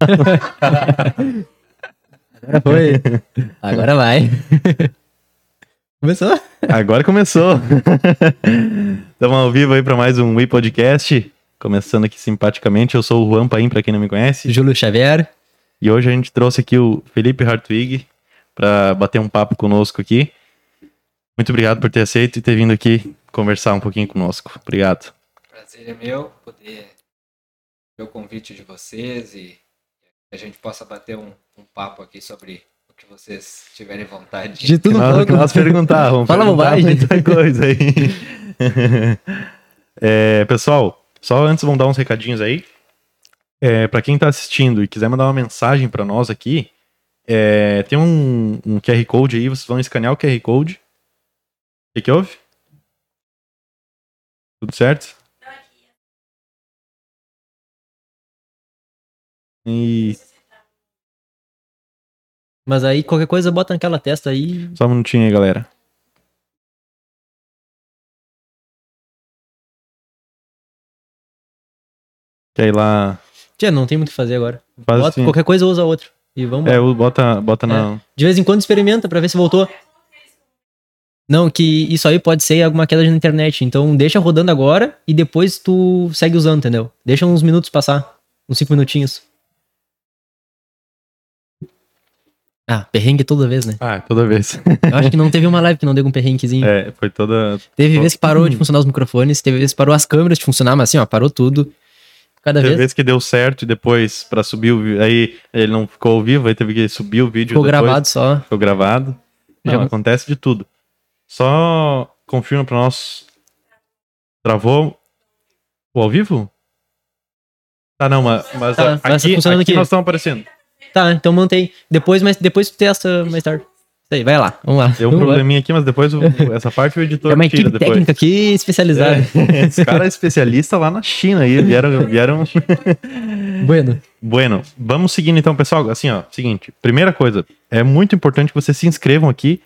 Agora foi. Agora vai. Começou? Agora começou. Estamos ao vivo aí para mais um We Podcast. Começando aqui simpaticamente, eu sou o Juan Paim, para quem não me conhece. Júlio Xavier. E hoje a gente trouxe aqui o Felipe Hartwig para bater um papo conosco aqui. Muito obrigado por ter aceito e ter vindo aqui conversar um pouquinho conosco. Obrigado. Prazer é meu poder ter o convite de vocês e a gente possa bater um, um papo aqui sobre o que vocês tiverem vontade. De tudo que nós, que nós perguntar, vamos Fala perguntar bobagem. muita coisa aí. É, pessoal, só antes vamos dar uns recadinhos aí. É, para quem tá assistindo e quiser mandar uma mensagem para nós aqui, é, tem um, um QR Code aí, vocês vão escanear o QR Code. O que, que houve? Tudo certo? E Mas aí qualquer coisa bota naquela testa aí. só um minutinho aí, galera. Que aí lá. Tia, não tem muito o que fazer agora. Faz Bota, assim. Qualquer coisa usa outro. E vamos É, bota, bota na. De vez em quando experimenta pra ver se voltou. Não, que isso aí pode ser alguma queda na internet. Então deixa rodando agora e depois tu segue usando, entendeu? Deixa uns minutos passar. Uns cinco minutinhos. Ah, perrengue toda vez, né? Ah, toda vez. Eu acho que não teve uma live que não deu um perrenguezinho. É, foi toda. Teve vez que parou de funcionar os microfones, teve vez que parou as câmeras de funcionar, mas assim, ó, parou tudo. Cada Teve vez vez que deu certo e depois, pra subir o vídeo. Aí ele não ficou ao vivo, aí teve que subir o vídeo. ficou depois, gravado só. Ficou gravado. Não, Já- acontece de tudo. Só confirma pra nós. Travou o ao vivo? Tá, não, mas, mas Tá, aqui, mas tá funcionando aqui aqui. nós estamos aparecendo. Tá, então mantém. Depois, mas depois tu testa mais tarde. Isso aí, vai lá. Vamos lá. Deu um Vamos lá. probleminha aqui, mas depois o- essa parte o editor É uma equipe depois. técnica aqui especializada. É, esse cara é especialista lá na China aí, vieram, vieram Bueno. Bueno, vamos seguindo então, pessoal. Assim, ó, seguinte. Primeira coisa, é muito importante que vocês se inscrevam aqui.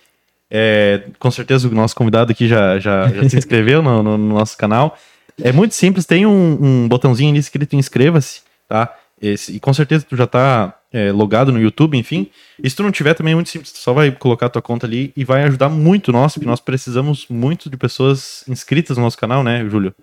É, com certeza o nosso convidado aqui já, já, já se inscreveu no, no- no nosso canal. É muito simples, tem um, um botãozinho ali escrito inscreva-se, tá? Esse- e com certeza tu já tá é, logado no YouTube, enfim. E se tu não tiver, também é muito simples. Tu só vai colocar a tua conta ali e vai ajudar muito nós, porque nós precisamos muito de pessoas inscritas no nosso canal, né, Júlio?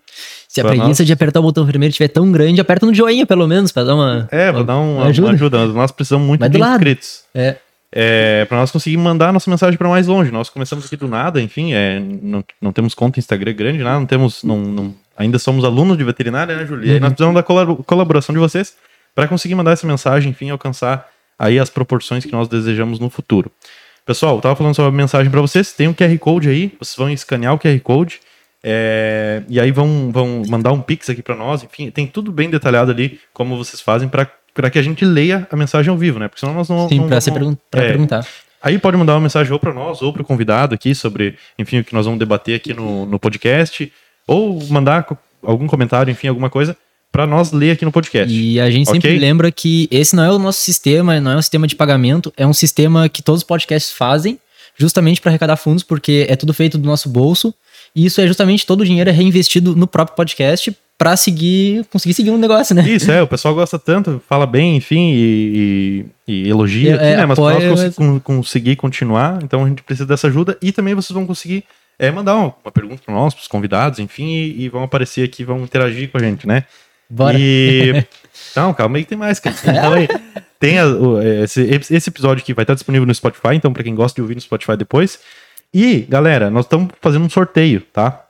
Se a Pra preguiça nós. de apertar o botão vermelho estiver tão grande, aperta no joinha, pelo menos, pra dar uma. É, vou dar um- uma Ajuda. ajuda. Nós precisamos muito Vai de inscritos. É. É, para nós conseguir mandar a nossa mensagem para mais longe. Nós começamos aqui do nada, enfim, é, não, não temos conta Instagram grande, nada, não temos, não, não- ainda somos alunos de veterinária, né, Julia? E Uhum. nós precisamos da colab- colaboração de vocês para conseguir mandar essa mensagem, enfim, alcançar aí as proporções que nós desejamos no futuro. Pessoal, eu tava falando sobre a mensagem para vocês, tem um QR Code aí, vocês vão escanear o QR Code, é, e aí vão, vão mandar um Pix aqui para nós, enfim, tem tudo bem detalhado ali, como vocês fazem para que a gente leia a mensagem ao vivo, né? Porque senão nós não. Sim, não- pergun é, perguntar. Aí pode mandar uma mensagem ou para nós, ou para o convidado aqui sobre, enfim, o que nós vamos debater aqui no, no podcast, ou mandar algum comentário, enfim, alguma coisa, para nós ler aqui no podcast. E a gente sempre Ok? lembra que esse não é o nosso sistema, não é um sistema de pagamento, é um sistema que todos os podcasts fazem, justamente para arrecadar fundos, porque é tudo feito do nosso bolso. E isso é justamente todo o dinheiro é reinvestido no próprio podcast para seguir, conseguir seguir um negócio, né? Isso, é, o pessoal gosta tanto, fala bem, enfim, e, e- e elogia É, aqui, é, né? Mas para apoia, nós cons- con- conseguir continuar, então a gente precisa dessa ajuda e também vocês vão conseguir é, mandar uma, uma pergunta para nós, para os convidados, enfim, e, e vão aparecer aqui, vão interagir com a gente, né? Bora. E. Não, calma aí que tem mais, cara. Calma aí. Tem a- o- esse, esse episódio aqui vai estar disponível no Spotify, então pra quem gosta de ouvir no Spotify depois. E, galera, nós estamos fazendo um sorteio, tá?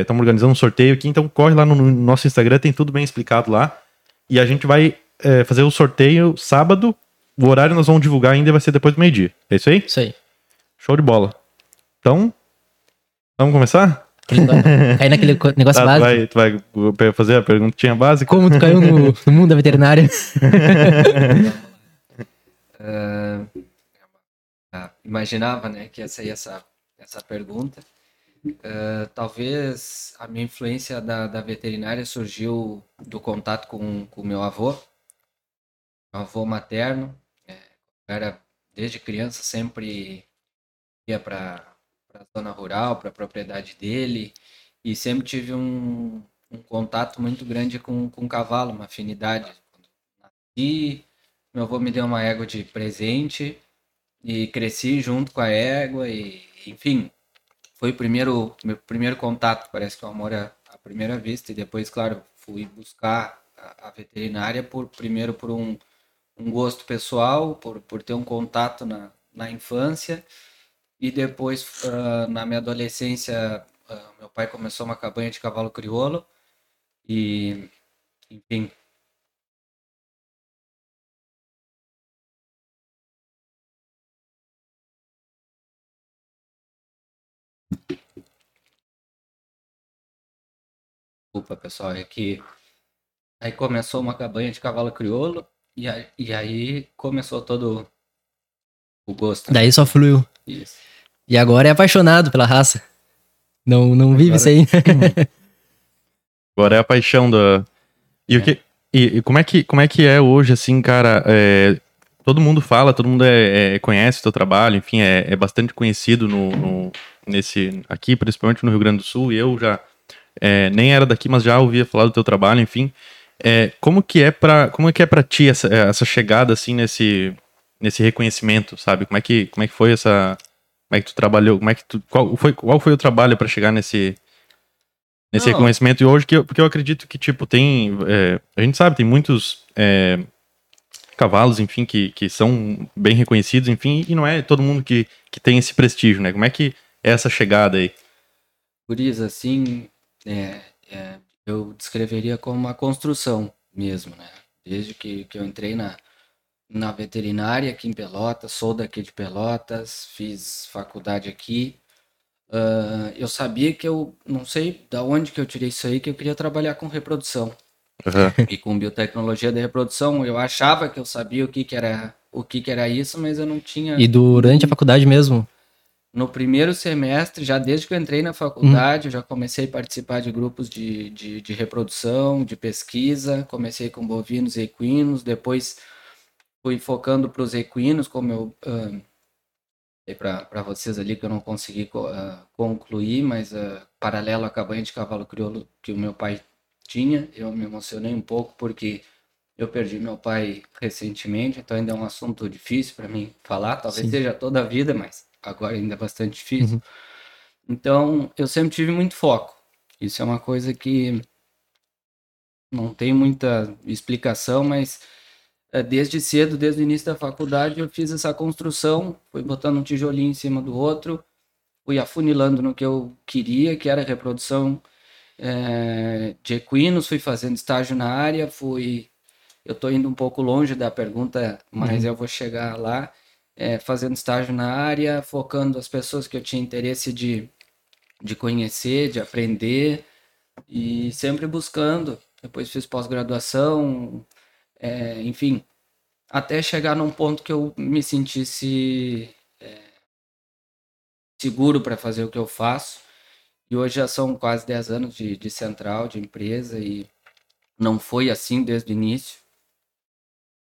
Estamos organizando um sorteio aqui, então corre lá no, no nosso Instagram, tem tudo bem explicado lá. E a gente vai é, fazer o sorteio sábado. O horário nós vamos divulgar ainda vai ser depois do meio-dia. É isso aí? Isso aí. Show de bola. Então, vamos começar? Cair naquele negócio Tá, tu, básico. vai, tu vai fazer a perguntinha básica? Como tu caiu no, no mundo da veterinária? Ah, ah, imaginava, né, que ia sair essa, essa pergunta. Ah, talvez a minha influência da, da veterinária surgiu do contato com o meu avô, meu avô materno. É, era desde criança sempre ia para a zona rural, para a propriedade dele, e sempre tive um, um contato muito grande com, com cavalo, uma afinidade. Quando nasci, meu avô me deu uma égua de presente e cresci junto com a égua e, enfim, foi o primeiro, meu primeiro contato, parece que o amor é à primeira vista e depois, claro, fui buscar a, a veterinária por primeiro por um, um gosto pessoal, por, por ter um contato na, na infância e depois uh, na minha adolescência uh, meu pai começou uma cabanha de cavalo crioulo e enfim Desculpa, pessoal, é que aí começou uma cabanha de cavalo crioulo e aí, e aí começou todo o gosto. Daí só fluiu. Isso. E agora é apaixonado pela raça. Não, não vive Agora- sem. Agora é a paixão da. E, o que... e, e como, é que, como é que é hoje, assim, cara? é, Todo mundo fala, todo mundo é, é- conhece o teu trabalho, enfim, é, é bastante conhecido no, no- nesse aqui, principalmente no Rio Grande do Sul. E eu já é, nem era daqui, mas já ouvia falar do teu trabalho, enfim. É, como que é para como é que é para ti essa, essa chegada assim nesse nesse reconhecimento, sabe? Como é que como é que foi essa como é que tu trabalhou? Como é que tu qual foi qual foi o trabalho para chegar nesse nesse Não. reconhecimento e hoje que eu, porque eu acredito que tipo tem é, a gente sabe tem muitos é, cavalos enfim que, que são bem reconhecidos enfim e não é todo mundo que, que tem esse prestígio né como é que é essa chegada aí Guriz, assim, é, é, eu descreveria como uma construção mesmo, né? Desde que, que eu entrei na, na veterinária aqui em Pelotas, sou daqui de Pelotas, fiz faculdade aqui. ah, eu sabia que eu, não sei da onde que eu tirei isso aí, que eu queria trabalhar com reprodução Aham. e com biotecnologia de reprodução. Eu achava que eu sabia o que que era, o que que era isso, mas eu não tinha... E durante a faculdade mesmo. No primeiro semestre, já desde que eu entrei na faculdade, eu já comecei a participar de grupos de, de, de reprodução, de pesquisa. Comecei com bovinos e equinos, depois fui focando para os equinos, como eu para vocês ali que eu não consegui co- ah, concluir, mas ah, paralelo à cabanha de cavalo crioulo que o meu pai tinha, eu me emocionei um pouco porque eu perdi meu pai recentemente, então ainda é um assunto difícil para mim falar, talvez Sim. seja toda a vida, mas agora ainda é bastante difícil. Então, eu sempre tive muito foco. Isso é uma coisa que não tem muita explicação, mas desde cedo, desde o início da faculdade, eu fiz essa construção, fui botando um tijolinho em cima do outro, fui afunilando no que eu queria, que era reprodução eh, de equinos, fui fazendo estágio na área, fui. Eu tô indo um pouco longe da pergunta, mas eu vou chegar lá, eh, fazendo estágio na área, focando as pessoas que eu tinha interesse de, de conhecer, de aprender, e sempre buscando. Depois fiz pós-graduação, é, enfim, até chegar num ponto que eu me sentisse é, seguro para fazer o que eu faço. E hoje já são quase 10 anos de, de central, de empresa, e não foi assim desde o início.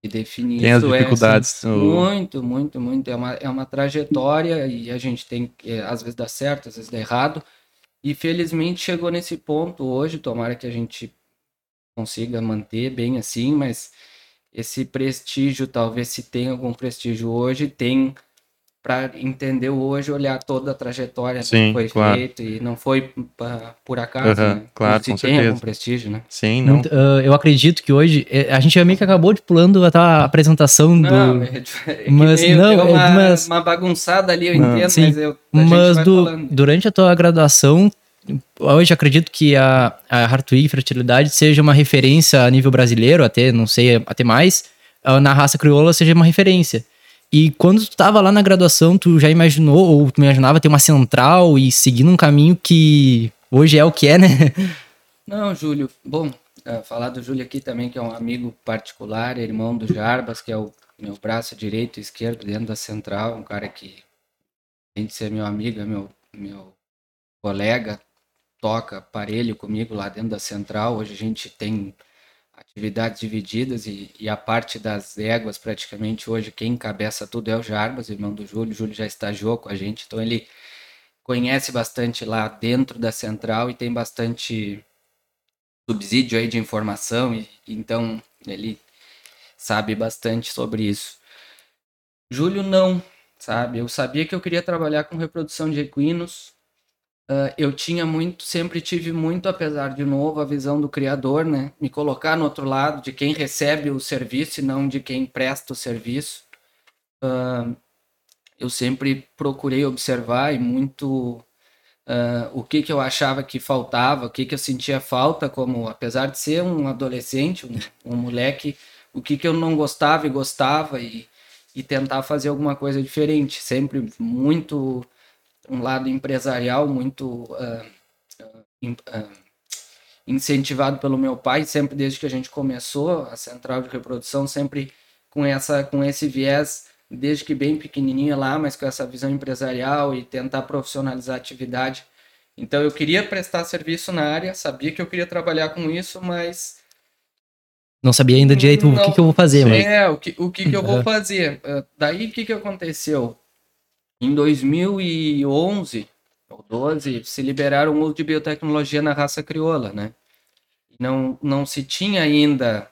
E definir tem as isso é, dificuldades assim, o- muito, muito, muito. É uma, é uma trajetória e a gente tem que, é, às vezes dá certo, às vezes dá errado. E felizmente chegou nesse ponto hoje, tomara que a gente consiga manter bem assim, mas esse prestígio, talvez se tem algum prestígio hoje, tem para entender hoje, olhar toda a trajetória Sim, que foi claro. feito e não foi por acaso, né? claro, se com tem certeza. algum prestígio, né? sim não Muito- ah, eu acredito que hoje. eh, A gente meio que acabou de pulando até a apresentação Não, do. é, é que Mas meio não, é- uma, mas- uma bagunçada ali, eu Não, entendo, sim. mas eu a gente Mas vai do- falando. durante a tua graduação, hoje acredito que a, a Hartwig Fertilidade seja uma referência a nível brasileiro, até não sei, até mais, ah, na raça crioula seja uma referência. E quando tu estava lá na graduação, tu já imaginou, ou tu imaginava ter uma central e seguindo um caminho que hoje é o que é, né? Não, Júlio, bom, eh, falar do Júlio aqui também, que é um amigo particular, irmão do Jarbas, que é o meu braço direito e esquerdo dentro da central, um cara que, além de ser meu amigo, é meu, meu colega, toca parelho comigo lá dentro da central. Hoje a gente tem atividades divididas e, e a parte das éguas, praticamente hoje, quem encabeça tudo é o Jarbas, irmão do Júlio. O Júlio já estagiou com a gente, então ele conhece bastante lá dentro da central e tem bastante subsídio aí de informação e então ele sabe bastante sobre isso. Júlio não, sabe? Eu sabia que eu queria trabalhar com reprodução de equinos. Uh, eu tinha muito, sempre tive muito, apesar de novo, a visão do criador, né? Me colocar no outro lado de quem recebe o serviço e não de quem presta o serviço. Uh, eu sempre procurei observar e muito uh, o que, que eu achava que faltava, o que, que eu sentia falta, como apesar de ser um adolescente, um, um moleque, o que, que eu não gostava e gostava e, e tentar fazer alguma coisa diferente. Sempre muito um lado empresarial, muito uh, uh, incentivado pelo meu pai, sempre desde que a gente começou a central de reprodução, sempre com essa com esse viés desde que bem pequenininha lá, mas com essa visão empresarial e tentar profissionalizar a atividade. Então eu queria prestar serviço na área, sabia que eu queria trabalhar com isso, mas não sabia ainda direito não, o que, que, eu vou fazer. Mas... É, o que, o que, que eu vou fazer. Uh, daí o que, que aconteceu? Em 2011 ou 12, se liberaram o uso de biotecnologia na raça crioula, né? Não, não se tinha ainda.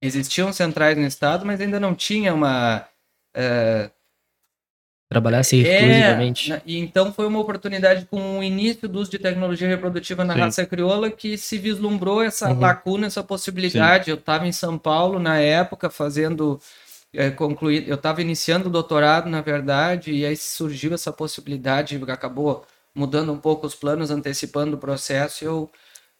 Existiam centrais no estado, mas ainda não tinha uma Uh, Trabalhar assim exclusivamente. É, e então foi uma oportunidade com o início do uso de tecnologia reprodutiva na Sim. raça crioula que se vislumbrou essa uhum. lacuna, essa possibilidade. Sim. Eu estava em São Paulo na época fazendo é, concluir, eu estava iniciando o doutorado, na verdade, e aí surgiu essa possibilidade, acabou mudando um pouco os planos, antecipando o processo, e eu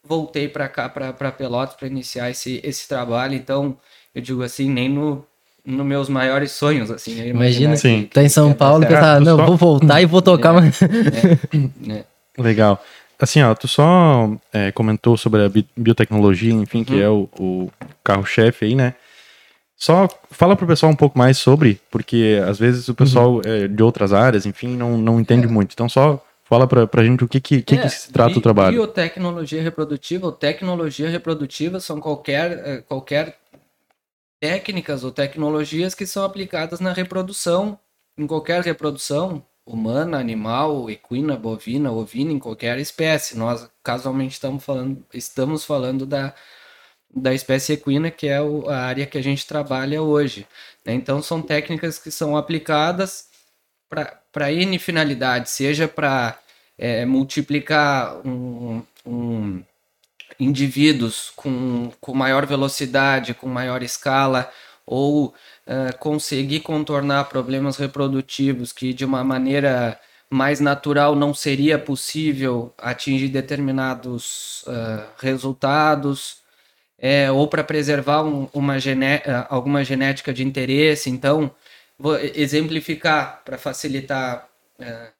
voltei para cá, para Pelotas, para iniciar esse, esse trabalho. Então, eu digo assim, nem no nos meus maiores sonhos, assim. Imagina, sim. tá em São Paulo pensar, não, só... vou voltar e vou tocar, é, mas... é, é. Legal. Assim, ó, tu só é, comentou sobre a biotecnologia, enfim, que é o, o carro-chefe aí, né? Só fala pro pessoal um pouco mais sobre, porque às vezes o pessoal uhum. é, de outras áreas, enfim, não, não entende é. muito. Então só fala pra, pra gente o que que, que, que se trata bi, o trabalho. Biotecnologia reprodutiva ou tecnologia reprodutiva são qualquer, qualquer técnicas ou tecnologias que são aplicadas na reprodução, em qualquer reprodução, humana, animal, equina, bovina, ovina, em qualquer espécie. Nós casualmente estamos falando, estamos falando da, da espécie equina, que é a área que a gente trabalha hoje. Né? Então, são técnicas que são aplicadas para N finalidades, seja para é, multiplicar um, um indivíduos com, com maior velocidade, com maior escala, ou uh, conseguir contornar problemas reprodutivos que de uma maneira mais natural não seria possível atingir determinados uh, resultados, é, ou para preservar um, uma gené alguma genética de interesse. Então, vou exemplificar para facilitar. Uh,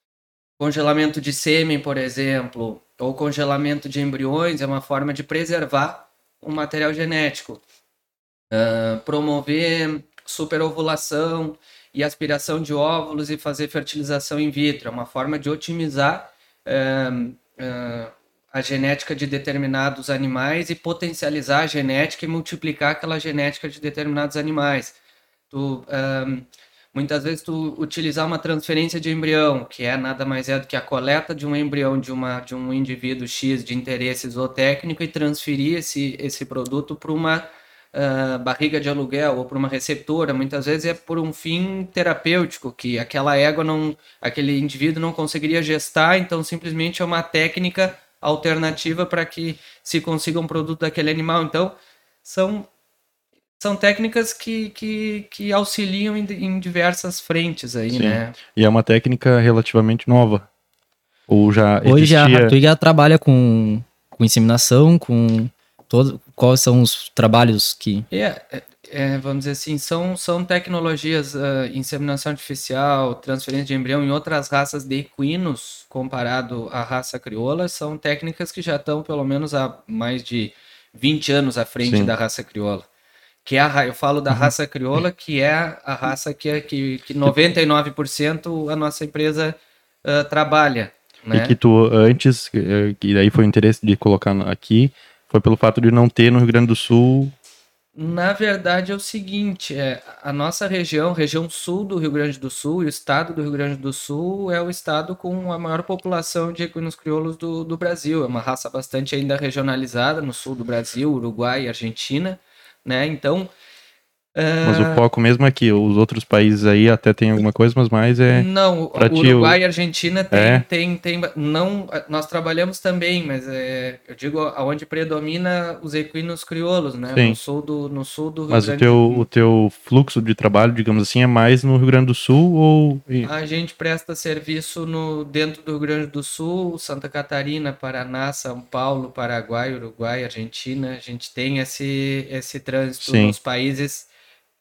congelamento de sêmen, por exemplo, ou congelamento de embriões é uma forma de preservar o material genético. Uh, promover superovulação e aspiração de óvulos e fazer fertilização in vitro é uma forma de otimizar uh, a genética de determinados animais e potencializar a genética e multiplicar aquela genética de determinados animais. Tu, Muitas vezes tu utilizar uma transferência de embrião, que é nada mais é do que a coleta de um embrião de, uma, de um indivíduo X de interesse zootécnico e transferir esse, esse produto para uma uh, barriga de aluguel ou para uma receptora. Muitas vezes é por um fim terapêutico, que aquela égua não, aquele indivíduo não conseguiria gestar, então simplesmente é uma técnica alternativa para que se consiga um produto daquele animal. Então, são são técnicas que, que, que auxiliam em, em diversas frentes aí, Sim. né? E é uma técnica relativamente nova. Ou já Hoje existia... a Hartwig trabalha com, com inseminação, com todo, quais são os trabalhos que... É, é, vamos dizer assim, são, são tecnologias, uh, inseminação artificial, transferência de embrião em outras raças de equinos, comparado à raça crioula, são técnicas que já estão pelo menos há mais de 20 anos à frente Sim. da raça crioula que é a, eu falo da uhum. raça crioula, que é a raça que, que, que 99% a nossa empresa uh, trabalha. Né? E que tu antes, eh, que daí foi o interesse de colocar aqui, foi pelo fato de não ter no Rio Grande do Sul. Na verdade é o seguinte, é, a nossa região, região sul do Rio Grande do Sul, e o estado do Rio Grande do Sul é o estado com a maior população de equinos crioulos do, do Brasil. É uma raça bastante ainda regionalizada no sul do Brasil, Uruguai e Argentina né? Então, Mas o foco mesmo é que os outros países aí até tem alguma coisa, mas mais é. Não, Uruguai e Argentina tem, É. tem, tem, não, nós trabalhamos também, mas é, eu digo aonde predomina os equinos crioulos, né? Sim. No sul do, no sul do Rio Mas o Grande teu, do o teu fluxo de trabalho, digamos assim, é mais no Rio Grande do Sul ou. A gente presta serviço no, dentro do Rio Grande do Sul, Santa Catarina, Paraná, São Paulo, Paraguai, Uruguai, Argentina. A gente tem esse, esse trânsito Sim. nos países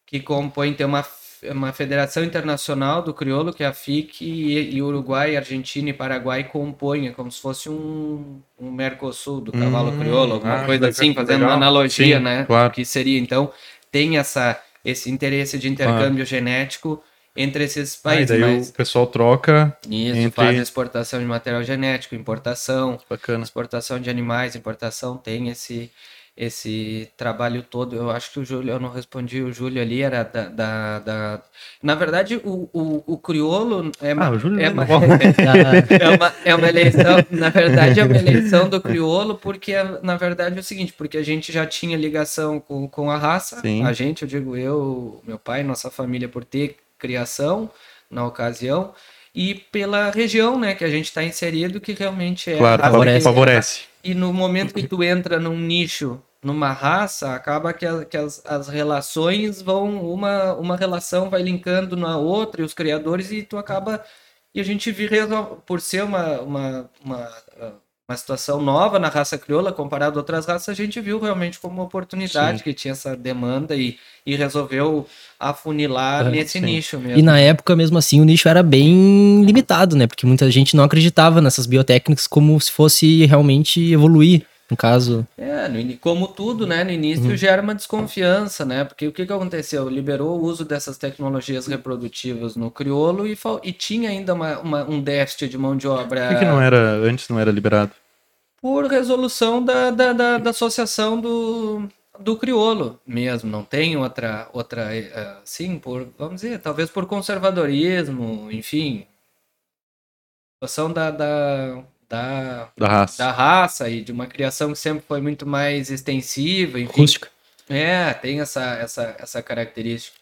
que compõem, tem uma, uma federação internacional do crioulo, que é a FIC, e, e Uruguai, Argentina e Paraguai compõem, é como se fosse um, um Mercosul do cavalo Hum, crioulo, alguma ah, coisa assim, fazendo legal. uma analogia, Sim, né? claro. Que seria, então, tem essa, esse interesse de intercâmbio genético entre esses Ah, e países, daí mas... o pessoal troca. Isso, entre- faz exportação de material genético, importação, Bacana. exportação de animais, importação, tem esse esse trabalho todo. Eu acho que o Júlio, eu não respondi, o Júlio ali era da... da, da- Na verdade, o, o, o crioulo é, Ah, o Júlio é, é uma, bom. é, uma, é uma eleição, na verdade é uma eleição do crioulo, porque na verdade é o seguinte, porque a gente já tinha ligação com, com a raça, Sim. a gente, eu digo eu, meu pai, nossa família, por ter criação na ocasião, e pela região, né, que a gente está inserido, que realmente é Claro, favorece. favorece. E no momento que tu entra num nicho, numa raça, acaba que, a- que as, as relações vão, uma, uma relação vai linkando na outra, e os criadores, e tu acaba, e a gente vê, resol- por ser uma, uma, uma, uma situação nova na raça crioula, comparado a outras raças, a gente viu realmente como uma oportunidade, Sim. que tinha essa demanda, e, e resolveu afunilar Ah, nesse sim. nicho mesmo. E na época, mesmo assim, o nicho era bem limitado, né? Porque muita gente não acreditava nessas biotécnicas como se fosse realmente evoluir. No caso, É, no como tudo, né? No início gera uma desconfiança, né? Porque o que, que aconteceu? Liberou o uso dessas tecnologias reprodutivas no crioulo e, fal- e tinha ainda uma, uma- um déficit de mão de obra Por que, que não era antes não era liberado? Por resolução da, da, da, da associação do, do crioulo mesmo. Não tem outra, outra eh, sim, por, vamos dizer, talvez por conservadorismo, enfim. Situação da, da, da, Da raça. da raça e de uma criação que sempre foi muito mais extensiva, enfim. rústica. É, tem essa, essa, essa característica.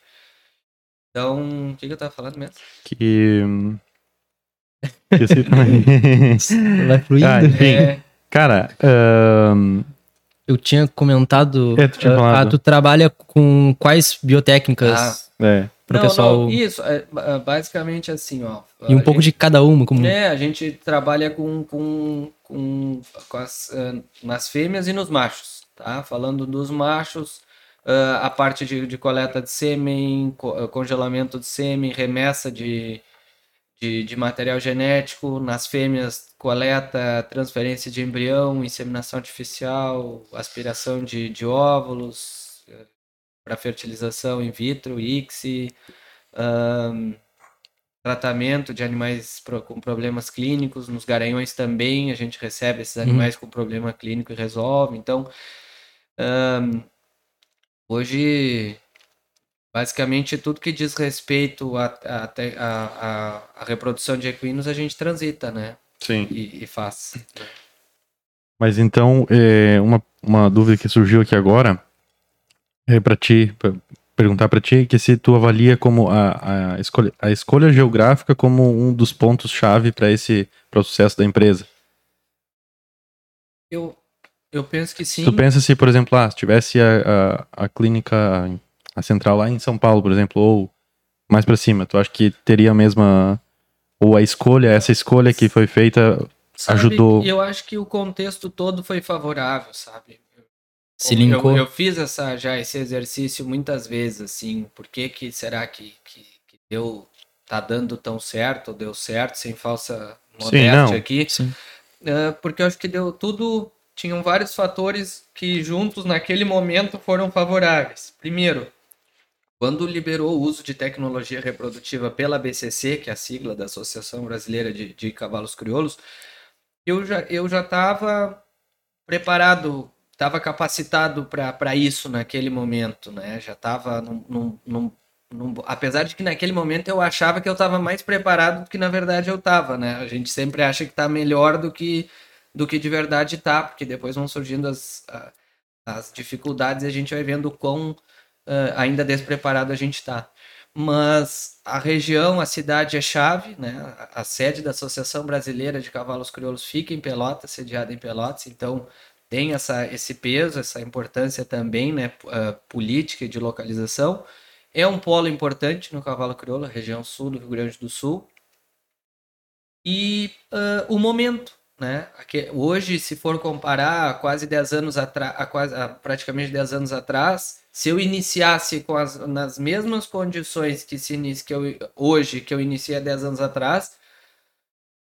Então, o que, que eu tava falando mesmo? Que. hum, Esqueci também. Vai fluindo. Ah, enfim. É, Cara, ahn, Eu tinha comentado. É, tu tinha ah, falado. ah, tu trabalha com quais biotécnicas é. pro não, pessoal? não, isso, é, ba- basicamente assim, ó. E um pouco gente- de cada uma, como. É, a gente trabalha com, com, com, com as, ah, nas fêmeas e nos machos, tá? Falando dos machos, ah, a parte de, de coleta de sêmen, co- ah, congelamento de sêmen, remessa de, de, de material genético, nas fêmeas, coleta, transferência de embrião, inseminação artificial, aspiração de, de óvulos, para fertilização in vitro, ICSI, ahn, tratamento de animais pro- com problemas clínicos, nos garanhões também a gente recebe esses animais com problema clínico e resolve. Então, ahn, hoje, basicamente, tudo que diz respeito à a, a, a, a reprodução de equinos, a gente transita, né? Sim. E, e faz. Mas então, é, uma, uma dúvida que surgiu aqui agora é para ti, pra perguntar para ti, que se tu avalia como a, a, escolha, a escolha geográfica como um dos pontos-chave para esse para o sucesso da empresa. Eu, eu penso que sim. Tu pensa se, por exemplo, lá, se tivesse a, a, a clínica, a central lá em São Paulo, por exemplo, ou mais para cima, tu acha que teria a mesma ou a escolha, essa escolha que foi feita Sabe, ajudou. Eu acho que o contexto todo foi favorável, sabe? Se Eu- linkou. Eu, eu fiz essa, já esse exercício muitas vezes, assim, por que, que será que, que, que deu, tá dando tão certo, deu certo, sem falsa Sim, modéstia não. aqui? Sim. É, porque eu acho que deu tudo, tinham vários fatores que juntos naquele momento foram favoráveis. Primeiro, quando liberou o uso de tecnologia reprodutiva pela BCC, que é a sigla da Associação Brasileira de, de Cavalos Crioulos, eu já eu já estava preparado, estava capacitado para isso naquele momento, né? Já estava num, num, num, apesar de que naquele momento eu achava que eu estava mais preparado do que na verdade eu estava, né? A gente sempre acha que está melhor do que do que de verdade tá, porque depois vão surgindo as, as dificuldades e a gente vai vendo o quão uh, ainda despreparado a gente está. Mas a região, a cidade é chave, né? A, sede da Associação Brasileira de Cavalos Crioulos fica em Pelotas, sediada em Pelotas, então tem essa, esse peso, essa importância também, né? Uh, política e de localização. É um polo importante no cavalo crioulo, região sul do Rio Grande do Sul. E uh, o momento, né? Aqui, hoje, se for comparar quase 10 anos atrás, a a praticamente 10 anos atrás, se eu iniciasse com as, nas mesmas condições que se inicia, que eu, hoje, que eu iniciei há 10 anos atrás,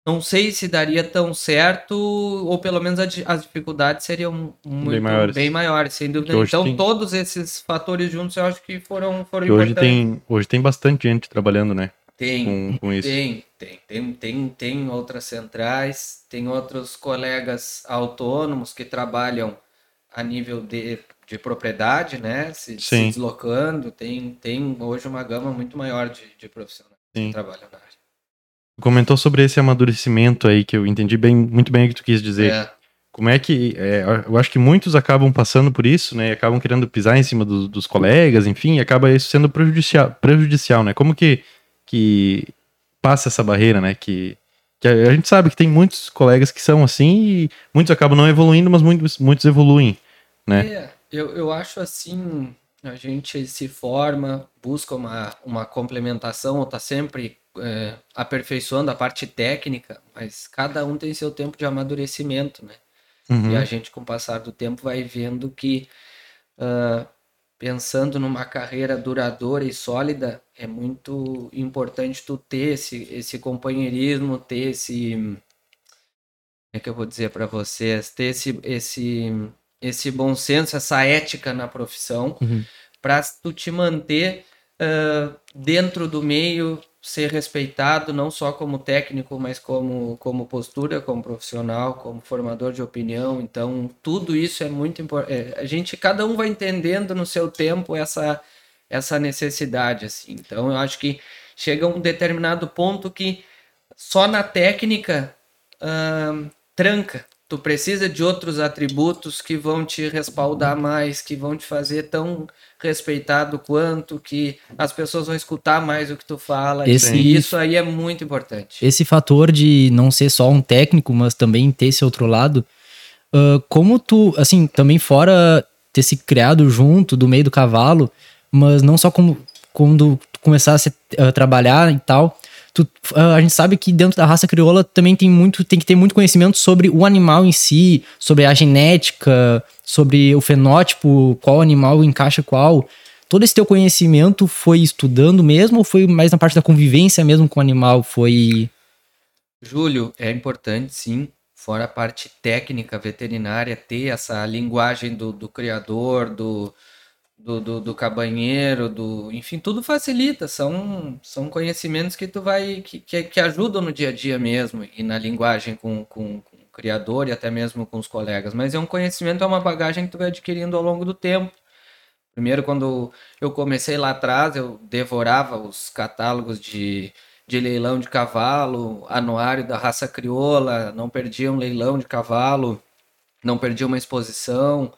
não sei se daria tão certo, ou pelo menos as dificuldades seriam muito, bem, maiores. bem maiores, sem dúvida. Então, tem... todos esses fatores juntos eu acho que foram, foram que importantes. Hoje tem, hoje tem bastante gente trabalhando, né? Tem, com, com isso. tem, tem, tem, tem, tem outras centrais, tem outros colegas autônomos que trabalham a nível de, de propriedade, né? Se, se deslocando, tem, tem hoje uma gama muito maior de, de profissionais Sim. que trabalham na área. Comentou sobre esse amadurecimento aí, que eu entendi bem, muito bem o que tu quis dizer. É. Como é que. É, eu acho que muitos acabam passando por isso, né? Acabam querendo pisar em cima do, dos colegas, enfim, e acaba isso sendo prejudicial, prejudicial, né? Como que que passa essa barreira, né? Que, que a, gente sabe que tem muitos colegas que são assim e muitos acabam não evoluindo, mas muitos, muitos evoluem, né? É, eu, eu acho assim, a gente se forma, busca uma, uma complementação, ou tá sempre é, aperfeiçoando a parte técnica, mas cada um tem seu tempo de amadurecimento, né? Uhum. E a gente, com o passar do tempo, vai vendo que uh, pensando numa carreira duradoura e sólida, é muito importante tu ter esse, esse companheirismo, ter esse. Como é que eu vou dizer para vocês? Ter esse, esse, esse bom senso, essa ética na profissão, uhum. para tu te manter uh, dentro do meio, ser respeitado não só como técnico, mas como, como postura, como profissional, como formador de opinião. Então, tudo isso é muito importante. É, a gente, cada um vai entendendo no seu tempo essa, essa necessidade, assim. Então, eu acho que chega um determinado ponto que só na técnica tranca. Tu precisa de outros atributos que vão te respaldar mais, que vão te fazer tão respeitado quanto, que as pessoas vão escutar mais o que tu fala. Esse, e isso aí é muito importante. Esse fator de não ser só um técnico, mas também ter esse outro lado. Uh, como tu, assim, também fora ter se criado junto do meio do cavalo, mas não só como quando tu começasse a trabalhar e tal, tu, a gente sabe que dentro da raça crioula também tem muito, tem que ter muito conhecimento sobre o animal em si, sobre a genética, sobre o fenótipo, qual animal encaixa qual. Todo esse teu conhecimento foi estudando mesmo ou foi mais na parte da convivência mesmo com o animal? Foi. Júlio, é importante sim, fora a parte técnica veterinária, ter essa linguagem do, do criador, do, do, do, do, cabanheiro, do, enfim, tudo facilita, são, são conhecimentos que tu vai, que, que, que ajudam no dia a dia mesmo, e na linguagem com, com, com, o criador e até mesmo com os colegas, mas é um conhecimento, é uma bagagem que tu vai adquirindo ao longo do tempo. Primeiro, quando eu comecei lá atrás, eu devorava os catálogos de, de leilão de cavalo, anuário da raça crioula, não perdia um leilão de cavalo, não perdia uma exposição,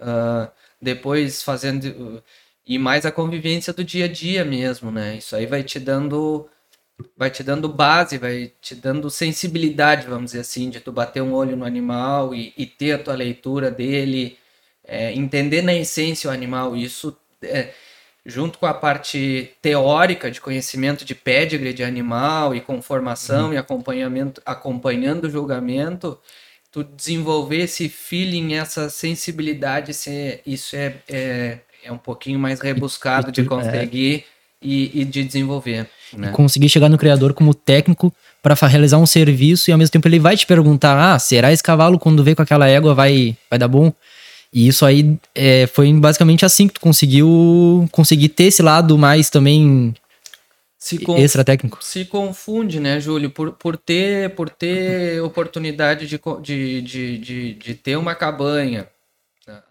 uh, depois fazendo e mais a convivência do dia a dia mesmo, né? Isso aí vai te dando vai te dando base, vai te dando sensibilidade, vamos dizer assim, de tu bater um olho no animal e, e ter a tua leitura dele, é, entender na essência o animal. Isso é, junto com a parte teórica de conhecimento de pedigree de animal e conformação uhum. e acompanhamento, acompanhando o julgamento, tu desenvolver esse feeling, essa sensibilidade, isso é, é, é um pouquinho mais rebuscado de é. conseguir é. e, e, de desenvolver. Né? Conseguir chegar no criador como técnico para realizar um serviço e ao mesmo tempo ele vai te perguntar: ah, será esse cavalo quando vê com aquela égua vai, vai dar bom? E isso aí é, foi basicamente assim que tu conseguiu conseguir ter esse lado mais também se extra técnico. Se confunde, né, Júlio, por, por ter por ter oportunidade de, de, de, de, de ter uma cabanha.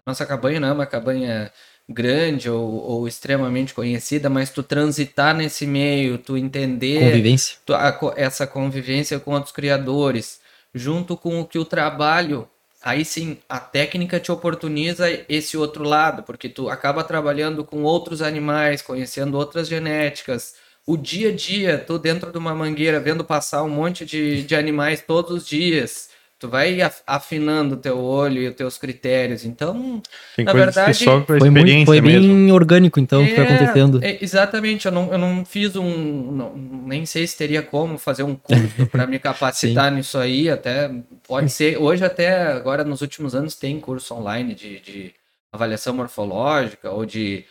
Nossa cabanha não é uma cabanha grande ou, ou, extremamente conhecida, mas tu transitar nesse meio, tu entender convivência. Tu, a, essa convivência com outros criadores, junto com o que o trabalho aí sim a técnica te oportuniza esse outro lado, porque tu acaba trabalhando com outros animais, conhecendo outras genéticas. O dia a dia, tu dentro de uma mangueira, vendo passar um monte de, de animais todos os dias tu vai afinando o teu olho e os teus critérios. Então, Tem na verdade, que só Foi, muito, foi bem mesmo. orgânico, então, o que foi É, acontecendo. é, exatamente, eu não, eu não fiz um. não- nem sei se teria como fazer um curso para me capacitar nisso aí. Até pode ser. Hoje, até agora, nos últimos anos, tem curso online de, de avaliação morfológica ou de,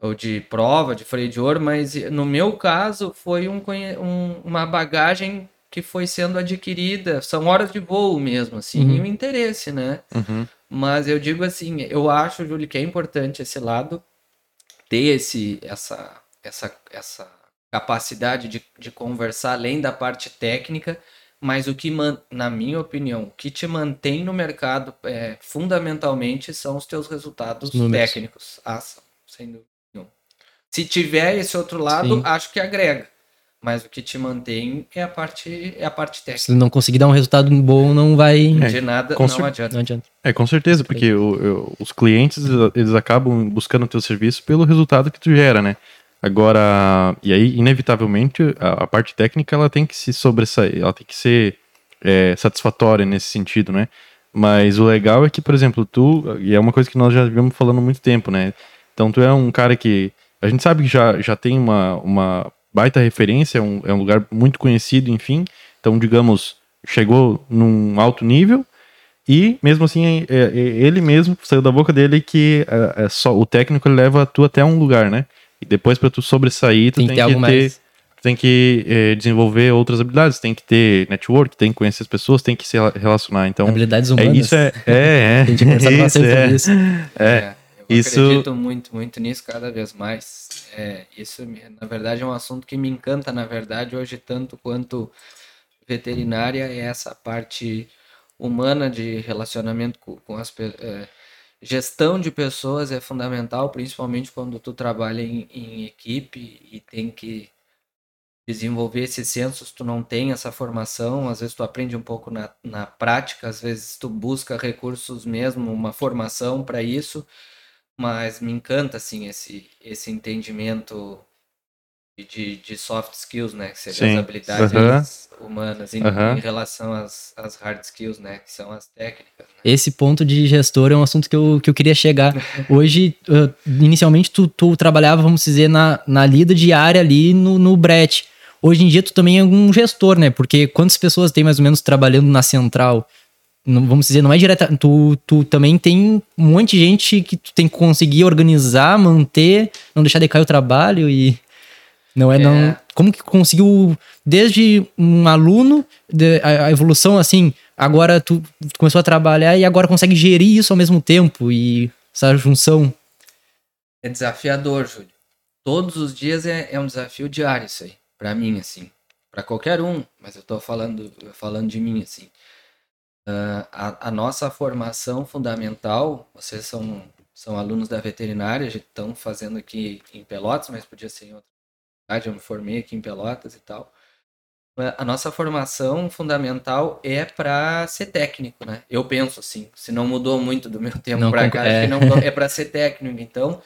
ou de prova de freio de ouro, mas no meu caso foi um, um- uma bagagem que foi sendo adquirida. São horas de voo mesmo, assim, Uhum. e o interesse, né? Uhum. Mas eu digo assim, eu acho, Júlio, que é importante esse lado, ter esse, essa, essa, essa capacidade de, de conversar além da parte técnica, mas o que, na minha opinião, o que te mantém no mercado é, fundamentalmente são os teus resultados Os números. técnicos. Ah, sem dúvida. Se tiver esse outro lado, Sim. acho que agrega. Mas o que te mantém é a parte, é a parte técnica. Se não conseguir dar um resultado bom, não vai. É, De nada, com não cer- adianta. Não adianta. É, com certeza, porque o- o- os clientes, eles acabam buscando o teu serviço pelo resultado que tu gera, né? Agora, e aí, inevitavelmente, a, a parte técnica, ela tem que se sobressair, ela tem que ser é, satisfatória nesse sentido, né? Mas o legal é que, por exemplo, tu, e é uma coisa que nós já vimos falando há muito tempo, né? Então, tu é um cara que, a gente sabe que já, já tem uma, uma baita referência, é um, é um lugar muito conhecido, enfim. Então, digamos, chegou num alto nível, e mesmo assim, é- é- ele mesmo saiu da boca dele que é, é só o técnico ele leva tu até um lugar, né? E depois para tu sobressair, tu Tem tem, que ter ter, tem que é, desenvolver outras habilidades, tem que ter network, tem que conhecer as pessoas, tem que se rela- relacionar. Então, Habilidades é humanas. isso é é, é A gente conversado isso, é. Isso. É, acredito muito, muito nisso cada vez mais. É, isso, na verdade, é um assunto que me encanta, na verdade, hoje, tanto quanto veterinária, é essa parte humana de relacionamento com, com as pessoas. gestão de pessoas é fundamental, principalmente quando tu trabalha em, em equipe e tem que desenvolver esse senso, se tu não tem essa formação, às vezes tu aprende um pouco na, na prática, às vezes tu busca recursos mesmo, uma formação para isso, mas me encanta assim esse esse entendimento de, de soft skills, né, que Sim. as habilidades Aham. humanas em, Aham. em relação às, às hard skills, né, que são as técnicas. né? Esse ponto de gestor é um assunto que eu, que eu queria chegar. Hoje, uh, inicialmente, tu, tu trabalhava, vamos dizer, na, na lida diária ali no, no brete. Hoje em dia, tu também é um gestor, né? Porque quantas pessoas tem mais ou menos trabalhando na central? Não, vamos dizer, não é direta. Tu, tu também tem um monte de gente que tu tem que conseguir organizar, manter, não deixar decair o trabalho e. Não é, É. não. Como que conseguiu, desde um aluno, de- a, a evolução assim, agora tu, tu começou a trabalhar e agora consegue gerir isso ao mesmo tempo e essa junção. É desafiador, Júlio. Todos os dias é, é um desafio diário isso aí, Pra mim assim, Pra qualquer um, mas eu tô falando falando de mim assim. Ah, a, a nossa formação fundamental, vocês são são alunos da veterinária, estão fazendo aqui em Pelotas, mas podia ser em outra cidade, eu me formei aqui em Pelotas e tal. Ah, A nossa formação fundamental é para ser técnico, né? Eu penso assim, se não mudou muito do meu tempo para cá, é. não é para ser técnico. Então,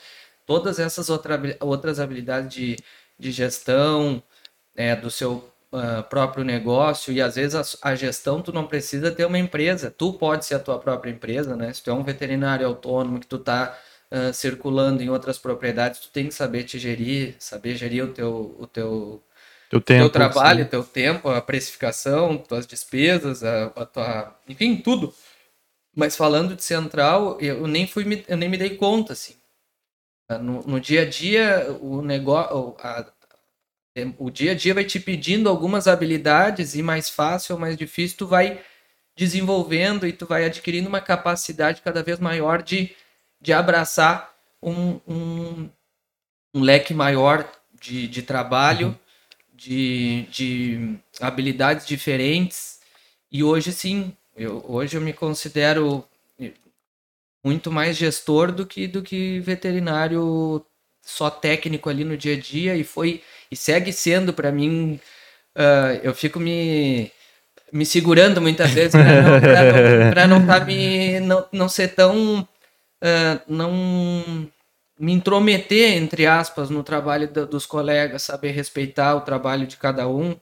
todas essas outra, outras habilidades de, de gestão é, do seu ah, próprio negócio e às vezes a, a gestão tu não precisa ter uma empresa, tu pode ser a tua própria empresa, né? Se tu é um veterinário autônomo que tu tá ah, circulando em outras propriedades, tu tem que saber te gerir, saber gerir o teu, o teu teu tempo. teu trabalho, teu tempo, a precificação, tuas despesas, a, a tua, enfim, tudo. Mas falando de central, eu nem fui, me- eu nem me dei conta assim. No, no dia a dia, o negócio, o dia a dia vai te pedindo algumas habilidades e mais fácil ou mais difícil tu vai desenvolvendo e tu vai adquirindo uma capacidade cada vez maior de, de abraçar um, um, um leque maior de, de trabalho, de, de habilidades diferentes. E hoje sim, eu, hoje eu me considero muito mais gestor do que, do que veterinário só técnico ali no dia a dia e foi e segue sendo para mim ah, eu fico me me segurando muitas vezes para não, não, não, tá me, não, não ser tão. Uh, não me intrometer, entre aspas, no trabalho do, dos colegas, saber respeitar o trabalho de cada um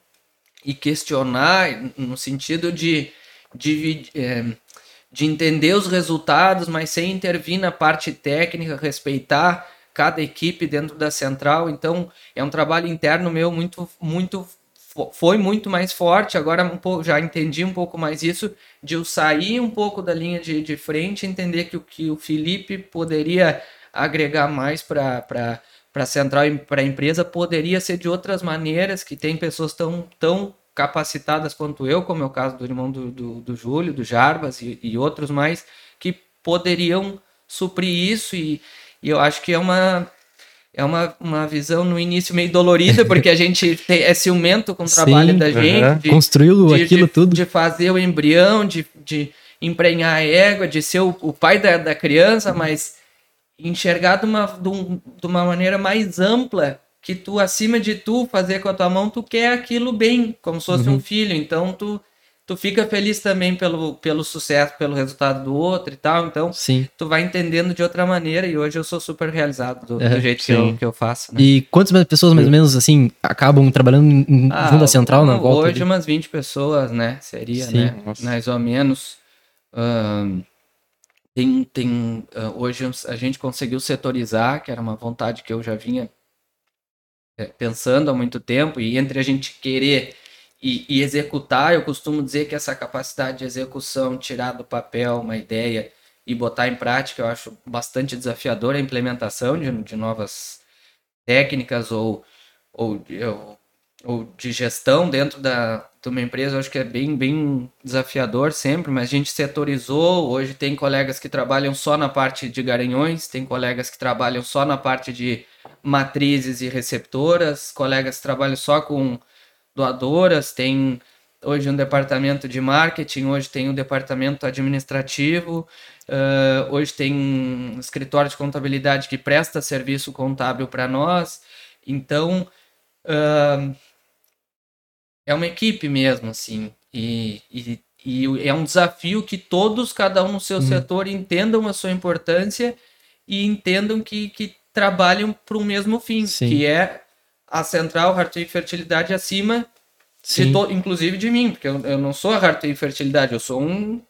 e questionar no sentido de, de, é, de entender os resultados, mas sem intervir na parte técnica, respeitar cada equipe dentro da central. Então, é um trabalho interno meu muito, muito foi muito mais forte. Agora um pouco, já entendi um pouco mais isso, de eu sair um pouco da linha de, de frente, entender que o que o Felipe poderia agregar mais para para central e para a empresa poderia ser de outras maneiras, que tem pessoas tão, tão capacitadas quanto eu, como é o caso do irmão do, do, do Júlio, do Jarbas e, e, outros mais, que poderiam suprir isso e, e eu acho que é uma é uma, uma visão no início meio dolorida, porque a gente tem, é ciumento com o trabalho Sim, da gente. Uh -huh. de, Construiu de, aquilo de, tudo. De fazer o embrião, de, de emprenhar a égua, de ser o, o pai da, da criança, mas enxergar de uma, de, um, de uma maneira mais ampla que tu, acima de tu, fazer com a tua mão, tu quer aquilo bem, como se fosse uhum. um filho. Então, tu, tu fica feliz também pelo, pelo sucesso, pelo resultado do outro e tal. Então, sim. tu vai entendendo de outra maneira e hoje eu sou super realizado do, do jeito que eu, que eu faço. Né? E quantas pessoas, mais ou menos, assim, acabam trabalhando em ah, junto à central na volta? Hoje, ali? umas 20 pessoas, né? Seria, sim. né? Nossa. Mais ou menos. Um, tem, tem uh, hoje a gente conseguiu setorizar, que era uma vontade que eu já vinha é, pensando há muito tempo, e entre a gente querer e, e, executar, eu costumo dizer que essa capacidade de execução, tirar do papel uma ideia e botar em prática, eu acho bastante desafiador a implementação de, de novas técnicas ou, ou, ou, ou de gestão dentro da, de uma empresa, eu acho que é bem, bem desafiador sempre, mas a gente setorizou. Hoje tem colegas que trabalham só na parte de garanhões, tem colegas que trabalham só na parte de matrizes e receptoras, colegas que trabalham só com doadoras, tem hoje um departamento de marketing, hoje tem um departamento administrativo, uh, hoje tem um escritório de contabilidade que presta serviço contábil para nós. Então, uh, é uma equipe mesmo, assim. E, e, e, é um desafio que todos, cada um no seu hum. setor, entendam a sua importância e entendam que, que trabalham para o mesmo fim, Sim. que é a central Hartwig Fertilidade acima, de to, inclusive de mim, porque eu, eu não sou a Hartwig Fertilidade, eu sou um.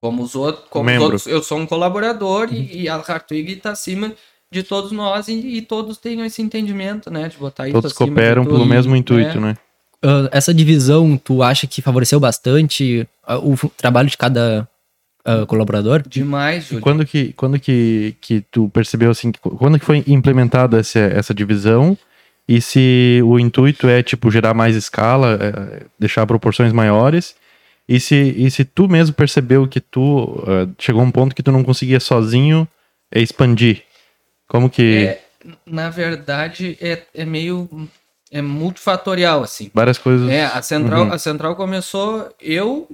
Como os outros, como os outros eu sou um colaborador hum. e, e, a Hartwig está acima de todos nós e, e, todos tenham esse entendimento, né? De botar isso Todos cooperam pelo mesmo intuito, né? né? uh, essa divisão, tu acha que favoreceu bastante uh, o trabalho de cada uh, colaborador? Demais, Júlio. E quando que, quando que, que tu percebeu, assim, quando que foi implementada essa, essa divisão? E se o intuito é, tipo, gerar mais escala, é, deixar proporções maiores? E se, e se tu mesmo percebeu que tu uh, chegou a um ponto que tu não conseguia sozinho é, expandir? Como que. É, na verdade, é, é meio é multifatorial, assim. Várias coisas. É, a central, uhum. a central começou eu,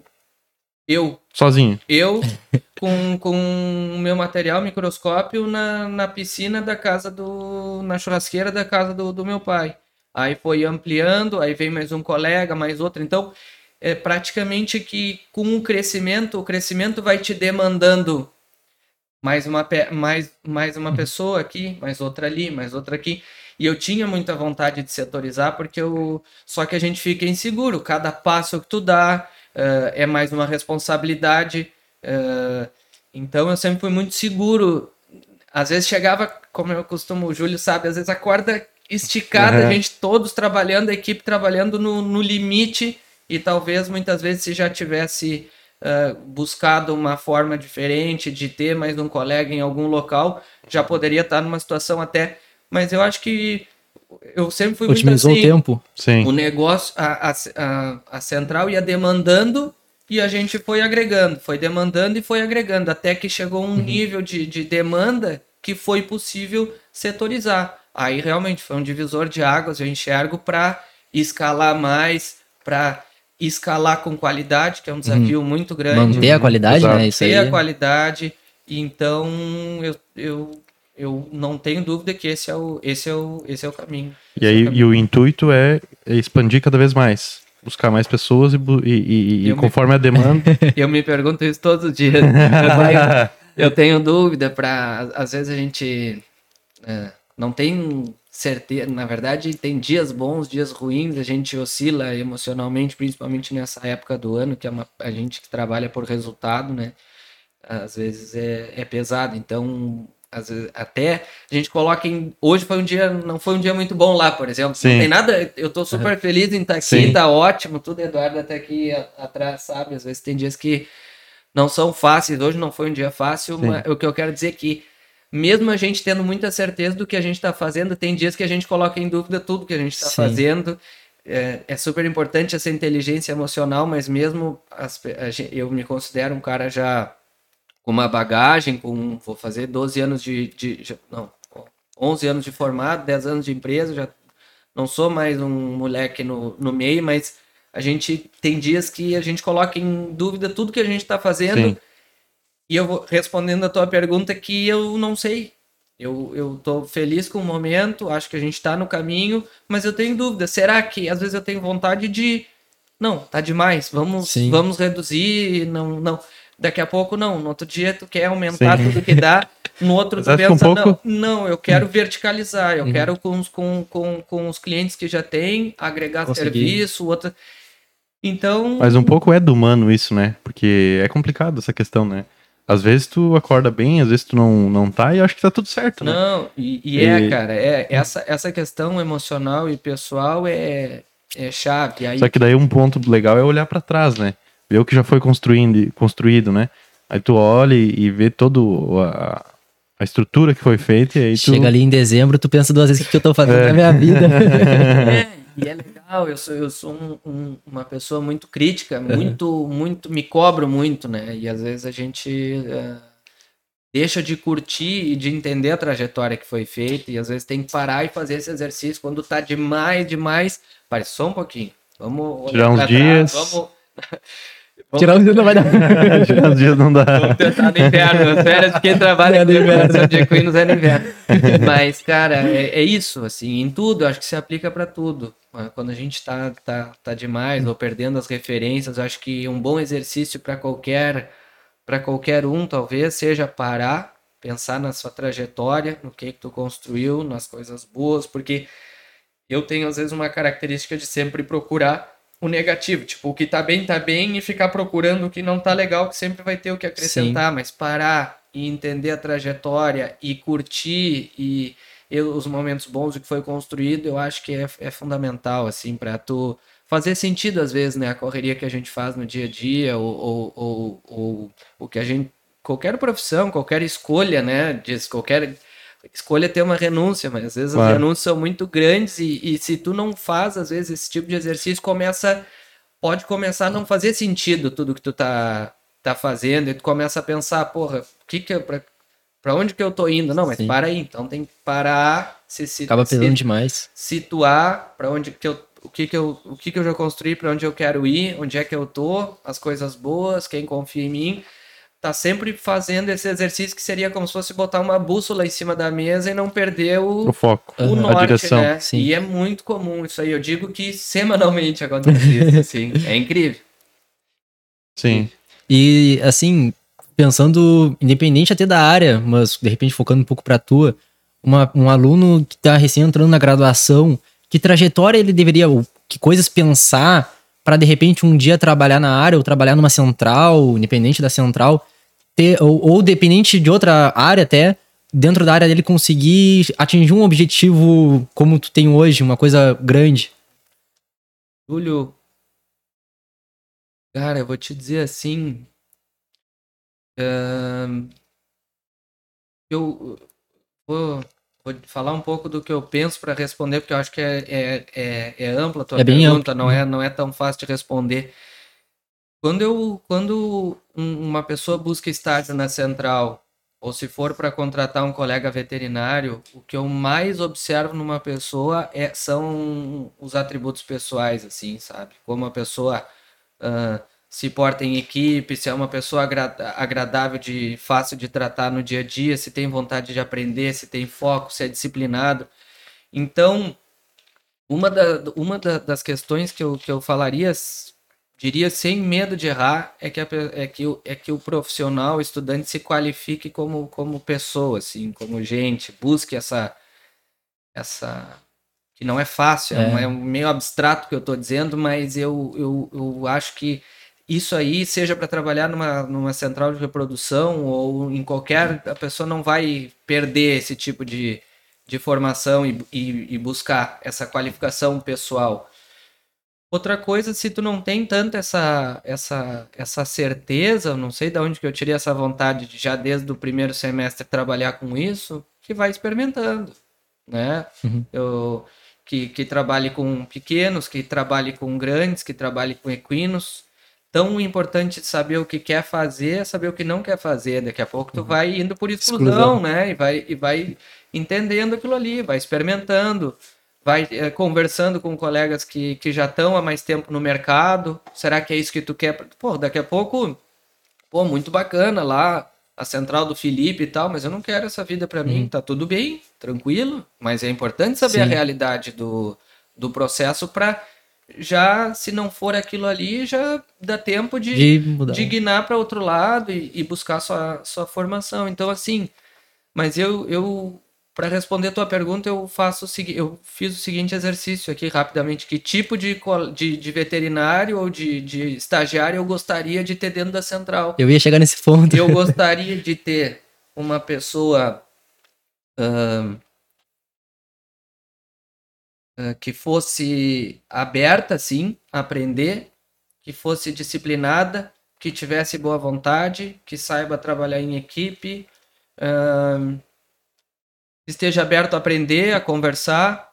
eu. Sozinho. Eu, com, com o meu material, microscópio, na, na piscina da casa do. na churrasqueira da casa do, do meu pai. Aí foi ampliando, aí veio mais um colega, mais outro. Então, é praticamente que com o crescimento, o crescimento vai te demandando mais uma, mais, mais uma pessoa aqui, mais outra ali, mais outra aqui. E eu tinha muita vontade de setorizar, porque eu. Só que a gente fica inseguro. Cada passo que tu dá uh, é mais uma responsabilidade. Uh, então eu sempre fui muito seguro. Às vezes chegava, como eu costumo, o Júlio sabe, às vezes a corda esticada, uhum. a gente todos trabalhando, a equipe trabalhando no, no limite, e talvez muitas vezes se já tivesse uh, buscado uma forma diferente de ter mais um colega em algum local, já poderia estar numa situação até mas eu acho que eu sempre fui Otimizou muito assim, o tempo. Sim. O negócio, a, a, a central ia demandando e a gente foi agregando, foi demandando e foi agregando, até que chegou um uhum. nível de, de demanda que foi possível setorizar. Aí realmente foi um divisor de águas, eu enxergo para escalar mais, para escalar com qualidade, que é um desafio uhum. muito grande. Manter a qualidade, Exato. né? Isso Manter aí. a qualidade. Então, eu, eu eu não tenho dúvida que esse é o, esse é o, esse é o caminho. E aí, é o e o intuito é expandir cada vez mais. buscar mais pessoas e, e- e- e Eu me- conforme a demanda. Eu me pergunto isso todos os dias. Eu tenho, eu tenho dúvida para às vezes a gente é, não tem certeza, na verdade tem dias bons, dias ruins, a gente oscila emocionalmente, principalmente nessa época do ano, que é uma, a gente que trabalha por resultado, né? Às vezes é, é pesado, então às vezes, até a gente coloca em. Hoje foi um dia, não foi um dia muito bom lá, por exemplo. Sim. Não tem nada. Eu tô super feliz em estar aqui, Sim. tá ótimo, tudo. Eduardo até aqui atrás, sabe? Às vezes tem dias que não são fáceis. Hoje não foi um dia fácil, Sim. mas o que eu quero dizer é que, mesmo a gente tendo muita certeza do que a gente está fazendo, tem dias que a gente coloca em dúvida tudo que a gente está fazendo. É, é super importante essa inteligência emocional, mas mesmo as eu me considero um cara já uma bagagem, com vou fazer 12 anos de, de já- não, 11 anos de formado, 10 anos de empresa, já não sou mais um moleque no, no meio, mas a gente tem dias que a gente coloca em dúvida tudo que a gente está fazendo. Sim. E eu vou respondendo a tua pergunta que eu não sei. Eu, eu tô feliz com o momento, acho que a gente está no caminho, mas eu tenho dúvida. Será que às vezes eu tenho vontade de. Não, tá demais. Vamos, Sim. vamos reduzir. Não, não. Daqui a pouco não. No outro dia tu quer aumentar Sim. tudo que dá. No outro tu que um pensa, pouco- não, não, eu quero verticalizar. Uhum. Eu quero com os, com, com, com os clientes que já tem, agregar Conseguir. serviço, outra. Então. Mas um pouco é do humano isso, né? Porque é complicado essa questão, né? Às vezes tu acorda bem, às vezes tu não, não tá e acho que tá tudo certo, né? Não, e, e é, E- cara, é, essa, essa questão emocional e pessoal é, é chave. Aí, Só que daí um ponto legal é olhar pra trás, né? Ver o que já foi construindo, construído, né? Aí tu olha e, vê todo a, a estrutura que foi feita e aí tu... Chega ali em dezembro, tu pensa duas vezes o que que eu tô fazendo na minha vida. é, e é legal, eu sou, eu sou um- um- uma pessoa muito crítica, muito, muito, me cobro muito, né? E às vezes a gente eh, deixa de curtir e de entender a trajetória que foi feita, e às vezes tem que parar e fazer esse exercício. Quando tá demais, demais, parece só um pouquinho. Vamos Tirar uns pra trás, dias. vamos. Tirar o não vai dar. Às vezes não dá. Vamos tentar no inverno. As férias de quem trabalha É no com inverno. de equinos é no inverno. Mas, cara, é, é isso, assim, em tudo, acho que se aplica para tudo. Ah, Quando a gente tá, tá, tá demais ou perdendo as referências, acho que um bom exercício para qualquer para qualquer um, talvez, seja parar, pensar na sua trajetória, no que que tu construiu, nas coisas boas, porque eu tenho às vezes uma característica de sempre procurar o negativo, tipo, o que tá bem, tá bem, e ficar procurando o que não tá legal, que sempre vai ter o que acrescentar, mas parar e entender a trajetória e curtir e, e os momentos bons do que foi construído, eu acho que é, é fundamental, assim, para tu fazer sentido às vezes, né, a correria que a gente faz no dia a dia, ou, ou, ou, ou o que a gente, qualquer profissão, qualquer escolha, né, diz, qualquer escolha ter uma renúncia, mas às vezes Claro. as renúncias são muito grandes e, e se tu não faz, às vezes, esse tipo de exercício, começa, pode começar a não fazer sentido tudo que tu tá, tá fazendo, e tu começa a pensar, porra, o que que eu, pra, pra onde que eu tô indo? Não, mas Sim. para aí, então tem que parar, se, se, Acaba se demais. situar para onde que eu o que que eu o que que eu já construí para onde eu quero ir onde é que eu tô as coisas boas quem confia em mim tá sempre fazendo esse exercício que seria como se fosse botar uma bússola em cima da mesa e não perder o, O foco, o a norte, direção. né? Sim. E é muito comum isso aí. Eu digo que semanalmente acontece isso, assim. É incrível. Sim. E assim, pensando, independente até da área, mas de repente focando um pouco pra tua, uma- um aluno que tá recém entrando na graduação, que trajetória ele deveria, que coisas pensar pra de repente um dia trabalhar na área ou trabalhar numa central, independente da central, ter, ou, ou dependente de outra área até, dentro da área dele conseguir atingir um objetivo como tu tem hoje, uma coisa grande. Túlio, cara, eu vou te dizer assim. ahn, eu vou, vou falar um pouco do que eu penso para responder, porque eu acho que é, é, é, é ampla a tua É bem pergunta, não, é, não é tão fácil de responder. Quando, eu, quando um- uma pessoa busca estágio na central, ou se for para contratar um colega veterinário, o que eu mais observo numa pessoa é, são os atributos pessoais, assim, sabe? Como a pessoa ah, se porta em equipe, se é uma pessoa agra- agradável, de fácil de tratar no dia a dia, se tem vontade de aprender, se tem foco, se é disciplinado. Então, Uma, da, uma da, das questões que eu, que eu falaria, diria sem medo de errar, é que, a, é que, o, é que o profissional, o estudante, se qualifique como, como pessoa, assim, como gente, busque essa. essa que não é fácil, é, é um meio abstrato que eu estou dizendo, mas eu, eu, eu acho que isso aí, seja para trabalhar numa, numa central de reprodução ou em qualquer, a pessoa não vai perder esse tipo de, de formação e, e, e buscar essa qualificação pessoal. Outra coisa, se tu não tem tanto essa, essa, essa certeza, não sei de onde que eu tirei essa vontade de já desde o primeiro semestre trabalhar com isso, que vai experimentando, né? Uhum. Eu, que, que trabalhe com pequenos, que trabalhe com grandes, que trabalhe com equinos, tão importante saber o que quer fazer, saber o que não quer fazer. Daqui a pouco tu uhum. vai indo por exclusão, exclusão, né? E vai, e vai entendendo aquilo ali, vai experimentando, vai é, conversando com colegas que, que já estão há mais tempo no mercado. Será que é isso que tu quer? Pô, daqui a pouco, pô, muito bacana lá a central do Felipe e tal, mas eu não quero essa vida para mim. Uhum. Tá tudo bem, tranquilo, mas é importante saber Sim. a realidade do, do processo para já, se não for aquilo ali, já dá tempo de, de guinar para outro lado e, e, buscar sua, sua formação. Então, assim, mas eu, eu para responder a tua pergunta, eu faço o eu fiz o seguinte exercício aqui rapidamente: que tipo de, de, de veterinário ou de, de estagiário eu gostaria de ter dentro da central? Eu ia chegar nesse ponto. Eu gostaria de ter uma pessoa. Uh, que fosse aberta, sim, a aprender, que fosse disciplinada, que tivesse boa vontade, que saiba trabalhar em equipe, uh, esteja aberto a aprender, a conversar.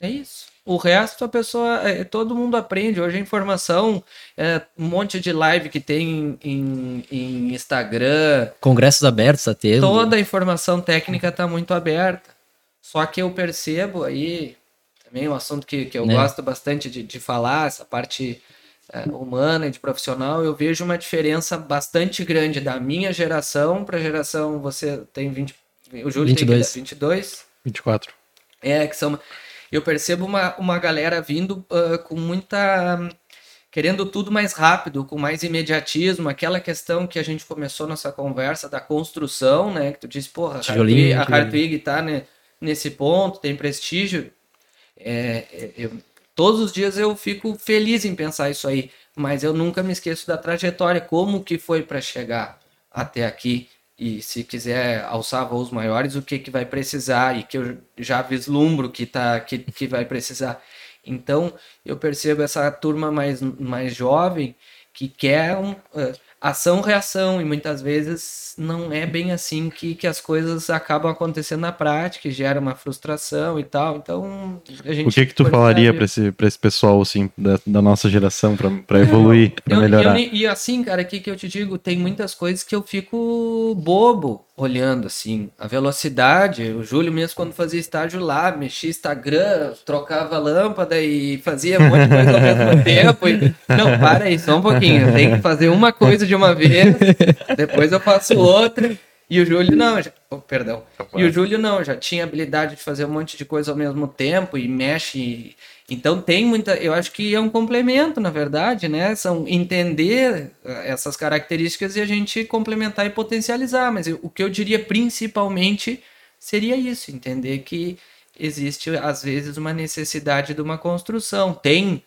É isso. O resto a pessoa, é, todo mundo aprende. Hoje a informação, é, um monte de live que tem em, em Instagram. Congressos abertos a ter. Toda a informação técnica está muito aberta. Só que eu percebo aí, também é um assunto que, que eu né? gosto bastante de, de falar, essa parte é, humana e de profissional, eu vejo uma diferença bastante grande da minha geração para a geração, você tem 20, o Júlio 22. tem 22? 24. É, que são, eu percebo uma, uma galera vindo uh, com muita querendo tudo mais rápido, com mais imediatismo, aquela questão que a gente começou nossa conversa da construção, né, que tu disse, porra, a Hartwig tá né, nesse ponto, tem prestígio, é, é, eu, todos os dias eu fico feliz em pensar isso aí, mas eu nunca me esqueço da trajetória, como que foi para chegar até aqui e se quiser alçar voos maiores, o que que vai precisar e que eu já vislumbro que tá que, que vai precisar. Então eu percebo essa turma mais mais jovem que quer um, uh, ação-reação, e muitas vezes não é bem assim que, que as coisas acabam acontecendo na prática, e gera uma frustração e tal. Então, a gente. O que que tu falaria para esse, pra esse pessoal, assim, da, da nossa geração, para evoluir, para melhorar? Eu, e assim, cara, aqui que eu te digo, tem muitas coisas que eu fico bobo olhando, assim. A velocidade, o Júlio mesmo, quando fazia estágio lá, mexia Instagram, trocava lâmpada e fazia um monte de coisa ao mesmo tempo. E... Não, para aí, só um pouquinho. Tem que fazer uma coisa de uma vez, depois eu faço outra. E o Júlio não, já... oh, perdão. E o Júlio não, já tinha habilidade de fazer um monte de coisa ao mesmo tempo e mexe. E... Então tem muita, eu acho que é um complemento, na verdade, né? São entender eh, essas características e a gente complementar e potencializar. Mas o que eu diria principalmente seria isso, entender que existe às vezes uma necessidade de uma construção. Tem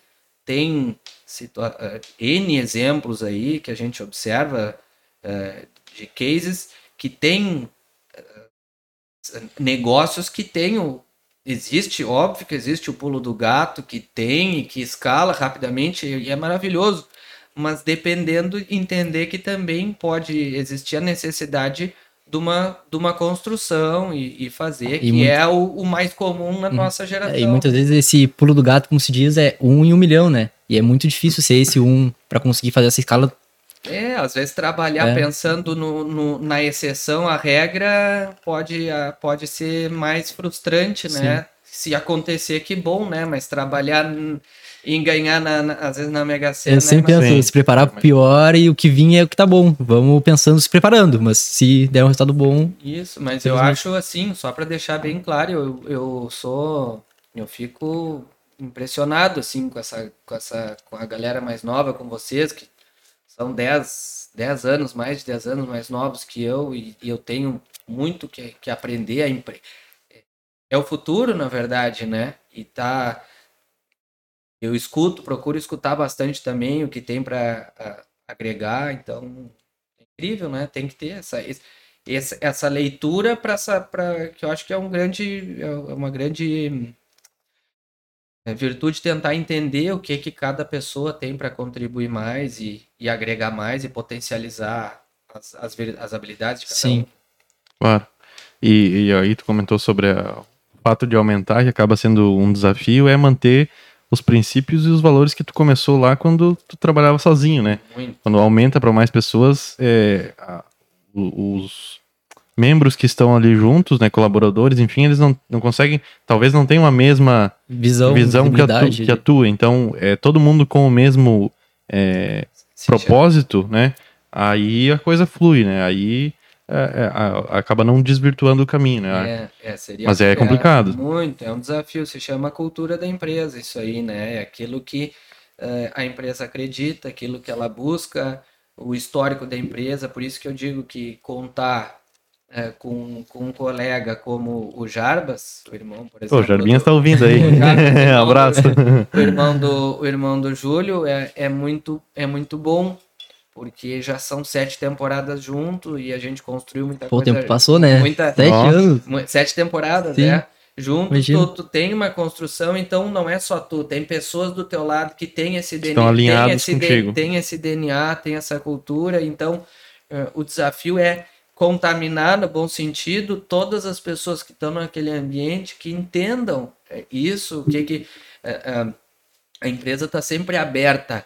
tem uh, N exemplos aí que a gente observa uh, de cases que tem uh, negócios que têm o. Existe, óbvio que existe o pulo do gato, que tem e que escala rapidamente e é maravilhoso, mas dependendo, entender que também pode existir a necessidade de uma, de uma construção e, e fazer, e que muito... é o, o, mais comum na hum. nossa geração. É, e muitas vezes esse pulo do gato, como se diz, é um em um milhão, né? E é muito difícil ser esse um para conseguir fazer essa escala. É, às vezes trabalhar é. pensando no, no, na exceção, a regra pode, pode ser mais frustrante, né? Sim. Se acontecer, que bom, né? Mas trabalhar em ganhar, na, na, às vezes, na Mega Sena. Eu sempre penso, sim. se preparar pro pior e o que vinha é o que tá bom. Vamos pensando, se preparando, mas se der um resultado bom. Isso, mas eu acho assim, só para deixar bem claro, eu, eu sou. Eu fico impressionado assim com essa com essa com a galera mais nova com vocês que são 10, 10 anos mais de 10 anos mais novos que eu e, e eu tenho muito que, que aprender a empre... é o futuro na verdade né? E tá eu escuto procuro escutar bastante também o que tem para agregar então é incrível né? Tem que ter essa essa, essa leitura para que eu acho que é um grande é uma grande é virtude tentar entender o que que cada pessoa tem para contribuir mais e, e agregar mais e potencializar as, as, as habilidades de cada Sim. um. Claro. E, e aí tu comentou sobre a, o fato de aumentar, que acaba sendo um desafio, é manter os princípios e os valores que tu começou lá quando tu trabalhava sozinho, né? Muito. Quando aumenta para mais pessoas, é, a- os membros que estão ali juntos, né, colaboradores, enfim, eles não, não conseguem, talvez não tenham a mesma Visão, visão que a, tu, visibilidade. que a tua. Então, é todo mundo com o mesmo é, propósito, né? Aí a coisa flui, né? Aí é, é, acaba não desvirtuando o caminho, né? É, é, Mas é complicado. Muito, é um desafio. Se chama cultura da empresa, isso aí, né? É aquilo que eh, a empresa acredita, aquilo que ela busca, o histórico da empresa. Por isso que eu digo que contar eh, com, com um colega como o Jarbas, o irmão, por exemplo. Ô, Jarbinhas do- tá ouvindo aí. O Jarbas, irmão do- Abraço. o irmão do, o irmão do Júlio é, é, muito, é muito bom, porque já são sete temporadas junto e a gente construiu muita Pô, o coisa. tempo passou, né? Muita, Sete Nossa. anos. sete temporadas, Sim. né? Junto, Imagina. tu, tu tem uma construção, então não é só tu, tem pessoas do teu lado que tem esse DNA, Estão alinhados tem esse, contigo. tem esse DNA, tem essa cultura, então eh, o desafio é contaminar no bom sentido todas as pessoas que estão naquele ambiente que entendam eh, isso, que que eh, eh, a empresa está sempre aberta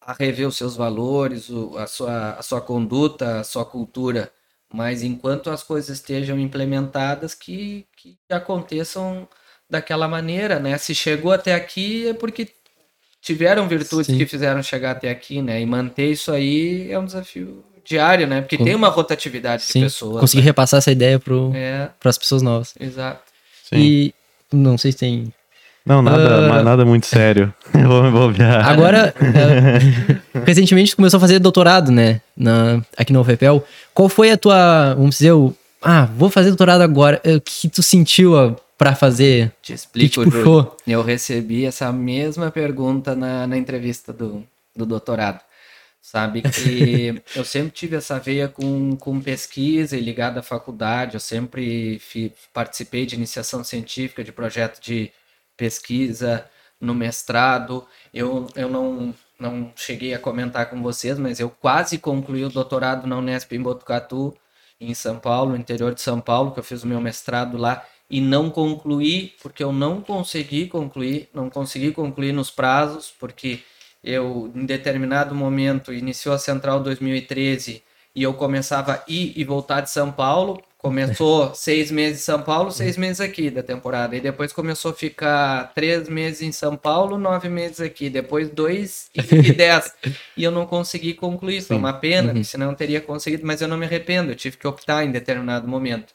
a rever os seus valores, o- a, sua, a sua conduta, a sua cultura. Mas enquanto as coisas estejam implementadas, que, que aconteçam daquela maneira, né? Se chegou até aqui é porque tiveram virtudes Sim. que fizeram chegar até aqui, né? E manter isso aí é um desafio diário, né? Porque Com- tem uma rotatividade Sim. de pessoas. Conseguir repassar essa ideia para né? as pessoas novas. É, exato. Sim. E não sei se tem. Não, nada, Ah. mas nada muito sério. Eu vou me bobear. Agora, é, recentemente tu começou a fazer doutorado, né? Na, aqui no UFPEL. Qual foi a tua, vamos dizer, o, ah, vou fazer doutorado agora. É, O que tu sentiu ó, pra fazer? Te O que explico, te puxou? Eu recebi essa mesma pergunta na, na entrevista do, do doutorado. Sabe que eu sempre tive essa veia com, com pesquisa e ligada à faculdade. Eu sempre fi- participei de iniciação científica, de projeto de pesquisa no mestrado. Eu, eu não, não cheguei a comentar com vocês, mas eu quase concluí o doutorado na Unesp em Botucatu, em São Paulo, interior de São Paulo, que eu fiz o meu mestrado lá e não concluí, porque eu não consegui concluir, não consegui concluir nos prazos, porque eu, em determinado momento, iniciou a Central 2013 e eu começava a ir e voltar de São Paulo. Começou seis meses em São Paulo, seis meses aqui da temporada. E depois começou a ficar três meses em São Paulo, nove meses aqui. Depois dois e, dez. E eu não consegui concluir. Foi uma pena, Uhum. senão eu teria conseguido, mas eu não me arrependo. Eu tive que optar em determinado momento.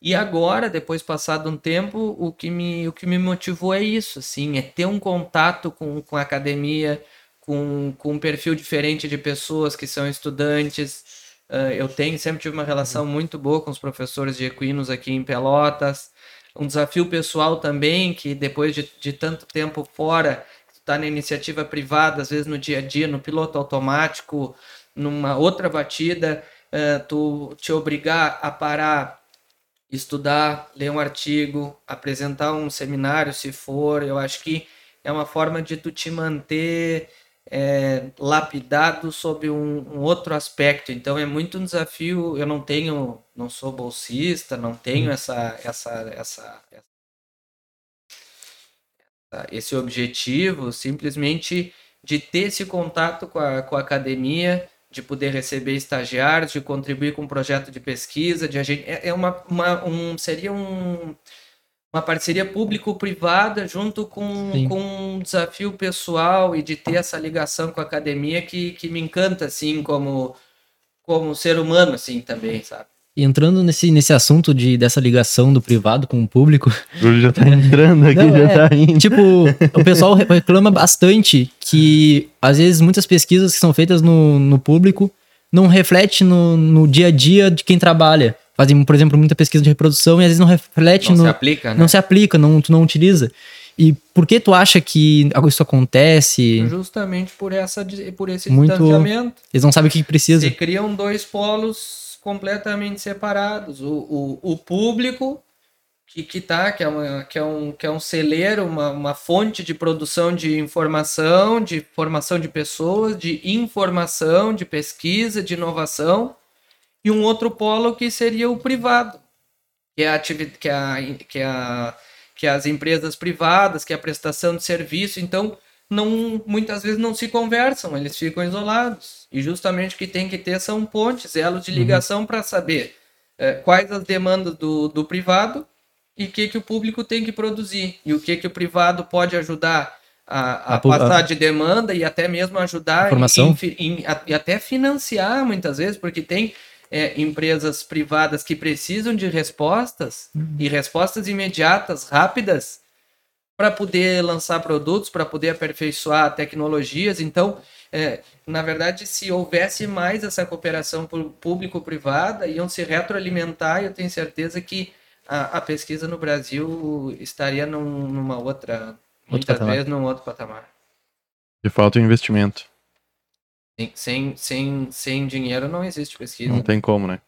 E agora, depois passado um tempo, o que me, o que me motivou é isso, assim, é ter um contato com, com a academia, com, com um perfil diferente de pessoas que são estudantes. Ah, eu tenho, sempre tive uma relação muito boa com os professores de equinos aqui em Pelotas. Um desafio pessoal também, que depois de, de tanto tempo fora, tu tá na iniciativa privada, às vezes no dia a dia, no piloto automático, numa outra batida, ah, tu te obrigar a parar estudar, ler um artigo, apresentar um seminário, se for, eu acho que é uma forma de tu te manter é, lapidado sob um, um outro aspecto. Então é muito um desafio. Eu não tenho, não sou bolsista, não tenho essa, essa, essa, essa- esse objetivo, simplesmente de ter esse contato com a, com a academia, de poder receber estagiários, de contribuir com um projeto de pesquisa, de a gente, é, é uma, uma- um, seria um, uma parceria público-privada junto com, Sim. com um desafio pessoal e de ter essa ligação com a academia que, que me encanta, assim, como, como ser humano, assim, também, sabe? entrando nesse, nesse assunto de, dessa ligação do privado com o público. O Júlio já tá entrando aqui, Não, já é, tá indo. Tipo, o pessoal re- reclama bastante que, às vezes, muitas pesquisas que são feitas no, no público não reflete no, no dia a dia de quem trabalha. Fazem, por exemplo, muita pesquisa de reprodução e às vezes não reflete Não no. se aplica, né? Não se aplica, não, tu não utiliza. E por que tu acha que isso acontece? Justamente por, essa, por esse Muito- distanciamento. Eles não sabem o que que precisa. Se criam dois polos completamente separados. O, o, o público, que, que, tá, que, é uma, que, é um, que é um celeiro, uma, uma fonte de produção de informação, de formação de pessoas, de informação, de pesquisa, de inovação. E um outro polo que seria o privado, que é a, que é a, que é a que é as empresas privadas, que é a prestação de serviço. Então, não, muitas vezes não se conversam, eles ficam isolados. E justamente o que tem que ter são pontes, elos de ligação para saber eh, quais as demandas do, do privado e o que, que o público tem que produzir. E o que, que o privado pode ajudar a, a, A pu- a- passar de demanda e até mesmo ajudar em- Informação. em em- e até financiar muitas vezes, porque tem é, empresas privadas que precisam de respostas e respostas imediatas, rápidas, para poder lançar produtos, para poder aperfeiçoar tecnologias. Então, é, na verdade, se houvesse mais essa cooperação público-privada, iam se retroalimentar e eu tenho certeza que a, a pesquisa no Brasil estaria num- numa outra, muitas patamar. vezes num outro patamar. De falta o investimento. Sem, sem, sem, sem dinheiro não existe pesquisa. Não tem como, né?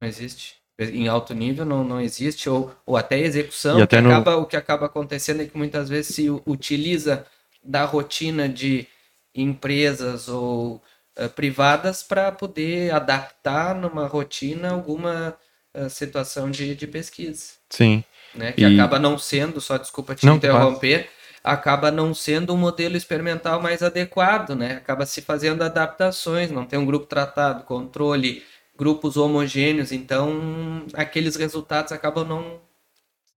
Não existe. Em alto nível não, não existe, ou, ou até execução. E até que no- acaba, o que acaba acontecendo é que muitas vezes se utiliza da rotina de empresas ou eh, privadas para poder adaptar numa rotina alguma situação de, de pesquisa. Sim. Né? Que E- acaba não sendo, só desculpa te Não, interromper, acaba não sendo um modelo experimental mais adequado, né? Acaba se fazendo adaptações, não tem um grupo tratado, controle, grupos homogêneos, então aqueles resultados acabam não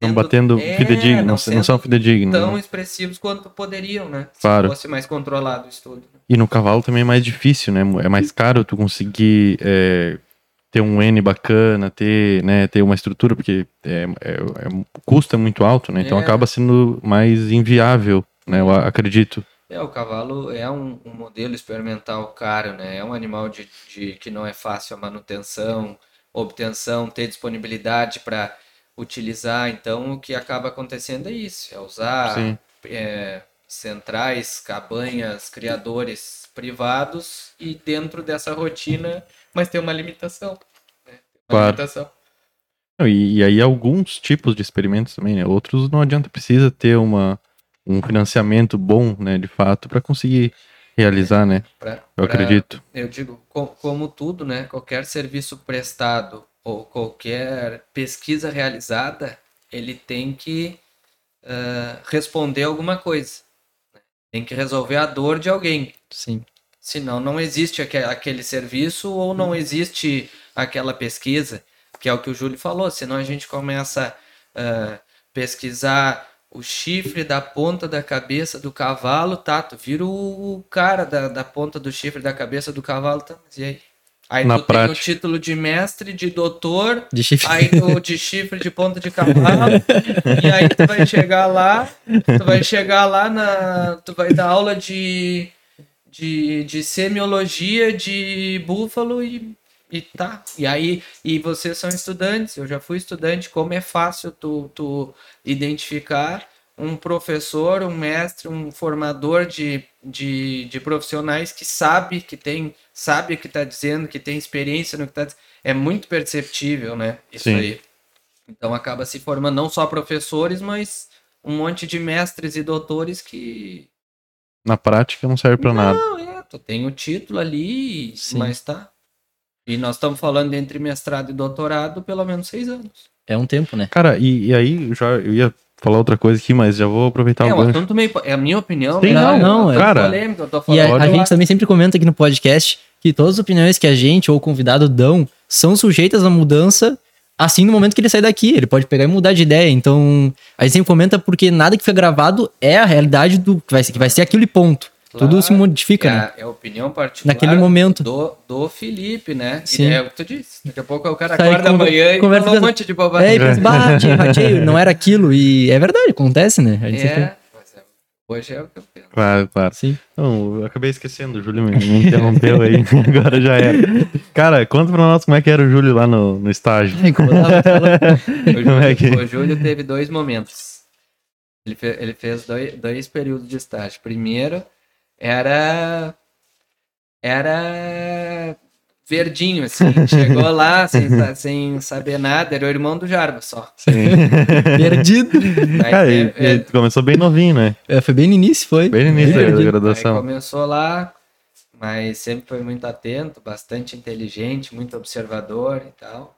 Não batendo É, fidedigno, não, não são fidedignos. tão né? expressivos quanto poderiam, né? Claro. Se fosse mais controlado o estudo. E no cavalo também é mais difícil, né? É mais caro tu conseguir é, ter um N bacana, ter, né, ter uma estrutura, porque é, é- é- o custo é muito alto, né? Então É. acaba sendo mais inviável, né? Eu acredito. É, o cavalo é um, um modelo experimental caro, né? É um animal de, de- que não é fácil a manutenção, obtenção, ter disponibilidade para utilizar. Então, o que acaba acontecendo é isso: é usar é, centrais, cabanhas, criadores privados e dentro dessa rotina, mas tem uma limitação. Né? Uma Claro. limitação. Não, E, e aí alguns tipos de experimentos também, né? Outros não adianta, precisa ter uma, um financiamento bom, né? De fato, para conseguir realizar, né? Pra- Eu pra- acredito. eu digo, co- como tudo, né? Qualquer serviço prestado ou qualquer pesquisa realizada, ele tem que ah, responder alguma coisa. né? Tem que resolver a dor de alguém. Sim. Senão não existe aque- aquele serviço ou não existe aquela pesquisa, que é o que o Júlio falou. Senão a gente começa a pesquisar o chifre da ponta da cabeça do cavalo, tá? Tu vira o cara da, da ponta do chifre da cabeça do cavalo, tá? Mas e aí? Aí Na tu tem prática. o título de mestre, de doutor, De chifre. aí tu de chifre de ponta de cavalo, e aí tu vai chegar lá, tu vai chegar lá na. Tu vai dar aula de, de, de semiologia de búfalo e, e tá. E aí, e vocês são estudantes, eu já fui estudante, como é fácil tu, tu identificar um professor, um mestre, um formador de, de, de profissionais que sabe, que tem, sabe o que está dizendo, que tem experiência no que está dizendo. É muito perceptível, né? Isso Sim. aí. Então acaba se formando não só professores, mas um monte de mestres e doutores que. Na prática não serve para nada. Não, é, tu tem o título ali, Sim. mas tá. E nós estamos falando entre mestrado e doutorado pelo menos seis anos. É um tempo, né? Cara, e, e aí já eu ia falar outra coisa aqui, mas já vou aproveitar é o um gancho. meio. É a minha opinião, Sim, né? não, não, é cara. polêmica, eu tô E falando. a, a gente também sempre comenta aqui no podcast que todas as opiniões que a gente ou o convidado dão são sujeitas à mudança assim no momento que ele sai daqui. Ele pode pegar e mudar de ideia. Então, a gente sempre comenta porque nada que foi gravado é a realidade do que vai ser, que vai ser aquilo e ponto. Tudo se modifica, é, né? a- É a opinião particular Naquele momento. do, do Felipe, né? Sim. E é o que tu disse. Daqui a pouco o cara Sai acorda conver- amanhã e conversa fala um monte de bobagem. É, e pensa, bah, não era aquilo. E é verdade, acontece, né? A gente sempre- É, é, hoje é o que eu penso. Claro, claro. Sim. Não, eu acabei esquecendo, o Júlio me, me interrompeu aí, agora já era. Cara, conta pra nós como é que era o Júlio lá no, no estágio. Ai, como tava falando. O Como é que- Júlio, o Júlio teve dois momentos. Ele, fe- ele fez dois, dois períodos de estágio. Primeiro era. Era. Verdinho, assim. Chegou lá sem, sem saber nada, era o irmão do Jarbas só. Sim. Perdido. Aí, Cara, e- é- é- começou bem novinho, né? É, foi bem no início, foi. Bem no início da perdido. Aí graduação. começou lá, mas sempre foi muito atento, bastante inteligente, muito observador e tal.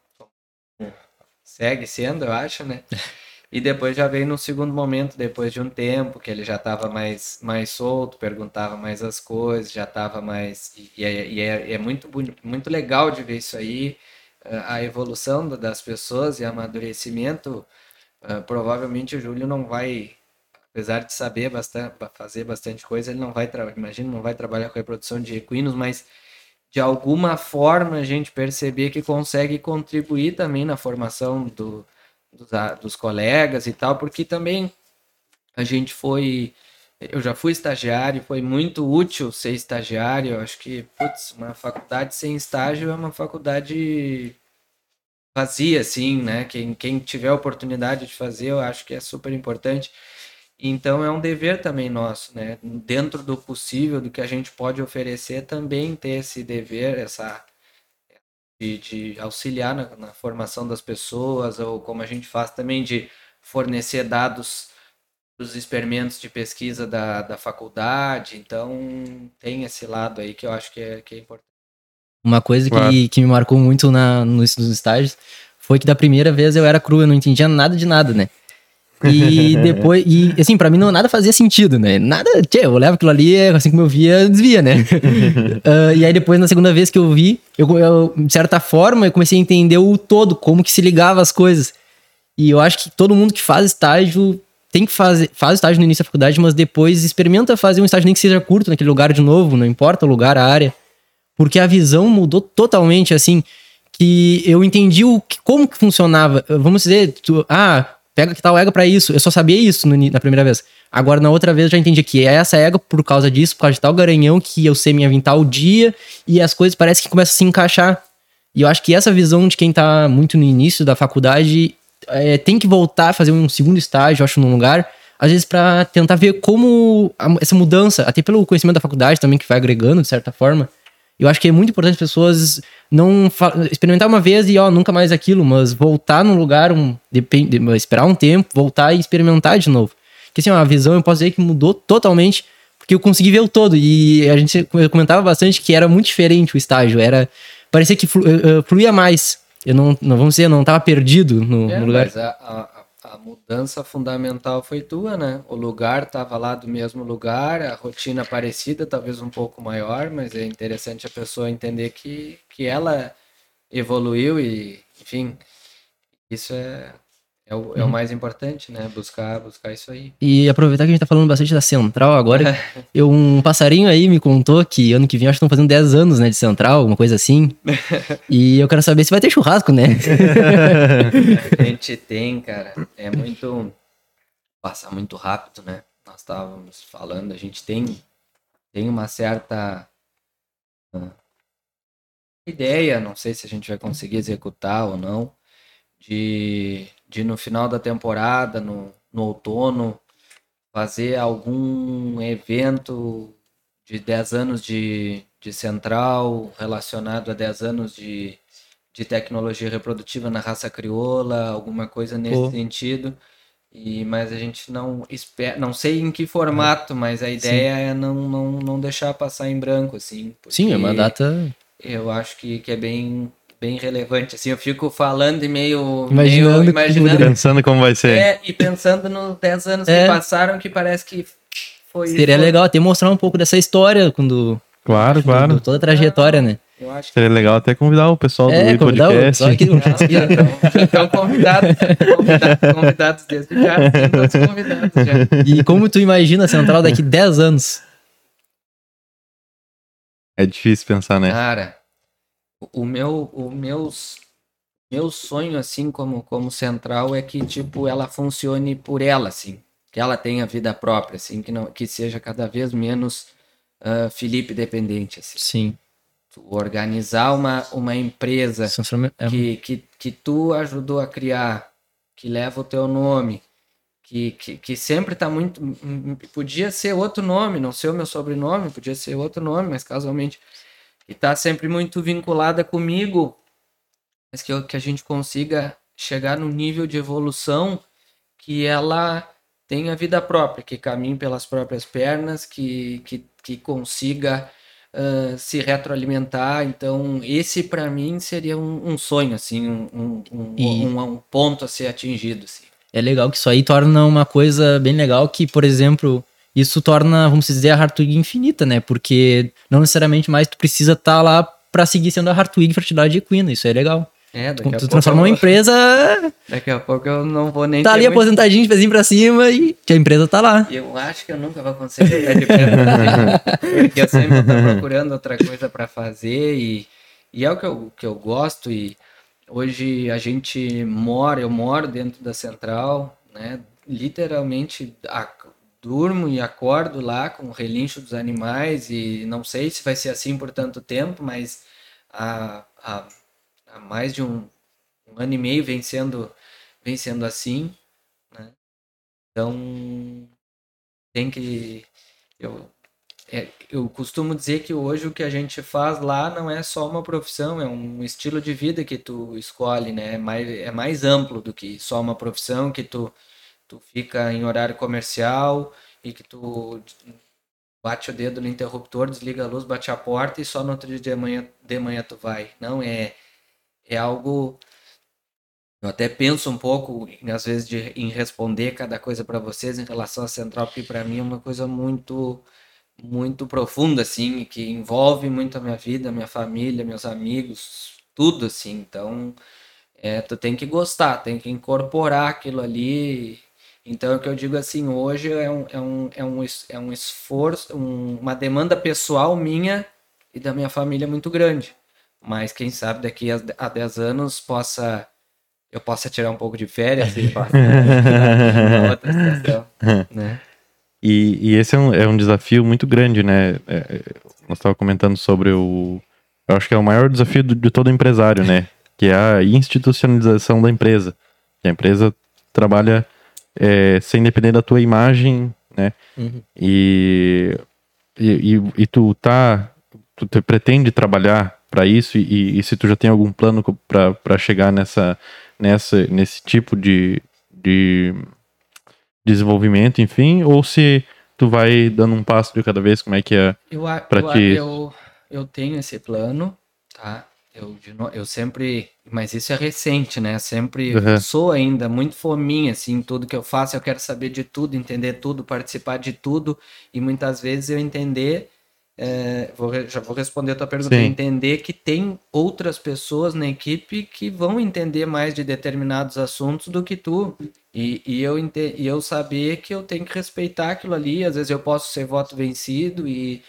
Segue sendo, eu acho, né? E depois já veio no segundo momento, depois de um tempo, que ele já estava mais, mais solto, perguntava mais as coisas, já estava mais. E, é, e é, é muito, muito legal de ver isso aí, a evolução da- das pessoas e amadurecimento. eh, provavelmente o Júlio não vai apesar de saber bastante, fazer bastante coisa, ele não vai, imagino, não vai trabalhar com reprodução de equinos, mas de alguma forma a gente perceber que consegue contribuir também na formação do, dos, dos colegas e tal, porque também a gente foi, eu já fui estagiário, foi muito útil ser estagiário, eu acho que, putz, uma faculdade sem estágio é uma faculdade vazia, assim, né? Quem, quem tiver oportunidade de fazer, eu acho que é super importante. Então é um dever também nosso, né? Dentro do possível, do que a gente pode oferecer, também ter esse dever, essa de, de auxiliar na, na formação das pessoas, ou como a gente faz também de fornecer dados dos experimentos de pesquisa da, da faculdade. Então tem esse lado aí que eu acho que é, que é importante. Uma coisa Claro. que, que me marcou muito na, nos, nos estágios foi que da primeira vez eu era cru, eu não entendia nada de nada, né? E depois, e assim, pra mim não nada fazia sentido, né? Nada, tchê, eu olhava aquilo ali, assim como eu via, desvia, né? Ah, e aí depois, na segunda vez que eu vi, eu, eu, de certa forma, eu comecei a entender o todo, como que se ligava as coisas. E eu acho que todo mundo que faz estágio tem que fazer, faz estágio no início da faculdade, mas depois experimenta fazer um estágio nem que seja curto naquele lugar de novo, não importa o lugar, a área porque a visão mudou totalmente, assim, que eu entendi o que, como que funcionava. Vamos dizer, tu, ah, pega que tal égua pra isso. Eu só sabia isso no na primeira vez. Agora, na outra vez, já entendi que é essa égua por causa disso, por causa de tal garanhão que eu sei me vir tal dia, e as coisas parecem que começam a se encaixar. E eu acho que essa visão de quem tá muito no início da faculdade é, tem que voltar a fazer um segundo estágio, acho, num lugar, às vezes pra tentar ver como a- essa mudança, até pelo conhecimento da faculdade também, que vai agregando, de certa forma, eu acho que é muito importante as pessoas não experimentar uma vez e ó, nunca mais aquilo, mas voltar num lugar, um, depende, esperar um tempo, voltar e experimentar de novo. Porque assim, a visão eu posso dizer que mudou totalmente, porque eu consegui ver o todo. E a gente comentava bastante que era muito diferente o estágio. Era. Parecia que eh, eh, fluía mais. Eu não, não vamos dizer, eu não tava perdido no, É, no lugar. mas a, a mudança fundamental foi tua, né? O lugar estava lá do mesmo lugar, a rotina parecida, talvez um pouco maior, mas é interessante a pessoa entender que, que ela evoluiu e, enfim, isso é, é, o, é o mais importante, né? Buscar, buscar isso aí. E aproveitar que a gente tá falando bastante da Central agora, eu, um passarinho aí me contou que ano que vem acho que estão fazendo 10 anos, né, de Central, alguma coisa assim. e eu quero saber se vai ter churrasco, né? A gente tem, cara, é muito. Passa muito rápido, né? Nós estávamos falando, a gente tem, tem uma certa ah, ideia, não sei se a gente vai conseguir executar ou não, de, de no final da temporada, no, no outono, fazer algum evento de 10 anos de, de central relacionado a 10 anos de, de tecnologia reprodutiva na raça crioula, alguma coisa nesse Pô. sentido. E, mas a gente não espera, não sei em que formato, mas a ideia é não, não, não deixar passar em branco, assim. Sim, é uma data. Eu acho que, que é bem, bem relevante. Assim, eu fico falando e meio Imaginando meio, que imaginando Pensando como vai ser. é, e pensando nos 10 anos É. que passaram, que parece que foi. Seria foi- legal até mostrar um pouco dessa história, quando, Claro, claro. do- toda a trajetória, né? Eu acho que Seria legal até convidar o pessoal É, do o podcast. aqui do- já estão então, convidados, convidados, convidados desde já, todos convidados já. E como tu imagina a Central daqui 10 anos? É difícil pensar, né? Cara, o meu, o meus, meu sonho, assim, como, como central, é que, tipo, ela funcione por ela, assim. Que ela tenha vida própria, assim, que, não, que seja cada vez menos uh, Felipe dependente, assim. Sim. Tu organizar uma, uma empresa É, que, que, que tu ajudou a criar, que leva o teu nome, que, que, que sempre tá muito. Podia ser outro nome, não ser o meu sobrenome, podia ser outro nome, mas casualmente. E tá sempre muito vinculada comigo, mas que, que a gente consiga chegar no nível de evolução que ela tenha vida própria, que caminhe pelas próprias pernas, que, que, que consiga uh, se retroalimentar. Então, esse para mim seria um, um, sonho, assim, um, um, E- um, um ponto a ser atingido. Assim. É legal que isso aí torna uma coisa bem legal que, por exemplo, isso torna, vamos dizer, a Hartwig infinita, né? Porque não necessariamente mais tu precisa estar lá pra seguir sendo a Hartwig Fertilidade Equina. Isso é legal. É, daqui a Tu pouco transforma uma empresa, Daqui a pouco eu não vou nem tá ali muito- aposentadinho, de pezinho pra cima e a empresa tá lá. Eu acho que eu nunca vou conseguir de porque eu sempre tô procurando outra coisa para fazer e, e é o que eu, que eu gosto e hoje a gente mora, eu moro dentro da central, né? Literalmente a- durmo e acordo lá com o relincho dos animais e não sei se vai ser assim por tanto tempo, mas há, há, há mais de um, um ano e meio vem sendo, vem sendo assim, né? Então tem que eu é, eu costumo dizer que hoje o que a gente faz lá não é só uma profissão, é um estilo de vida que tu escolhe, né? É mais, é mais amplo do que só uma profissão que tu, tu fica em horário comercial e que tu bate o dedo no interruptor, desliga a luz, bate a porta e só no outro dia de manhã, de manhã tu vai. Não, é, é algo. Eu até penso um pouco, às vezes, de, em responder cada coisa para vocês em relação à central, porque para mim é uma coisa muito muito profunda, assim, que envolve muito a minha vida, minha família, meus amigos, tudo, assim. Então, é, tu tem que gostar, tem que incorporar aquilo ali. Então, o que eu digo assim, hoje é um, é um, é um, é um esforço, um- uma demanda pessoal minha e da minha família muito grande. Mas quem sabe daqui a, a 10 anos possa eu possa tirar um pouco de férias e outra situação, né? E, e esse é um, é um desafio muito grande, né? É, é, nós estávamos comentando sobre o. Eu acho que é o maior desafio do- de todo empresário, né? Que é a institucionalização da empresa. Que a empresa trabalha é, sem depender da tua imagem, né? Uhum. E, e, e, tu tá. Tu te- pretende trabalhar para isso e, e se tu já tem algum plano para chegar nessa, nessa, nesse tipo de, de desenvolvimento, enfim, ou se tu vai dando um passo de cada vez, como é que é? Eu, a- Pra eu, a- ti. eu, eu tenho esse plano, tá? Eu, eu sempre. Mas isso é recente, né? Sempre Uhum. sou ainda muito fominha, assim, tudo que eu faço, eu quero saber de tudo, entender tudo, participar de tudo. E muitas vezes eu entender. é, vou, já vou responder a tua pergunta. Sim. Entender que tem outras pessoas na equipe que vão entender mais de determinados assuntos do que tu. E, e, eu, e eu saber que eu tenho que respeitar aquilo ali. Às vezes eu posso ser voto vencido e,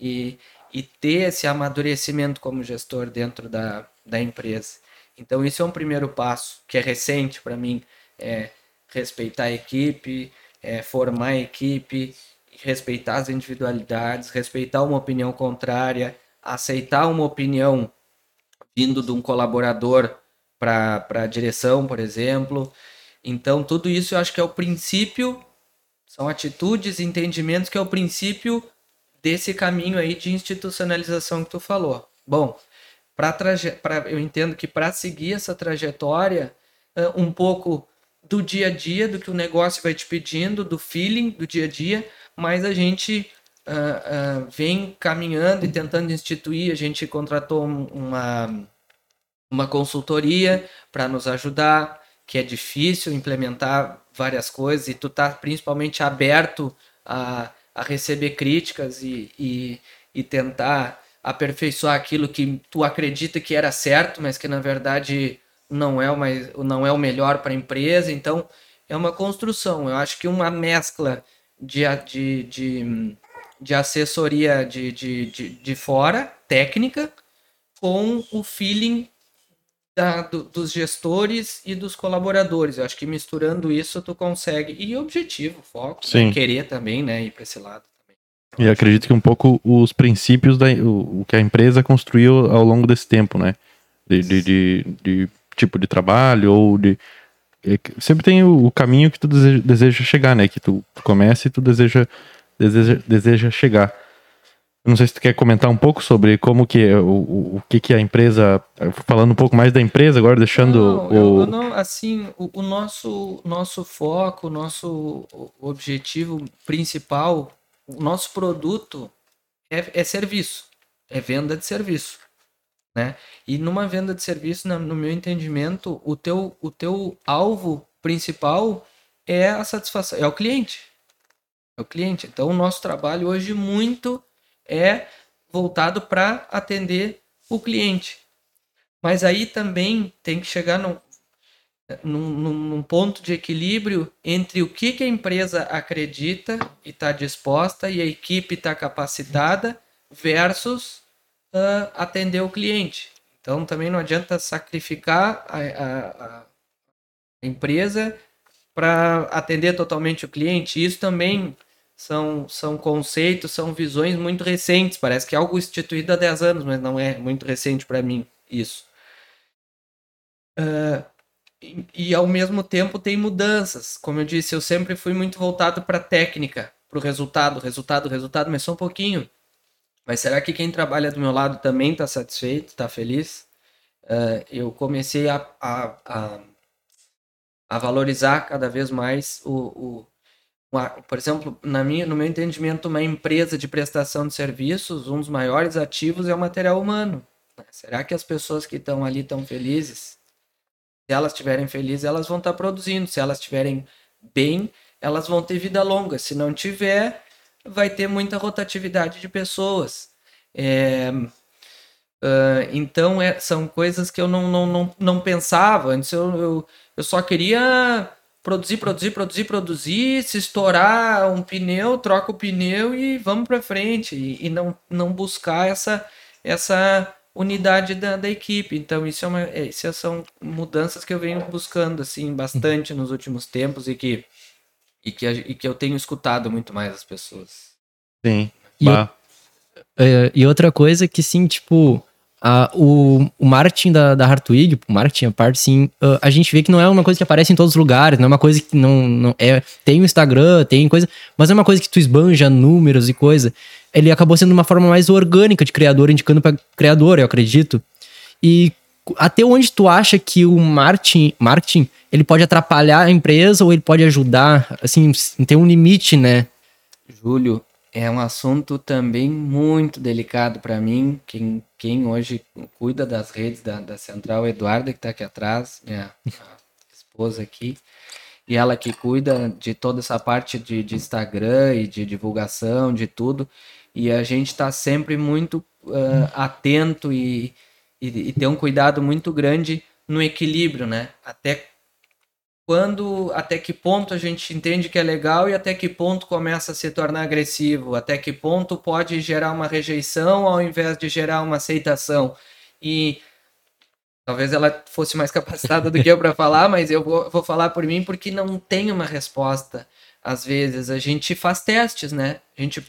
e, e ter esse amadurecimento como gestor dentro da, da empresa. Então, isso é um primeiro passo, que é recente para mim, é respeitar a equipe, é formar a equipe, respeitar as individualidades, respeitar uma opinião contrária, aceitar uma opinião vindo de um colaborador para a direção, por exemplo. Então, tudo isso eu acho que é o princípio, são atitudes, entendimentos que é o princípio desse caminho aí de institucionalização que tu falou. Bom, pra traje... pra... eu entendo que para seguir essa trajetória, um pouco do dia a dia, do que o negócio vai te pedindo, do feeling do dia a dia, mas a gente ah, ah, vem caminhando e tentando instituir. A gente contratou um- uma, uma consultoria para nos ajudar, que é difícil implementar várias coisas e tu tá principalmente aberto a, a receber críticas e, e, e tentar aperfeiçoar aquilo que tu acredita que era certo, mas que na verdade não é o, mais, não é o melhor para a empresa. Então é uma construção. Eu acho que uma mescla de, de, de, de assessoria de, de, de, de fora, técnica, com o feeling da, do, dos gestores e dos colaboradores. Eu acho que misturando isso tu consegue. E objetivo, foco, né? Querer também, né? Ir para esse lado também. E acredito que um pouco os princípios da o, o que a empresa construiu ao longo desse tempo, né? De, de, de, de tipo de trabalho ou de. é Sempre tem o, o caminho que tu deseja, deseja chegar, né? Que tu, tu começa e tu deseja, deseja, deseja chegar. Não sei se tu quer comentar um pouco sobre como que é, o, o, o que que a empresa. Falando um pouco mais da empresa agora, deixando Não, o. eu- não, assim, o, o nosso, nosso foco, o nosso objetivo principal, o nosso produto é, é serviço, é venda de serviço, né? E numa venda de serviço, no meu entendimento, o teu, o teu alvo principal é a satisfação, é o cliente, é o cliente. Então, o nosso trabalho hoje muito é voltado para atender o cliente. Mas aí também tem que chegar num, num, num- ponto de equilíbrio entre o que, que a empresa acredita e está disposta e a equipe está capacitada versus ah, atender o cliente. Então também não adianta sacrificar a, a- a empresa para atender totalmente o cliente. Isso também são, são conceitos, são visões muito recentes. Parece que é algo instituído há 10 anos, mas não é muito recente para mim isso. Ah, e, e, ao mesmo tempo tem mudanças. Como eu disse, eu sempre fui muito voltado para técnica, para o resultado, resultado, resultado, mas só um pouquinho. Mas será que quem trabalha do meu lado também está satisfeito, está feliz? Ah, eu comecei a, a, a, a valorizar cada vez mais o, o, a- por exemplo, na minha, no meu entendimento, uma empresa de prestação de serviços, um dos maiores ativos é o material humano. né? Será que as pessoas que estão ali estão felizes? Se elas estiverem felizes, elas vão estar produzindo. Se elas estiverem bem, elas vão ter vida longa. Se não tiver, vai ter muita rotatividade de pessoas. É, ah, então, é- são coisas que eu não, não, não, não pensava. Antes eu, eu, eu só queria produzir, produzir, produzir, produzir. Se estourar um pneu, troca o pneu e vamos para frente. E, e não, não buscar essa, essa unidade da, da equipe. Então, isso é uma, é, isso são mudanças que eu venho buscando assim bastante nos últimos tempos e que, e que, e que eu tenho escutado muito mais as pessoas. Sim. E. É, e outra coisa que, sim, tipo, a, o, o marketing da, da Hartwig, o marketing, a parte, sim, ah, a gente vê que não é uma coisa que aparece em todos os lugares, não é uma coisa que não, não é. Tem o Instagram, tem coisa, mas é uma coisa que tu esbanja números e coisa. Ele acabou sendo uma forma mais orgânica de criador, indicando para criador, eu acredito. E até onde tu acha que o marketing, marketing ele pode atrapalhar a empresa ou ele pode ajudar? Assim, tem um limite, né? Júlio, é um assunto também muito delicado para mim. Quem, quem hoje cuida das redes da, da Central, Eduarda, que está aqui atrás, minha esposa aqui, e ela que cuida de toda essa parte de, de Instagram e de divulgação, de tudo. E a gente está sempre muito ah, atento e, e, e ter um cuidado muito grande no equilíbrio, né? Até quando, até que ponto a gente entende que é legal e até que ponto começa a se tornar agressivo, até que ponto pode gerar uma rejeição ao invés de gerar uma aceitação. E talvez ela fosse mais capacitada do que eu para falar, mas eu vou, vou falar por mim porque não tem uma resposta. Às vezes a gente faz testes, né? A gente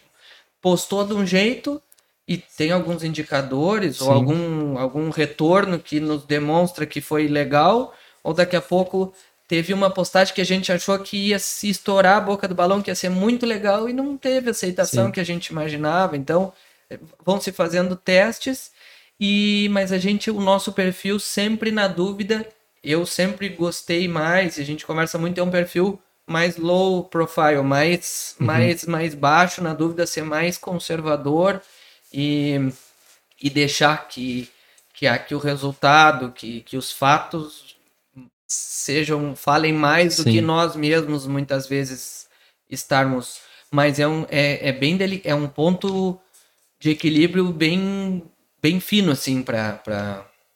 postou de um jeito e tem alguns indicadores ou Sim. algum, algum retorno que nos demonstra que foi legal, ou daqui a pouco teve uma postagem que a gente achou que ia se estourar a boca do balão, que ia ser muito legal e não teve a aceitação Sim. que a gente imaginava. Então, eh, vão se fazendo testes e mas a gente o nosso perfil sempre na dúvida, eu sempre gostei mais, a gente conversa muito é um perfil mais low profile, mais mais mais baixo, na dúvida ser mais conservador e e deixar que que, a, que o resultado, que, que os fatos sejam falem mais do Sim. que nós mesmos muitas vezes estarmos mas é um é, é bem deli é um ponto de equilíbrio bem bem fino assim para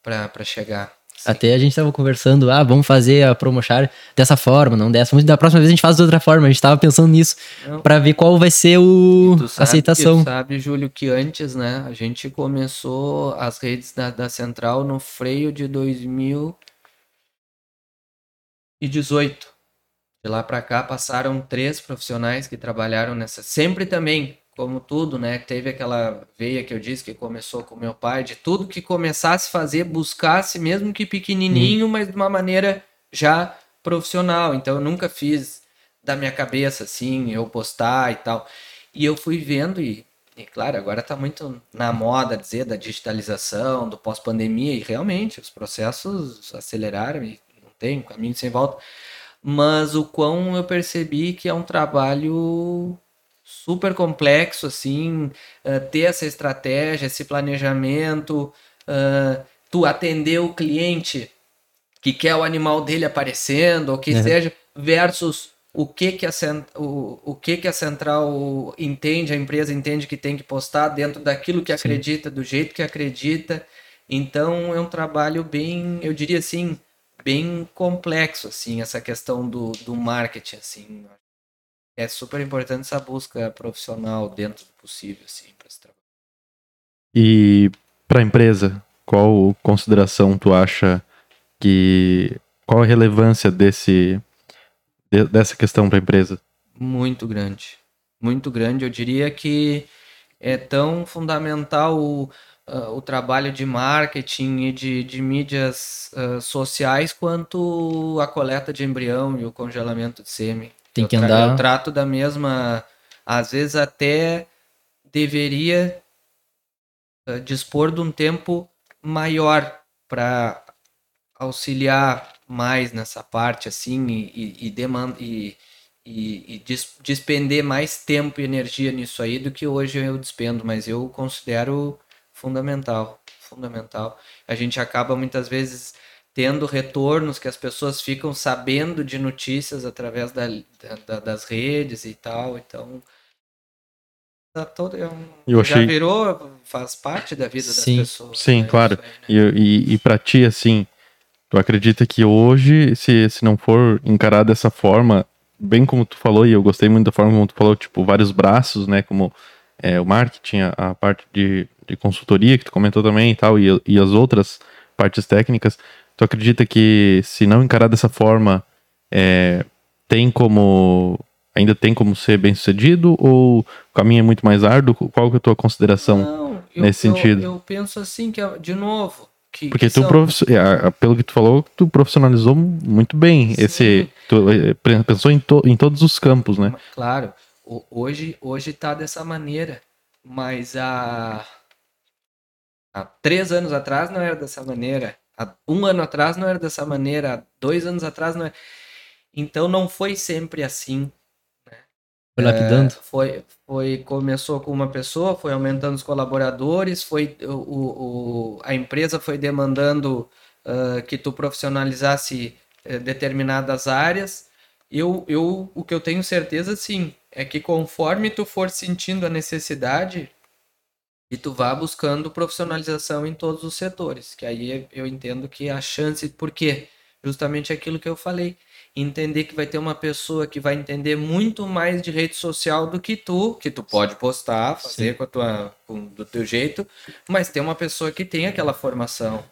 para chegar Até a gente tava conversando, ah, vamos fazer a Promochar dessa forma, não dessa. Da próxima vez a gente faz de outra forma. A gente tava pensando nisso para ver qual vai ser o sabe- aceitação. Tu sabe, Júlio, que antes, né, a gente começou as redes da, da Central no freio de 2018. De lá pra cá passaram três profissionais que trabalharam nessa. Sempre também, como tudo, né? Teve aquela veia que eu disse que começou com meu pai, de tudo que começasse a fazer, buscasse, mesmo que pequenininho, mas de uma maneira já profissional. Então eu nunca fiz da minha cabeça assim, eu postar e tal. E eu fui vendo e, e claro, agora tá muito na moda dizer da digitalização, do pós-pandemia e realmente os processos aceleraram e tem um caminho sem volta. Mas o quão eu percebi que é um trabalho super complexo, assim, eh, ter essa estratégia, esse planejamento, eh, tu atender o cliente que quer o animal dele aparecendo, ou que Uhum. seja, versus o que que a, o, o que que a central entende, a empresa entende que tem que postar dentro daquilo que Sim. acredita, do jeito que acredita. Então é um trabalho bem, eu diria assim, bem complexo, assim, essa questão do, do marketing, assim. É super importante essa busca profissional dentro do possível, assim, para esse trabalho. E para a empresa, qual consideração tu acha que. Qual a relevância desse, de- dessa questão para a empresa? Muito grande. Muito grande. Eu diria que é tão fundamental o, ah, o trabalho de marketing e de, de mídias ah, sociais quanto a coleta de embrião e o congelamento de sêmen. Tem Eu que tra- andar- Eu trato da mesma. Às vezes até deveria ah, dispor de um tempo maior para auxiliar mais nessa parte assim e, e, e, e, e, dis- despender mais tempo e energia nisso aí do que hoje eu despendo, mas eu considero fundamental, fundamental. A gente acaba muitas vezes tendo retornos que as pessoas ficam sabendo de notícias através da, da- das redes e tal, então tá todo, é Eu já achei- virou, faz parte da vida das Sim, pessoas. sim, né, claro. aí, né? E, e, e para ti, assim, tu acredita que hoje, se, se não for encarar dessa forma, bem como tu falou, e eu gostei muito da forma como tu falou, tipo, vários braços, né, como é, o marketing, a, a parte de, de consultoria que tu comentou também e tal, e, e as outras partes técnicas, tu acredita que se não encarar dessa forma, é, tem como, ainda tem como ser bem sucedido, ou o caminho é muito mais árduo? Qual que é a tua consideração? Não, eu, nesse eu- sentido? Eu, penso assim, que, de novo, que, Porque que tu, é, pelo que tu falou, tu profissionalizou muito bem Sim. esse. Tu pre- pensou em, to- em todos os campos, né? Claro, hoje, hoje tá dessa maneira, mas há, há três anos atrás não era dessa maneira, há um ano atrás não era dessa maneira, há dois anos atrás não era. Então não foi sempre assim. Foi lapidando. É, foi, foi, começou com uma pessoa, foi aumentando os colaboradores, foi o, o- a empresa foi demandando ah, que tu profissionalizasse eh, determinadas áreas. Eu, eu, o que eu tenho certeza, sim, é que conforme tu for sentindo a necessidade, e tu vá buscando profissionalização em todos os setores, que aí eu entendo que a chance, por quê? Justamente aquilo que eu falei, entender que vai ter uma pessoa que vai entender muito mais de rede social do que tu, que tu pode postar, fazer com a tua, com, do teu jeito, mas tem uma pessoa que tem aquela formação.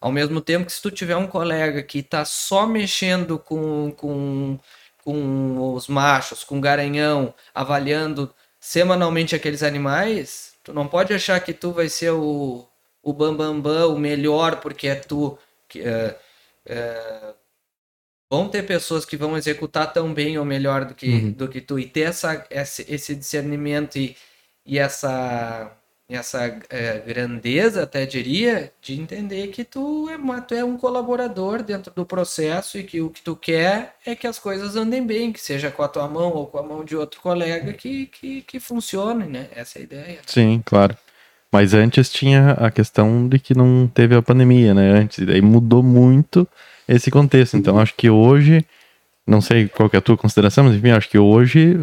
Ao mesmo tempo que se tu tiver um colega que tá só mexendo com, com, com os machos, com garanhão, avaliando semanalmente aqueles animais, tu não pode achar que tu vai ser o, o bambambam, bam, bam, o melhor, porque é tu. Que, é, é, vão ter pessoas que vão executar tão bem ou melhor do que, Uhum. do que tu, e ter essa, esse, esse discernimento e, e essa, essa é, grandeza, até diria, de entender que tu é, tu é um colaborador dentro do processo e que o que tu quer é que as coisas andem bem, que seja com a tua mão ou com a mão de outro colega que, que, que funcione, né? Essa é a ideia. Sim, claro. Mas antes tinha a questão de que não teve a pandemia, né? Antes, e daí mudou muito esse contexto. Então acho que hoje, não sei qual é a tua consideração, mas enfim, acho que hoje,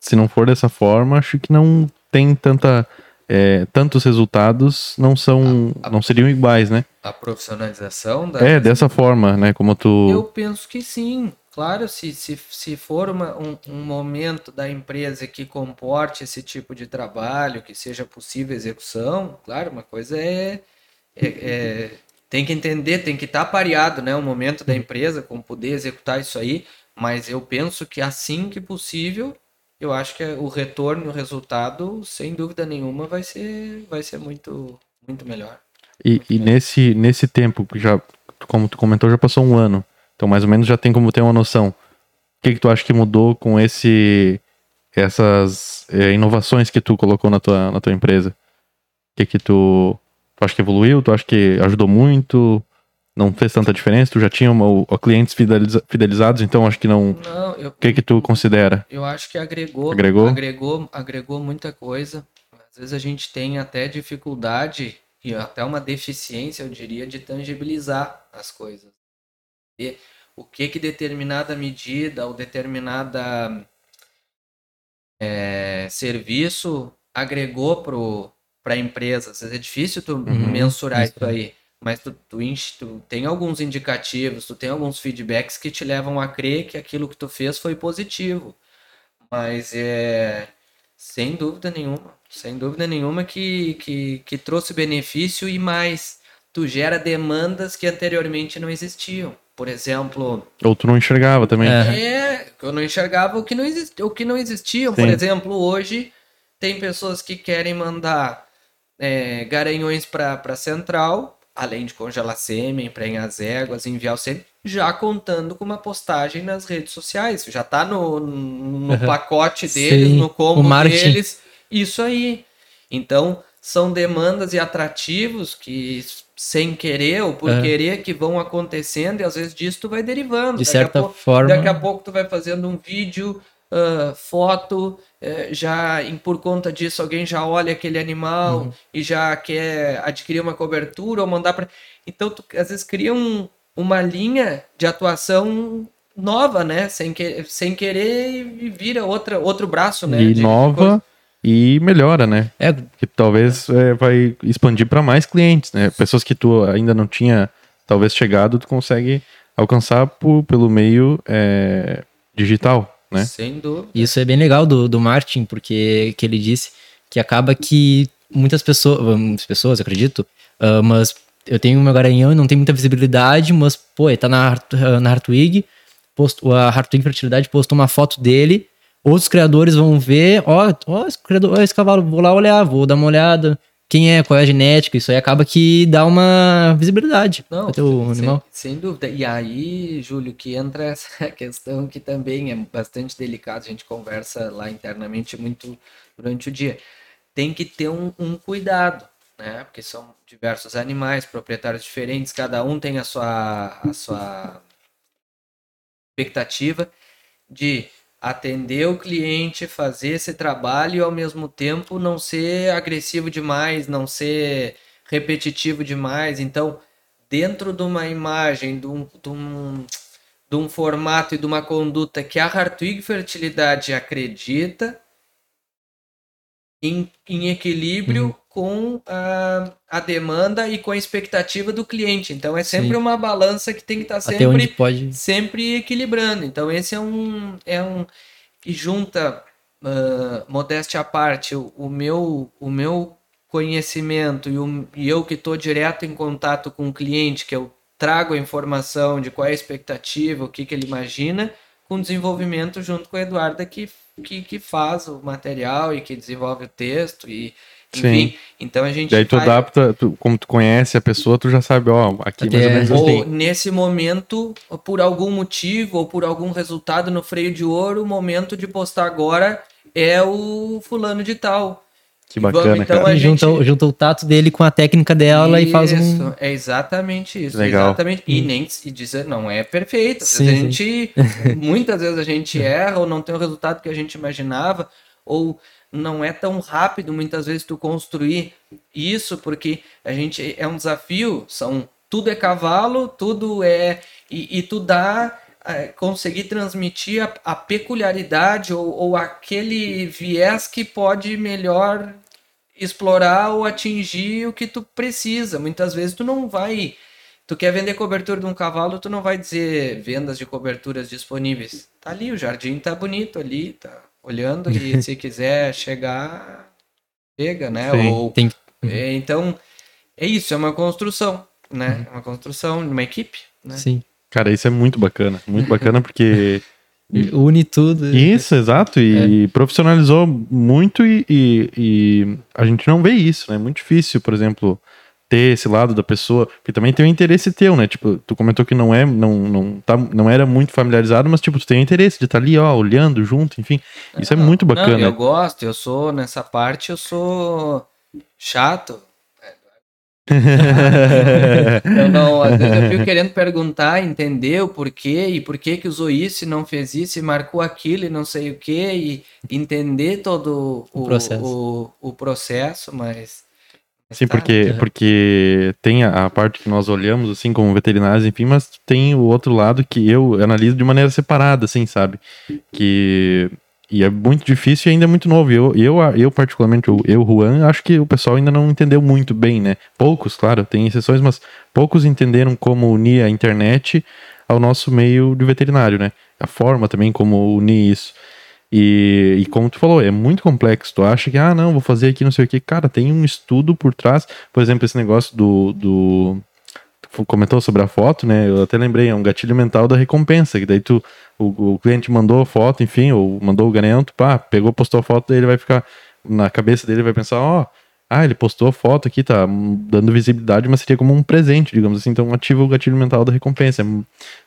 se não for dessa forma, acho que não tem tanta é, tantos resultados não são, A- a- não seriam iguais, né? A profissionalização da. É, dessa forma, né? Como tu. Eu penso que sim. Claro, se, se, se for uma- um, um momento da empresa que comporte esse tipo de trabalho, que seja possível execução, claro, uma coisa é, é- é- tem que entender, tem que estar pareado, né, o momento da empresa com poder executar isso aí, mas eu penso que assim que possível, eu acho que o retorno, o resultado, sem dúvida nenhuma, vai ser, vai ser muito, muito melhor. E, e nesse, nesse tempo, já, como tu comentou, já passou um ano. Então, mais ou menos, já tem como ter uma noção. O que, que tu acha que mudou com esse essas é, inovações que tu colocou na tua, na tua empresa? O que que tu, tu acha que evoluiu? Tu acha que ajudou muito? Não fez tanta diferença? Tu já tinha uma, o- clientes fideliza- fidelizados, então acho que não... O Não, eu, que que tu considera? Eu acho que agregou, Agregou? agregou, agregou muita coisa. Às vezes a gente tem até dificuldade e até uma deficiência, eu diria, de tangibilizar as coisas. E o que que determinada medida ou determinada é, serviço agregou para a empresa. Às vezes é difícil tu mensurar isso mensurar. aí. Mas tu, tu, enche- tu tem alguns indicativos, tu tem alguns feedbacks que te levam a crer que aquilo que tu fez foi positivo. Mas é sem dúvida nenhuma, sem dúvida nenhuma que, que, que trouxe benefício e mais, tu gera demandas que anteriormente não existiam. Por exemplo, Ou tu não enxergava também? É. é, que eu não enxergava o que não, exist, o que não existia. Por exemplo, hoje tem pessoas que querem mandar é, garanhões para central, além de congelar sêmen, prenhar as éguas, enviar o sêmen, já contando com uma postagem nas redes sociais. Já tá no, no Uhum. pacote deles, Sim, no combo deles. Isso aí. Então, são demandas e atrativos que, sem querer ou por É. querer, que vão acontecendo e às vezes disso tu vai derivando. De Daqui certa forma. Daqui a pouco tu vai fazendo um vídeo, ah, foto, já em- por conta disso alguém já olha aquele animal Uhum. e já quer adquirir uma cobertura ou mandar para. Então tu às vezes cria um- uma linha de atuação nova, né? Sem, que, sem querer e vira outra, outro braço, né? e de nova coisa. e melhora, né? É, que talvez é, vai expandir para mais clientes, né? Pessoas que tu ainda não tinha talvez chegado, tu consegue alcançar por, pelo meio é, digital, né? Sem dúvida. Isso é bem legal do, do Martin, porque que ele disse que acaba que muitas pessoas, muitas pessoas, acredito, ah, mas eu tenho meu garanhão e não tem muita visibilidade, mas, pô, ele tá na, ah, na Hartwig, posto, a Hartwig Fertilidade postou uma foto dele, outros criadores vão ver, ó, ó, esse, criador, ó, esse cavalo, vou lá olhar, vou dar uma olhada, quem é, qual é a genética, isso aí acaba que dá uma visibilidade Não, pro teu sem, animal. sem dúvida. E aí, Júlio, que entra essa questão que também é bastante delicada, a gente conversa lá internamente muito durante o dia. Tem que ter um, um cuidado, né? Porque são diversos animais, proprietários diferentes, cada um tem a sua, a sua expectativa de atender o cliente, fazer esse trabalho e ao mesmo tempo não ser agressivo demais, não ser repetitivo demais. Então, dentro de uma imagem, de um, de um, de um formato e de uma conduta que a Hartwig Fertilidade acredita em, em equilíbrio com a, a demanda e com a expectativa do cliente. Então, é sempre Sim. uma balança que tem que estar onde sempre pode. sempre equilibrando. Então esse é um é um que junta ah, modéstia à parte o, o meu o meu conhecimento e, o, e eu que estou direto em contato com o cliente que eu trago a informação de qual é a expectativa o que que ele imagina com desenvolvimento junto com a Eduarda que, que, que faz o material e que desenvolve o texto e enfim então a gente Daí tu vai- adapta, tu- como tu conhece a pessoa, tu já sabe, ó, aqui mais ou menos ou assim. nesse momento, por algum motivo ou por algum resultado no freio de ouro, o momento de postar agora é o fulano de tal. Que bacana, Vamos, então, cara. E gente- o- junta o tato dele com a técnica dela e faz um. Isso, é exatamente isso. Legal. Exatamente. E nem e dizer não é perfeito. Às Sim, vezes a gente, muitas vezes a gente erra ou não tem o resultado que a gente imaginava ou não é tão rápido muitas vezes tu construir isso porque a gente é um desafio. São tudo é cavalo, tudo é e, e tu dá conseguir transmitir a, a peculiaridade ou, ou aquele viés que pode melhor explorar ou atingir o que tu precisa. Muitas vezes tu não vai. Tu quer vender cobertura de um cavalo, tu não vai dizer vendas de coberturas disponíveis. Tá ali, o jardim tá bonito ali, tá olhando e se quiser chegar, chega, né? Sim, ou, Tem é, então, é isso, é uma construção, né? É uma construção de uma equipe, né? Sim. Cara, isso é muito bacana. Muito bacana porque. Une tudo. Isso, exato. E profissionalizou muito e, e- e a gente não vê isso, né? É muito difícil, por exemplo, ter esse lado da pessoa, porque também tem um interesse teu, né? Tipo, tu comentou que não é, não, não, tá, não era muito familiarizado, mas tipo, tu tem o interesse de estar ali, ó, olhando junto, enfim. Isso é Não, muito Não, bacana. eu gosto, eu sou, nessa parte, eu sou chato. Eu não, às vezes eu fico querendo perguntar, entender o porquê e por que que usou isso e não fez isso e marcou aquilo e não sei o que e entender todo o, O processo. o, o processo, mas... Sim, tá, porque, né? porque tem a, a parte que nós olhamos, assim, como veterinários, enfim, mas tem o outro lado que eu analiso de maneira separada, assim, sabe? Que. E é muito difícil e ainda é muito novo. Eu, eu, eu particularmente, eu, Juan, acho que o pessoal ainda não entendeu muito bem, né? Poucos, claro, tem exceções, mas poucos entenderam como unir a internet ao nosso meio de veterinário, né? A forma também como unir isso. E, e como tu falou, é muito complexo. Tu acha que, ah, não, vou fazer aqui não sei o que. Cara, tem um estudo por trás. Por exemplo, esse negócio do. do comentou sobre a foto, né? Eu até lembrei, é um gatilho mental da recompensa. Que daí tu, o, o cliente mandou a foto, enfim, ou mandou o garanto, pá, pegou, postou a foto, daí ele vai ficar. Na cabeça dele vai pensar, ó. Ah, ele postou a foto aqui, tá dando visibilidade, mas seria como um presente, digamos assim. Então ativa o gatilho mental da recompensa. É,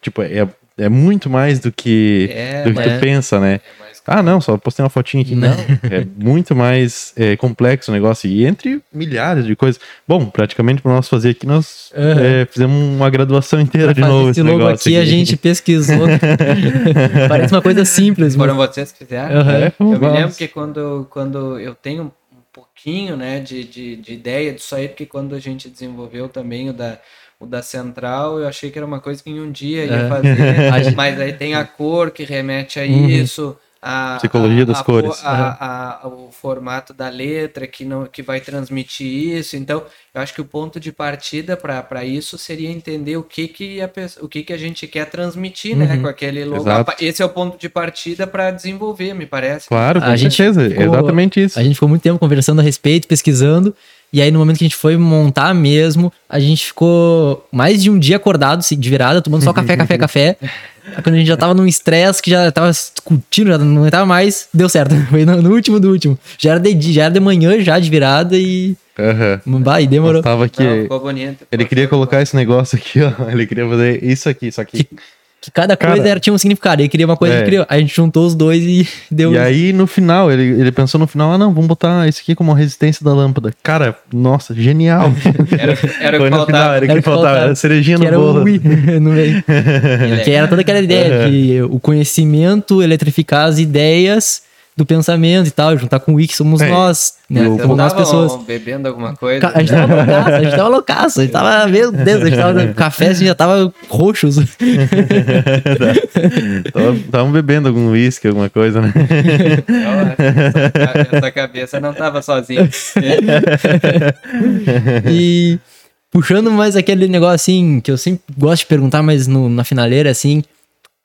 tipo, é, é muito mais do que, É, do que mas- tu pensa, né? É mais Ah, não, só postei uma fotinha aqui. Não, é muito mais é, complexo o negócio. E entre milhares de coisas. Bom, praticamente para nós fazer aqui, nós é, fizemos uma graduação inteira de novo. esse esse logo negócio aqui, a gente pesquisou. Parece uma coisa simples, mas Foram vocês que fizeram? É, Eu me lembro que quando, quando eu tenho pouquinho né, de, de, de ideia disso aí, porque quando a gente desenvolveu também o da, o da Central, eu achei que era uma coisa que em um dia ia É. fazer, mas aí tem a cor que remete a Uhum. A, Psicologia a- das a- cores. a- a- o formato da letra que, não, que vai transmitir isso. Então, eu acho que o ponto de partida para isso seria entender o que, que, a, o que, que a gente quer transmitir né, Uhum. com aquele logo. Exato. Esse é o ponto de partida para desenvolver, me parece. Claro, com A gente certeza. ficou- Exatamente isso. a gente ficou muito tempo conversando a respeito, pesquisando. E aí, no momento que a gente foi montar mesmo, a gente ficou mais de um dia acordado, assim, de virada, tomando só café, café, café. Aí, Quando a gente já tava num estresse, que já tava discutindo, já não tava mais, deu certo. Foi no, no último do último. Já era, de, já era de manhã, já de virada e. Aham. Vai, demorou. Tava aqui. Não, ficou bonito. Ele queria colocar esse negócio aqui, ó. Ele queria fazer isso aqui, só que. Que cada Cara, coisa era, tinha um significado. Ele queria uma coisa, é. ele a gente juntou os dois e deu. E aí, no final, ele, ele pensou no final, ah, não, vamos botar isso aqui como a resistência da lâmpada. Cara, nossa, genial. Era, era Foi que no final, faltava. era o Era que que faltava, faltava. era cerejinha que no era o bolo. Wii no meio. Que era toda aquela ideia de o conhecimento eletrificar as ideias do pensamento e tal, juntar com o Wiki somos É. nós, né? Eu- Vocês Como nós pessoas. bebendo alguma coisa? Ca- A gente tava loucaço, a gente tava loucaço, a gente tava, meu Deus, a gente tava café, a gente já tava roxos. Estavam bebendo algum uísque, alguma coisa, né? Não, essa, essa cabeça não tava sozinha. E puxando mais aquele negócio assim, que eu sempre gosto de perguntar, mas no- na finaleira, assim,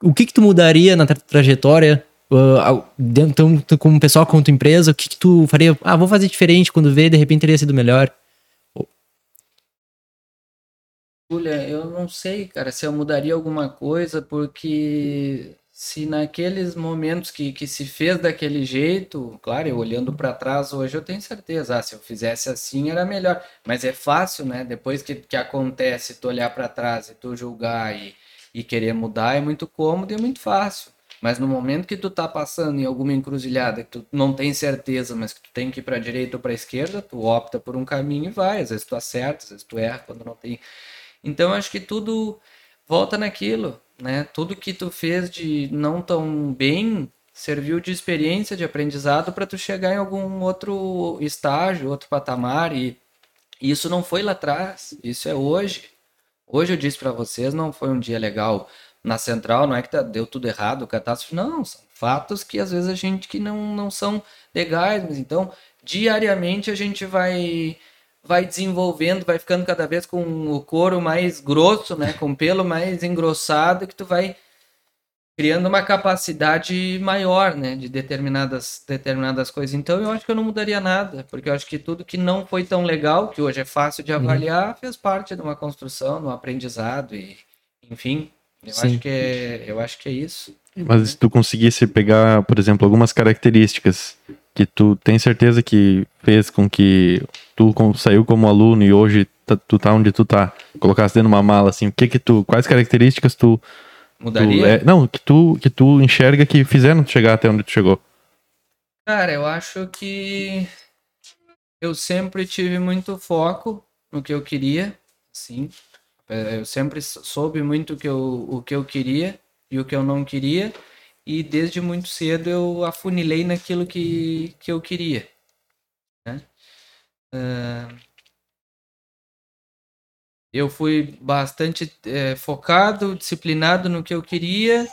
o que que tu mudaria na tra- trajetória, uh, dentro, tanto como pessoal quanto empresa, o que que tu faria? Ah, vou fazer diferente quando ver, de repente teria sido melhor. Julia, eu não sei, cara, se eu mudaria alguma coisa, porque se naqueles momentos que, que se fez daquele jeito, claro, eu olhando para trás hoje, eu tenho certeza, ah, se eu fizesse assim era melhor. Mas é fácil, né? Depois que, que acontece, tu olhar para trás e tu julgar e, e querer mudar, é muito cômodo e é muito fácil. Mas no momento que tu tá passando em alguma encruzilhada que tu não tem certeza, mas que tu tem que ir para direita ou para esquerda, tu opta por um caminho e vai. Às vezes tu acerta, às vezes tu erra quando não tem então acho que tudo volta naquilo, né? Tudo que tu fez de não tão bem serviu de experiência, de aprendizado para tu chegar em algum outro estágio, outro patamar e isso não foi lá atrás, isso é hoje. Hoje eu disse para vocês, não foi um dia legal na central, não é que tá, deu tudo errado, catástrofe, não, são fatos que às vezes a gente que não, não são legais, mas então diariamente a gente vai vai desenvolvendo, vai ficando cada vez com o couro mais grosso, né, com o pelo mais engrossado, que tu vai criando uma capacidade maior, né, de determinadas determinadas coisas. Então eu acho que eu não mudaria nada, porque eu acho que tudo que não foi tão legal, que hoje é fácil de uhum. avaliar, uhum. fez parte de uma construção, de um aprendizado e, enfim, eu Sim. acho que é, eu acho que é isso. Mas se tu conseguisse pegar, por exemplo, algumas características que tu tem certeza que fez com que tu saiu como aluno e hoje tá, tu tá onde tu tá, colocasse dentro de uma mala assim, o que que tu, quais características tu mudaria? Tu, é, não, que tu que tu enxerga que fizeram tu chegar até onde tu chegou. Cara, eu acho que eu sempre tive muito foco no que eu queria, sim. É, eu sempre soube muito o que eu, o que eu queria e o que eu não queria e desde muito cedo eu afunilei naquilo que, que eu queria. Né? Uh, eu fui bastante é, focado, disciplinado no que eu queria.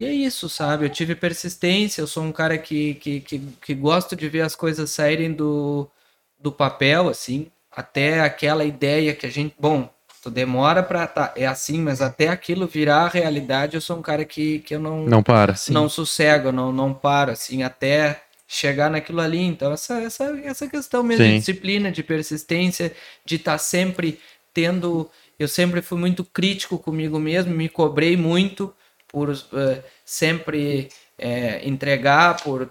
E é isso, sabe? Eu tive persistência, eu sou um cara que, que, que, que gosto de ver as coisas saírem do, do papel, assim, até aquela ideia que a gente. Bom, Tu demora pra tá, é assim, mas até aquilo virar realidade, eu sou um cara que, que eu não não para, sim. não sossego, não não paro assim até chegar naquilo ali. Então essa essa essa questão mesmo sim. de disciplina, de persistência, de estar tá sempre tendo, eu sempre fui muito crítico comigo mesmo, me cobrei muito por uh, sempre é, entregar, por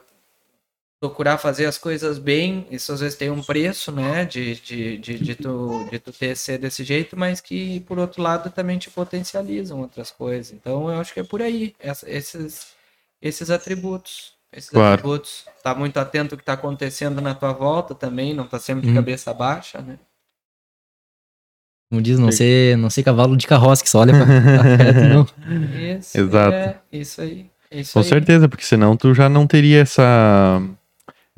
procurar fazer as coisas bem, isso às vezes tem um preço, né, de, de, de, de, tu, de tu ter ser desse jeito, mas que por outro lado também te potencializam outras coisas. Então eu acho que é por aí, esses, esses atributos. Esses claro. atributos. Tá muito atento ao que está acontecendo na tua volta também, não tá sempre de hum. cabeça baixa, né? Como diz, não ser, não ser cavalo de carroça que só olha pra, pra não. Isso, Exato. É, isso aí. Isso Com aí. certeza, porque senão tu já não teria essa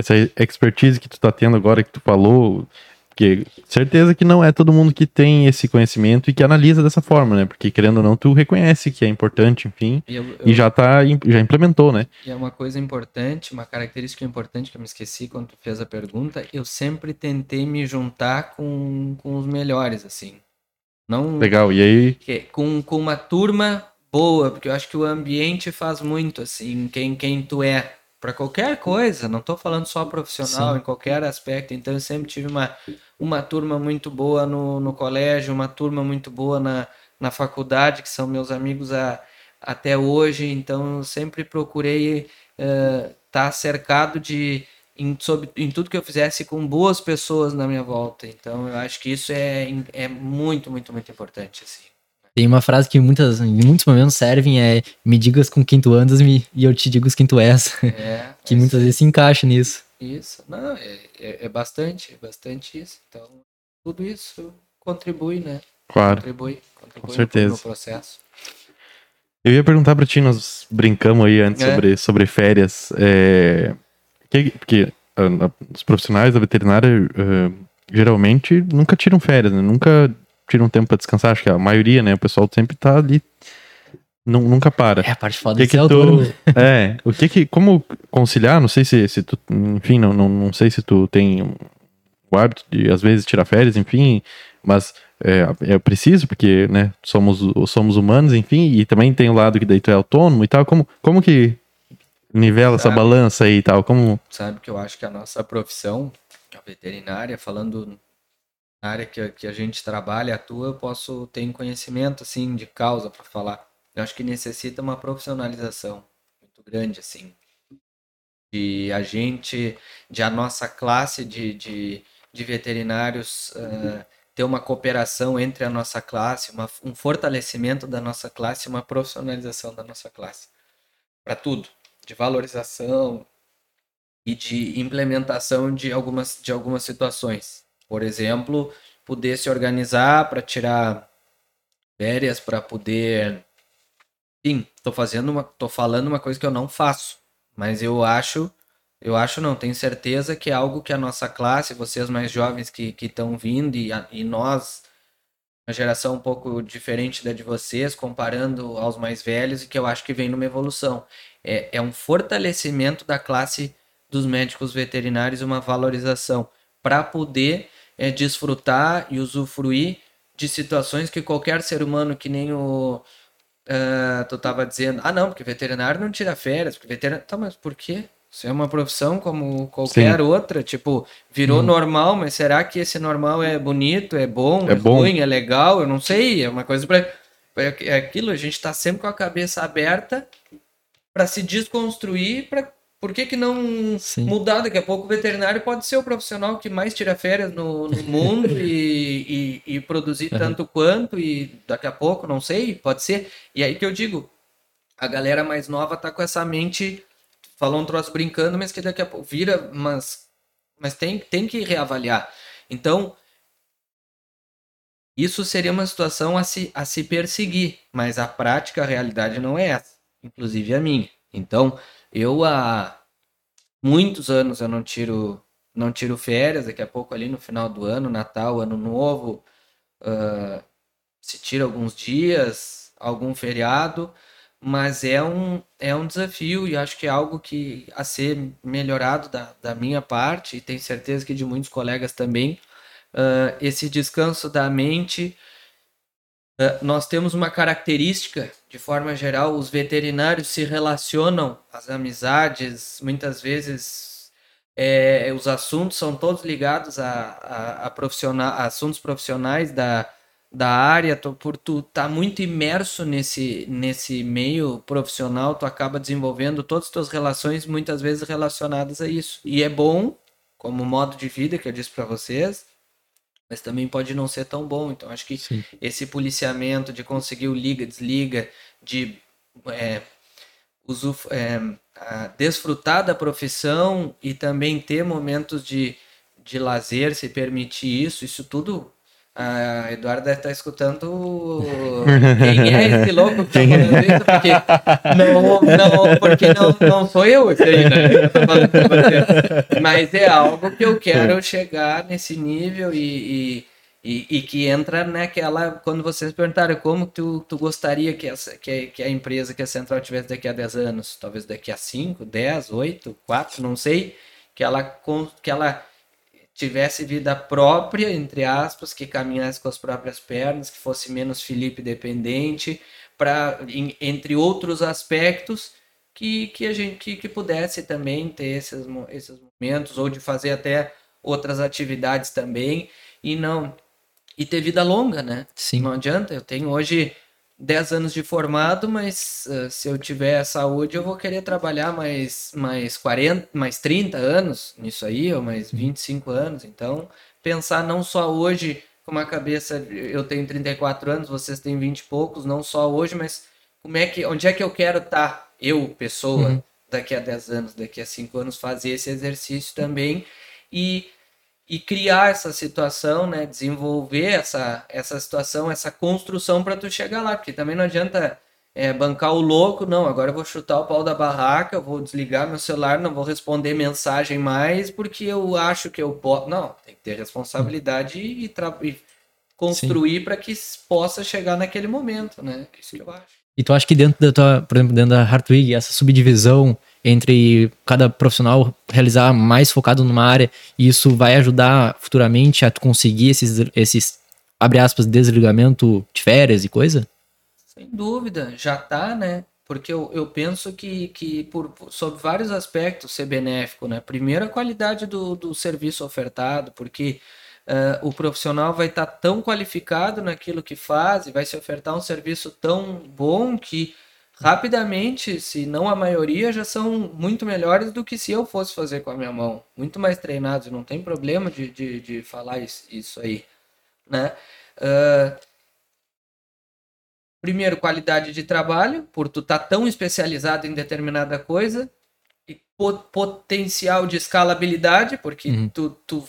essa expertise que tu tá tendo agora, que tu falou, que certeza que não é todo mundo que tem esse conhecimento e que analisa dessa forma, né? Porque querendo ou não, tu reconhece que é importante, enfim, eu, eu, e já tá, já implementou, né? E é uma coisa importante, uma característica importante que eu me esqueci quando tu fez a pergunta, eu sempre tentei me juntar com, com os melhores, assim. Não Legal, e aí? Com, com uma turma boa, porque eu acho que o ambiente faz muito, assim, quem, quem tu é para qualquer coisa, não estou falando só profissional, Sim. em qualquer aspecto. Então eu sempre tive uma, uma turma muito boa no, no colégio, uma turma muito boa na, na faculdade, que são meus amigos a, até hoje. Então eu sempre procurei estar uh, tá cercado de. Em, sobre, em tudo que eu fizesse com boas pessoas na minha volta. Então eu acho que isso é, é muito, muito, muito importante. Assim. Tem uma frase que muitas, em muitos momentos servem é me digas com quem tu andas me, e eu te digo com quem tu és. É, que é muitas vezes se encaixa nisso. Isso, não, é, é, é, bastante, bastante isso. Então, tudo isso contribui, né? Claro. Contribui, contribui com certeza. No, no processo. Eu ia perguntar pra ti, nós brincamos aí antes é. sobre, sobre férias. É, que, porque uh, os profissionais da veterinária uh, geralmente nunca tiram férias, né? Nunca tira um tempo para descansar, acho que a maioria, né? O pessoal sempre tá ali. Nunca para. É, a parte foda que que tu, É, o que que. Como conciliar? Não sei se, se tu. Enfim, não, não, não sei se tu tem o hábito de, às vezes, tirar férias, enfim. Mas é, é preciso, porque, né? Somos, somos humanos, enfim. E também tem o lado que daí tu é autônomo e tal. Como, como que nivela sabe, essa balança aí e tal? Como... Sabe que eu acho que a nossa profissão, a veterinária, falando na área que, que a gente trabalha, atua, eu posso ter conhecimento assim de causa para falar. Eu acho que necessita uma profissionalização muito grande assim. De a gente, de a nossa classe de, de, de veterinários uh, ter uma cooperação entre a nossa classe, uma, um fortalecimento da nossa classe, uma profissionalização da nossa classe. Para tudo, de valorização e de implementação de algumas, de algumas situações por exemplo, poder se organizar para tirar férias, para poder. Sim, tô fazendo uma. tô falando uma coisa que eu não faço. Mas eu acho. Eu acho não, tenho certeza que é algo que a nossa classe, vocês mais jovens que estão vindo e, e nós uma geração um pouco diferente da de vocês, comparando aos mais velhos, e que eu acho que vem numa evolução. É, é um fortalecimento da classe dos médicos veterinários, uma valorização para poder é, desfrutar e usufruir de situações que qualquer ser humano, que nem o. Uh, tu estava dizendo, ah não, porque veterinário não tira férias, porque veterinário. Tá, mas por quê? Isso é uma profissão como qualquer Sim. outra, tipo, virou hum. normal, mas será que esse normal é bonito, é bom, é, é bom. ruim, é legal? Eu não sei, é uma coisa para é, é aquilo, a gente está sempre com a cabeça aberta para se desconstruir, para por que, que não Sim. mudar? Daqui a pouco o veterinário pode ser o profissional que mais tira férias no, no mundo e, e, e, produzir uhum. tanto quanto, e daqui a pouco, não sei, pode ser. E aí que eu digo, a galera mais nova tá com essa mente falou um troço brincando, mas que daqui a pouco vira, mas, mas tem, tem que reavaliar. Então, isso seria uma situação a se, a se perseguir, mas a prática, a realidade não é essa, inclusive a minha. Então, eu há muitos anos eu não tiro não tiro férias, daqui a pouco ali no final do ano, Natal, Ano Novo, uh, se tira alguns dias, algum feriado, mas é um, é um desafio e acho que é algo que a ser melhorado da, da minha parte, e tenho certeza que de muitos colegas também, uh, esse descanso da mente. Uh, nós temos uma característica, de forma geral, os veterinários se relacionam, as amizades, muitas vezes é, os assuntos são todos ligados a, a, a, profissional, assuntos profissionais da, da área, tu, por tu tá muito imerso nesse, nesse meio profissional, tu acaba desenvolvendo todas as tuas relações muitas vezes relacionadas a isso. E é bom, como modo de vida que eu disse para vocês, mas também pode não ser tão bom. Então acho que Sim. esse policiamento de conseguir o liga, desliga, de é, usuf, é, desfrutar da profissão e também ter momentos de, de lazer, se permitir isso, isso tudo a Eduardo deve estar tá escutando quem é esse louco que está falando isso, porque não, não, porque não, não sou eu esse aí, né? Eu Mas é algo que eu quero chegar nesse nível e, e, e, e, que entra naquela. Quando vocês perguntaram como tu, tu gostaria que, essa, que, que a empresa, que a Central tivesse daqui a 10 anos, talvez daqui a 5, 10, 8, 4, não sei, que ela, que ela tivesse vida própria, entre aspas, que caminhasse com as próprias pernas, que fosse menos Felipe dependente, para entre outros aspectos que, que a gente que, que pudesse também ter esses, esses momentos ou de fazer até outras atividades também e não e ter vida longa, né? Sim. Não adianta. Eu tenho hoje 10 anos de formado, mas uh, se eu tiver saúde, eu vou querer trabalhar mais, mais 40, mais 30 anos nisso aí, ou mais 25 uhum. anos. Então, pensar não só hoje com uma cabeça, eu tenho 34 anos, vocês têm 20 e poucos, não só hoje, mas como é que, onde é que eu quero estar, tá, eu, pessoa, uhum. daqui a 10 anos, daqui a 5 anos, fazer esse exercício também. E e criar essa situação, né? Desenvolver essa, essa situação, essa construção para tu chegar lá, porque também não adianta é, bancar o louco, não, agora eu vou chutar o pau da barraca, eu vou desligar meu celular, não vou responder mensagem mais, porque eu acho que eu posso. Não, tem que ter responsabilidade e, e construir para que possa chegar naquele momento, né? Isso que eu acho. E tu acha que dentro da tua, por exemplo, dentro da Hartwig, essa subdivisão entre cada profissional realizar mais focado numa área e isso vai ajudar futuramente a conseguir esses, esses abre aspas, desligamento de férias e coisa? Sem dúvida, já tá, né? Porque eu, eu penso que, que por, sobre vários aspectos ser benéfico, né? Primeiro, a qualidade do, do serviço ofertado, porque uh, o profissional vai estar tá tão qualificado naquilo que faz e vai se ofertar um serviço tão bom que rapidamente, se não a maioria, já são muito melhores do que se eu fosse fazer com a minha mão. Muito mais treinados, não tem problema de, de, de falar isso, aí. Né? Uh, primeiro, qualidade de trabalho, por tu estar tá tão especializado em determinada coisa. E potencial de escalabilidade, porque uhum. tu, tu,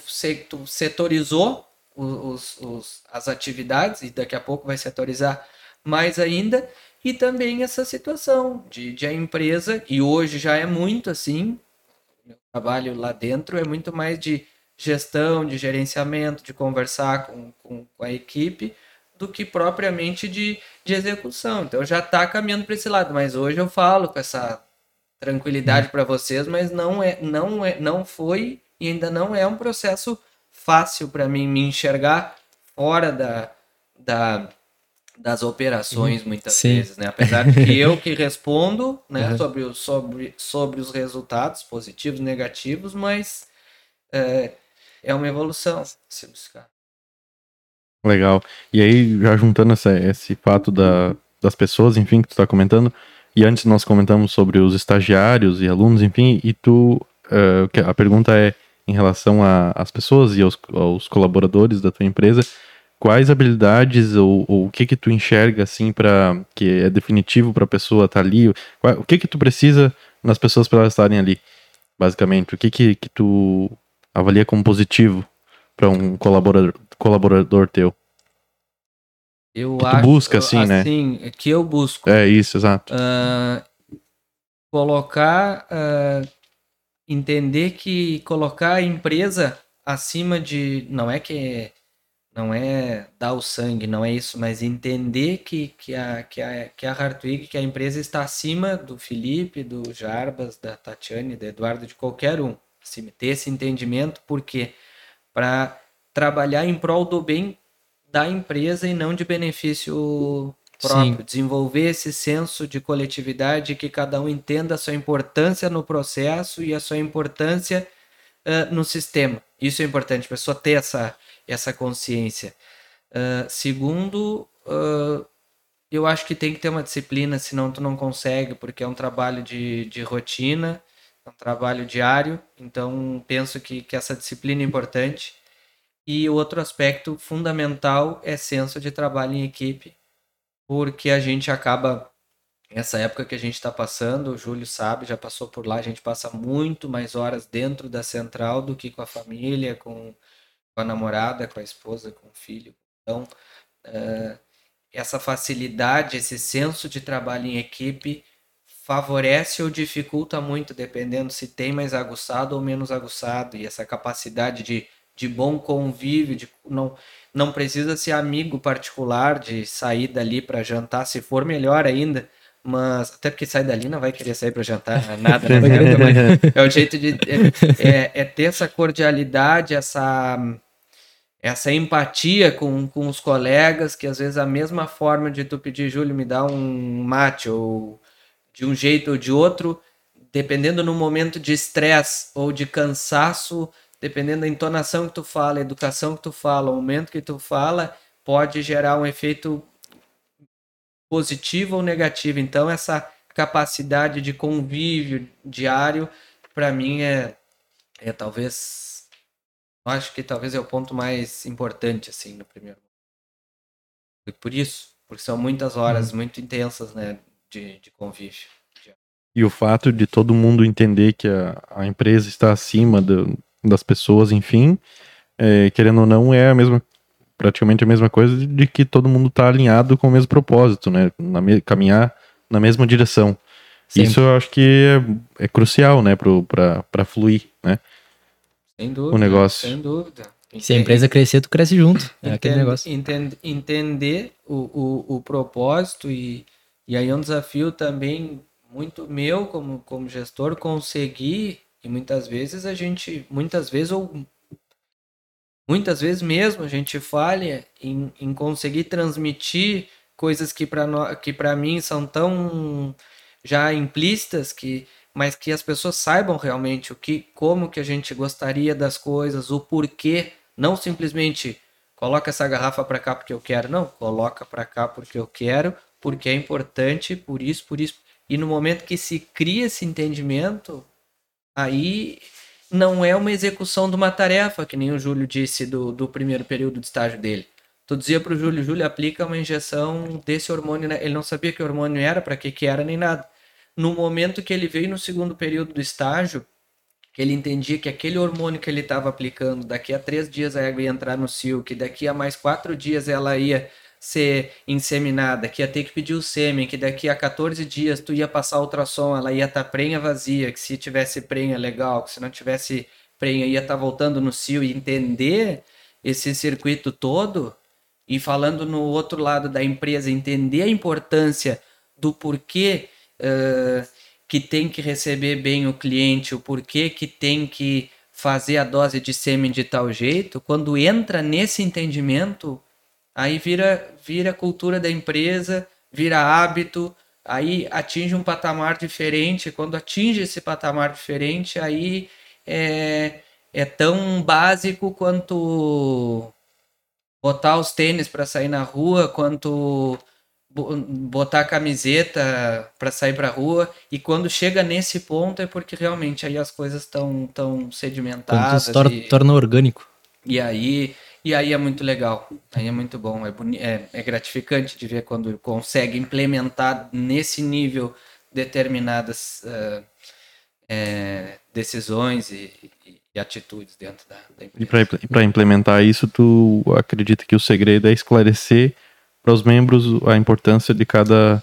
tu setorizou os, os, as atividades e daqui a pouco vai setorizar mais ainda e também essa situação de, de a empresa, e hoje já é muito assim, meu trabalho lá dentro é muito mais de gestão, de gerenciamento, de conversar com, com, com a equipe, do que propriamente de, de execução. Então já está caminhando para esse lado, mas hoje eu falo com essa tranquilidade para vocês, mas não é, não é, não foi e ainda não é um processo fácil para mim me enxergar fora da, da das operações muitas Sim. vezes, né? Apesar de que eu que respondo, né, uhum. sobre, o, sobre, sobre os resultados positivos, negativos, mas é, é uma evolução se buscar. Legal. E aí, já juntando essa, esse fato da, das pessoas, enfim, que tu está comentando, e antes nós comentamos sobre os estagiários e alunos, enfim, e tu, uh, a pergunta é em relação às pessoas e aos, aos colaboradores da tua empresa, quais habilidades ou, ou, o que que tu enxerga assim para que é definitivo para a pessoa estar tá ali? O que que tu precisa nas pessoas para elas estarem ali? Basicamente, o que que, que tu avalia como positivo para um colaborador, colaborador teu? Eu que acho, tu busca assim, né? Assim, que eu busco. É isso, exato. Uh, colocar, uh, entender que colocar a empresa acima de, não é que não é dar o sangue, não é isso, mas entender que, que, a, que, a, que a Hartwig, que a empresa está acima do Felipe, do Jarbas, da Tatiane, do Eduardo, de qualquer um. Assim, ter esse entendimento, porque para trabalhar em prol do bem da empresa e não de benefício próprio. Sim. Desenvolver esse senso de coletividade, que cada um entenda a sua importância no processo e a sua importância uh, no sistema. Isso é importante, a pessoa ter essa essa consciência. Uh, segundo, uh, eu acho que tem que ter uma disciplina, senão tu não consegue, porque é um trabalho de, de rotina, é um trabalho diário, então penso que, que essa disciplina é importante. E outro aspecto fundamental é senso de trabalho em equipe, porque a gente acaba, nessa época que a gente está passando, o Júlio sabe, já passou por lá, a gente passa muito mais horas dentro da central do que com a família, com a namorada, com a esposa, com o filho. Então, uh, essa facilidade, esse senso de trabalho em equipe favorece ou dificulta muito, dependendo se tem mais aguçado ou menos aguçado. E essa capacidade de, de bom convívio, de não, não precisa ser amigo particular, de sair dali para jantar, se for melhor ainda. Mas até porque sai dali não vai querer sair para jantar, nada, né? é o jeito de. É, é, é ter essa cordialidade, essa essa empatia com, com os colegas, que às vezes a mesma forma de tu pedir, Júlio, me dá um mate, ou de um jeito ou de outro, dependendo no momento de estresse ou de cansaço, dependendo da entonação que tu fala, a educação que tu fala, o momento que tu fala, pode gerar um efeito positivo ou negativo. Então, essa capacidade de convívio diário, para mim, é, é talvez acho que talvez é o ponto mais importante, assim, no primeiro E por isso, porque são muitas horas hum. muito intensas, né, de, de convívio. E o fato de todo mundo entender que a, a empresa está acima do, das pessoas, enfim, é, querendo ou não, é a mesma, praticamente a mesma coisa de que todo mundo está alinhado com o mesmo propósito, né, na, caminhar na mesma direção. Sempre. Isso eu acho que é, é crucial, né, para fluir, né. Sem dúvida. O negócio. Sem dúvida. Se a empresa crescer, tu cresce junto. É Entende, aquele negócio. Entende, entender o, o, o propósito e, e aí é um desafio também muito meu como, como gestor conseguir e muitas vezes a gente, muitas vezes ou muitas vezes mesmo a gente falha em, em conseguir transmitir coisas que para que para mim são tão já implícitas que mas que as pessoas saibam realmente o que, como que a gente gostaria das coisas, o porquê, não simplesmente coloca essa garrafa para cá porque eu quero, não, coloca para cá porque eu quero, porque é importante, por isso, por isso. E no momento que se cria esse entendimento, aí não é uma execução de uma tarefa, que nem o Júlio disse do, do primeiro período de estágio dele. Tu dizia para o Júlio, Júlio, aplica uma injeção desse hormônio, né? ele não sabia que hormônio era, para que que era, nem nada no momento que ele veio no segundo período do estágio, que ele entendia que aquele hormônio que ele estava aplicando, daqui a três dias a água ia entrar no cio, que daqui a mais quatro dias ela ia ser inseminada, que ia ter que pedir o sêmen, que daqui a 14 dias tu ia passar ultrassom, ela ia estar tá prenha vazia, que se tivesse prenha legal, que se não tivesse prenha ia estar tá voltando no cio e entender esse circuito todo, e falando no outro lado da empresa, entender a importância do porquê uh, que tem que receber bem o cliente, o porquê que tem que fazer a dose de sêmen de tal jeito, quando entra nesse entendimento, aí vira, vira cultura da empresa, vira hábito, aí atinge um patamar diferente. Quando atinge esse patamar diferente, aí é, é tão básico quanto botar os tênis para sair na rua, quanto botar a camiseta para sair para rua e quando chega nesse ponto é porque realmente aí as coisas estão tão sedimentadas quando se e, torna orgânico e aí e aí é muito legal aí é muito bom é, é, é gratificante de ver quando consegue implementar nesse nível determinadas uh, é, decisões e, e, e, atitudes dentro da, da empresa. E para implementar isso, tu acredita que o segredo é esclarecer para os membros a importância de cada,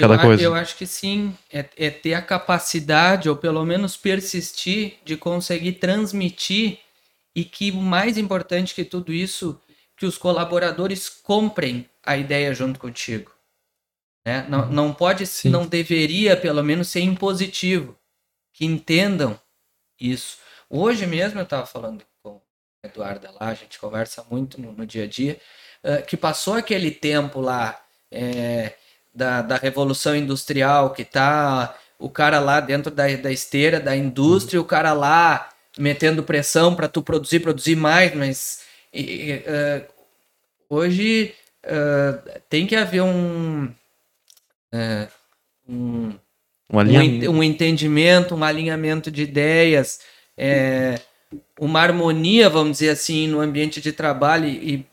cada eu, coisa? Eu acho que sim. É, é ter a capacidade, ou pelo menos persistir, de conseguir transmitir e que o mais importante que tudo isso, que os colaboradores comprem a ideia junto contigo. Né? Não, uhum. não pode, Sim. não deveria, pelo menos, ser impositivo. Que entendam isso. Hoje mesmo eu estava falando com o Eduardo lá, a gente conversa muito no, no dia a dia, uh, que passou aquele tempo lá é, da, da Revolução Industrial, que tá o cara lá dentro da, da esteira da indústria, uhum. o cara lá metendo pressão para tu produzir, produzir mais, mas e, uh, hoje uh, tem que haver um é, um, um, um, um, entendimento, um alinhamento de ideias, é, uma harmonia, vamos dizer assim, no ambiente de trabalho. E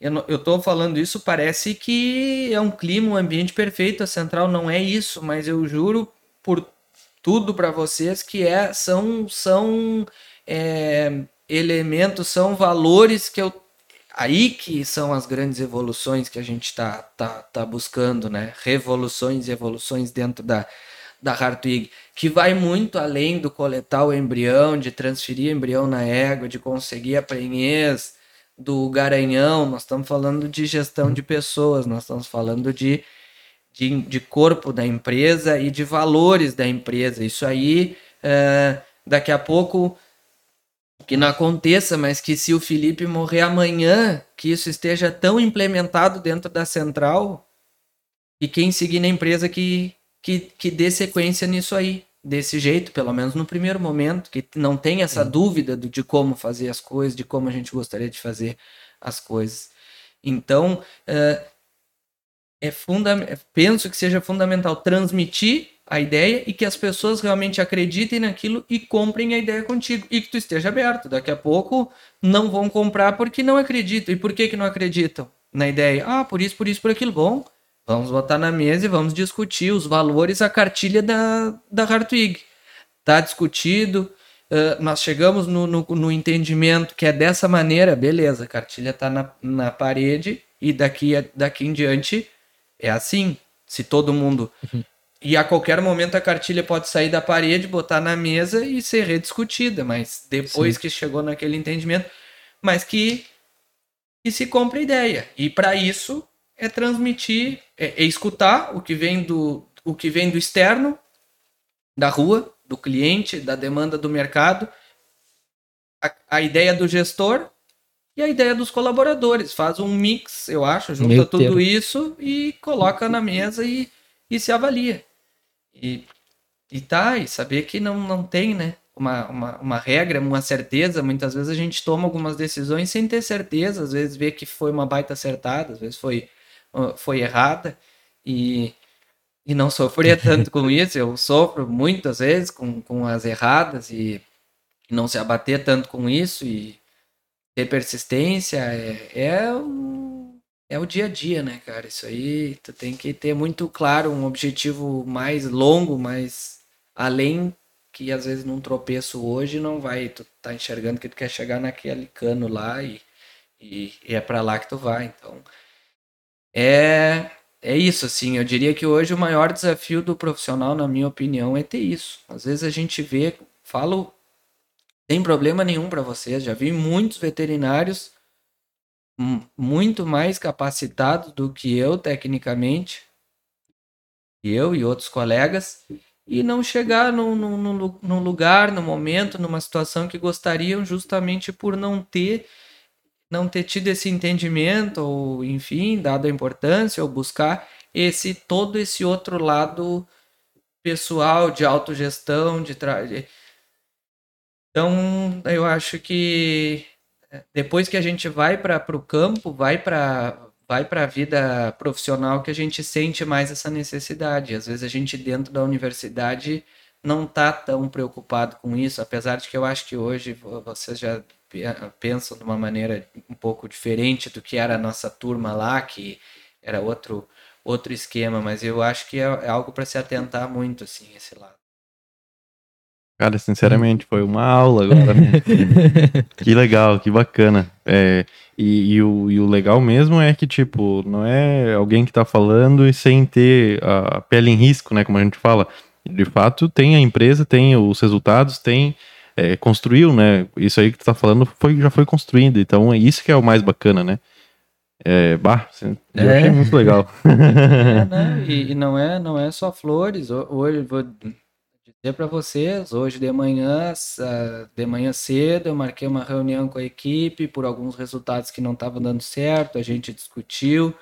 eu estou falando isso, parece que é um clima, um ambiente perfeito. A central não é isso, mas eu juro por tudo para vocês que é, são, são é, elementos, são valores que eu aí que são as grandes evoluções que a gente está tá, tá buscando, né? Revoluções e evoluções dentro da, da Hartwig, que vai muito além do coletar o embrião, de transferir embrião na égua, de conseguir a prenhez, do garanhão. Nós estamos falando de gestão de pessoas, nós estamos falando de, de, de corpo da empresa e de valores da empresa. Isso aí, é, daqui a pouco que não aconteça, mas que se o Felipe morrer amanhã, que isso esteja tão implementado dentro da central e quem seguir na empresa que, que, que dê sequência nisso aí, desse jeito, pelo menos no primeiro momento, que não tenha essa dúvida do, de como fazer as coisas, de como a gente gostaria de fazer as coisas. Então, uh, é funda penso que seja fundamental transmitir a ideia e que as pessoas realmente acreditem naquilo e comprem a ideia contigo e que tu esteja aberto. Daqui a pouco não vão comprar porque não acreditam. E por que que não acreditam na ideia? Ah, por isso, por isso, por aquilo. Bom, vamos botar na mesa e vamos discutir os valores, a cartilha da, da Hartwig. Tá discutido, uh, nós chegamos no, no, no, entendimento que é dessa maneira, beleza, a cartilha tá na, na parede e daqui, daqui em diante é assim. Se todo mundo uhum. E a qualquer momento a cartilha pode sair da parede, botar na mesa e ser rediscutida, mas depois Sim. que chegou naquele entendimento, mas que, que se compre a ideia. E para isso é transmitir, é, é, escutar o que vem do o que vem do externo, da rua, do cliente, da demanda do mercado, a, a ideia do gestor e a ideia dos colaboradores. Faz um mix, eu acho, junta tudo isso e coloca na mesa e, e se avalia. E, e tá, e saber que não, não tem, né? Uma, uma, uma regra, uma certeza. Muitas vezes a gente toma algumas decisões sem ter certeza, às vezes vê que foi uma baita acertada, às vezes foi, foi errada. E, e não sofrer tanto com isso. Eu sofro muitas vezes com, com as erradas e, e não se abater tanto com isso e ter persistência é, é um é o dia a dia, né, cara? Isso aí tu tem que ter muito claro um objetivo mais longo, mais além que às vezes num tropeço hoje não vai, tu tá enxergando que tu quer chegar naquele cano lá e, e, e é para lá que tu vai. Então, é é isso, assim. Eu diria que hoje o maior desafio do profissional, na minha opinião, é ter isso. Às vezes a gente vê, falo, tem problema nenhum para vocês. Já vi muitos veterinários muito mais capacitados do que eu tecnicamente, eu e outros colegas, e não chegar num, num, num lugar, no momento, numa situação que gostariam justamente por não ter não ter tido esse entendimento ou enfim dado a importância ou buscar esse todo esse outro lado pessoal de autogestão de tra... então eu acho que é, depois que a gente vai para o campo vai para vai para a vida profissional que a gente sente mais essa necessidade. Às vezes a gente dentro da universidade não tá tão preocupado com isso, apesar de que eu acho que hoje vocês já pensam de uma maneira um pouco diferente do que era a nossa turma lá, que era outro outro esquema, mas eu acho que é, é algo para se atentar muito assim esse lado. Cara, sinceramente, foi uma aula agora. Né? que legal, que bacana. É, e, e, o, e, o, legal mesmo é que, tipo, não é alguém que tá falando e sem ter a pele em risco, né? Como a gente fala. De fato, tem a empresa, tem os resultados, tem. É, construiu, né? Isso aí que tu tá falando foi, já foi construído. Então é isso que é o mais bacana, né? É, bah, eu é. achei muito legal. É, né? e, e, não é não é só flores. Hoje vou dizer para vocês, hoje de manhã, de manhã cedo, eu marquei uma reunião com a equipe por alguns resultados que não estavam dando certo, a gente discutiu.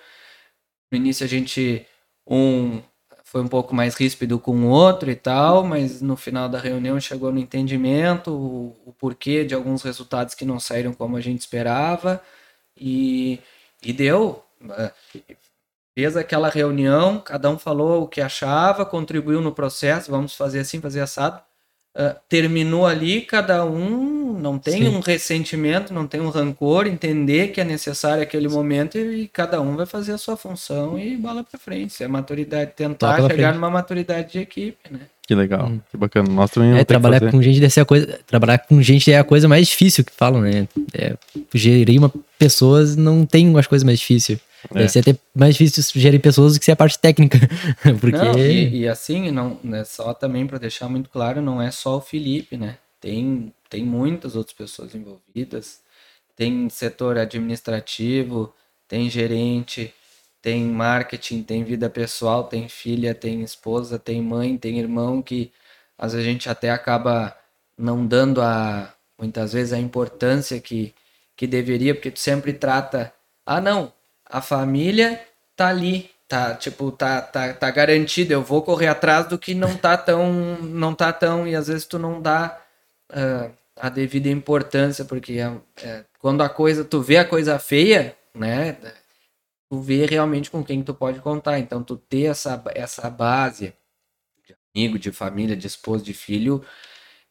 No início a gente um foi um pouco mais ríspido com o outro e tal, mas no final da reunião chegou no entendimento, o, o porquê de alguns resultados que não saíram como a gente esperava e, e deu fez aquela reunião, cada um falou o que achava, contribuiu no processo, vamos fazer assim, fazer assado. Uh, terminou ali, cada um não tem Sim. um ressentimento, não tem um rancor, entender que é necessário aquele momento e, e cada um vai fazer a sua função e bola para frente. É maturidade, tentar chegar frente. numa maturidade de equipe, né? Que legal, hum. que bacana. Nós também é, trabalhar com gente deve ser a coisa. Trabalhar com gente é a coisa mais difícil que falam, né? É, gerir uma pessoas não tem as coisas mais difíceis. É. Deve ser até mais difícil gerir pessoas do que ser a parte técnica. Porque... Não, e, e, assim, não, né, só também para deixar muito claro, não é só o Felipe, né? Tem, tem muitas outras pessoas envolvidas. Tem setor administrativo, tem gerente, tem marketing, tem vida pessoal, tem filha, tem esposa, tem mãe, tem irmão que às vezes a gente até acaba não dando a muitas vezes a importância que, que deveria, porque tu sempre trata, ah não, a família tá ali, tá, tipo, tá, tá, tá garantido, eu vou correr atrás do que não tá tão, não tá tão, e às vezes tu não dá uh, a devida importância, porque é, é, quando a coisa, tu vê a coisa feia, né, tu vê realmente com quem tu pode contar, então tu ter essa, essa base de amigo, de família, de esposo, de filho,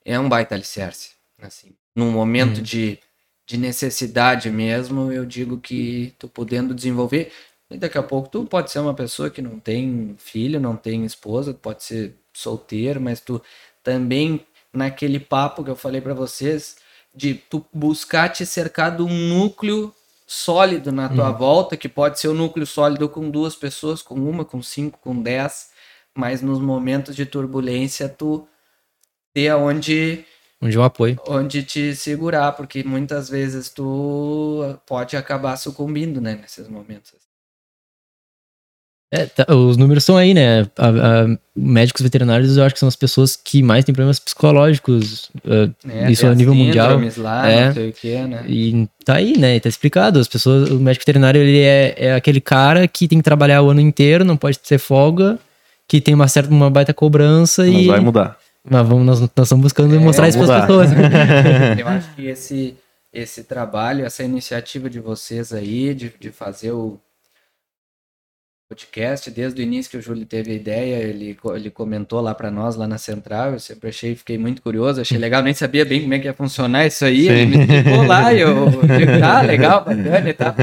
é um baita alicerce, assim, num momento hum. de de necessidade mesmo, eu digo que tu podendo desenvolver, e daqui a pouco tu pode ser uma pessoa que não tem filho, não tem esposa, pode ser solteiro, mas tu também naquele papo que eu falei para vocês de tu buscar te cercar de um núcleo sólido na tua uhum. volta, que pode ser um núcleo sólido com duas pessoas, com uma, com cinco, com dez, mas nos momentos de turbulência tu ter aonde Onde um apoio. Onde te segurar, porque muitas vezes tu pode acabar sucumbindo, né, nesses momentos. É, tá, os números estão aí, né? A, a, médicos veterinários eu acho que são as pessoas que mais têm problemas psicológicos. Uh, é, isso a nível mundial. Lá, é, não sei o que, né? E tá aí, né? Tá explicado. As pessoas, o médico veterinário ele é, é aquele cara que tem que trabalhar o ano inteiro, não pode ser folga, que tem uma certa, uma baita cobrança Mas e. vai mudar. Mas vamos, nós, nós estamos buscando é, mostrar isso para as pessoas. Eu acho que esse, esse trabalho, essa iniciativa de vocês aí, de, de fazer o, podcast, desde o início que o Júlio teve a ideia, ele, ele comentou lá para nós, lá na central, eu sempre achei, fiquei muito curioso, achei legal, nem sabia bem como é que ia funcionar isso aí, Sim. ele me explicou lá, e eu digo, tá, legal, bacana e tal.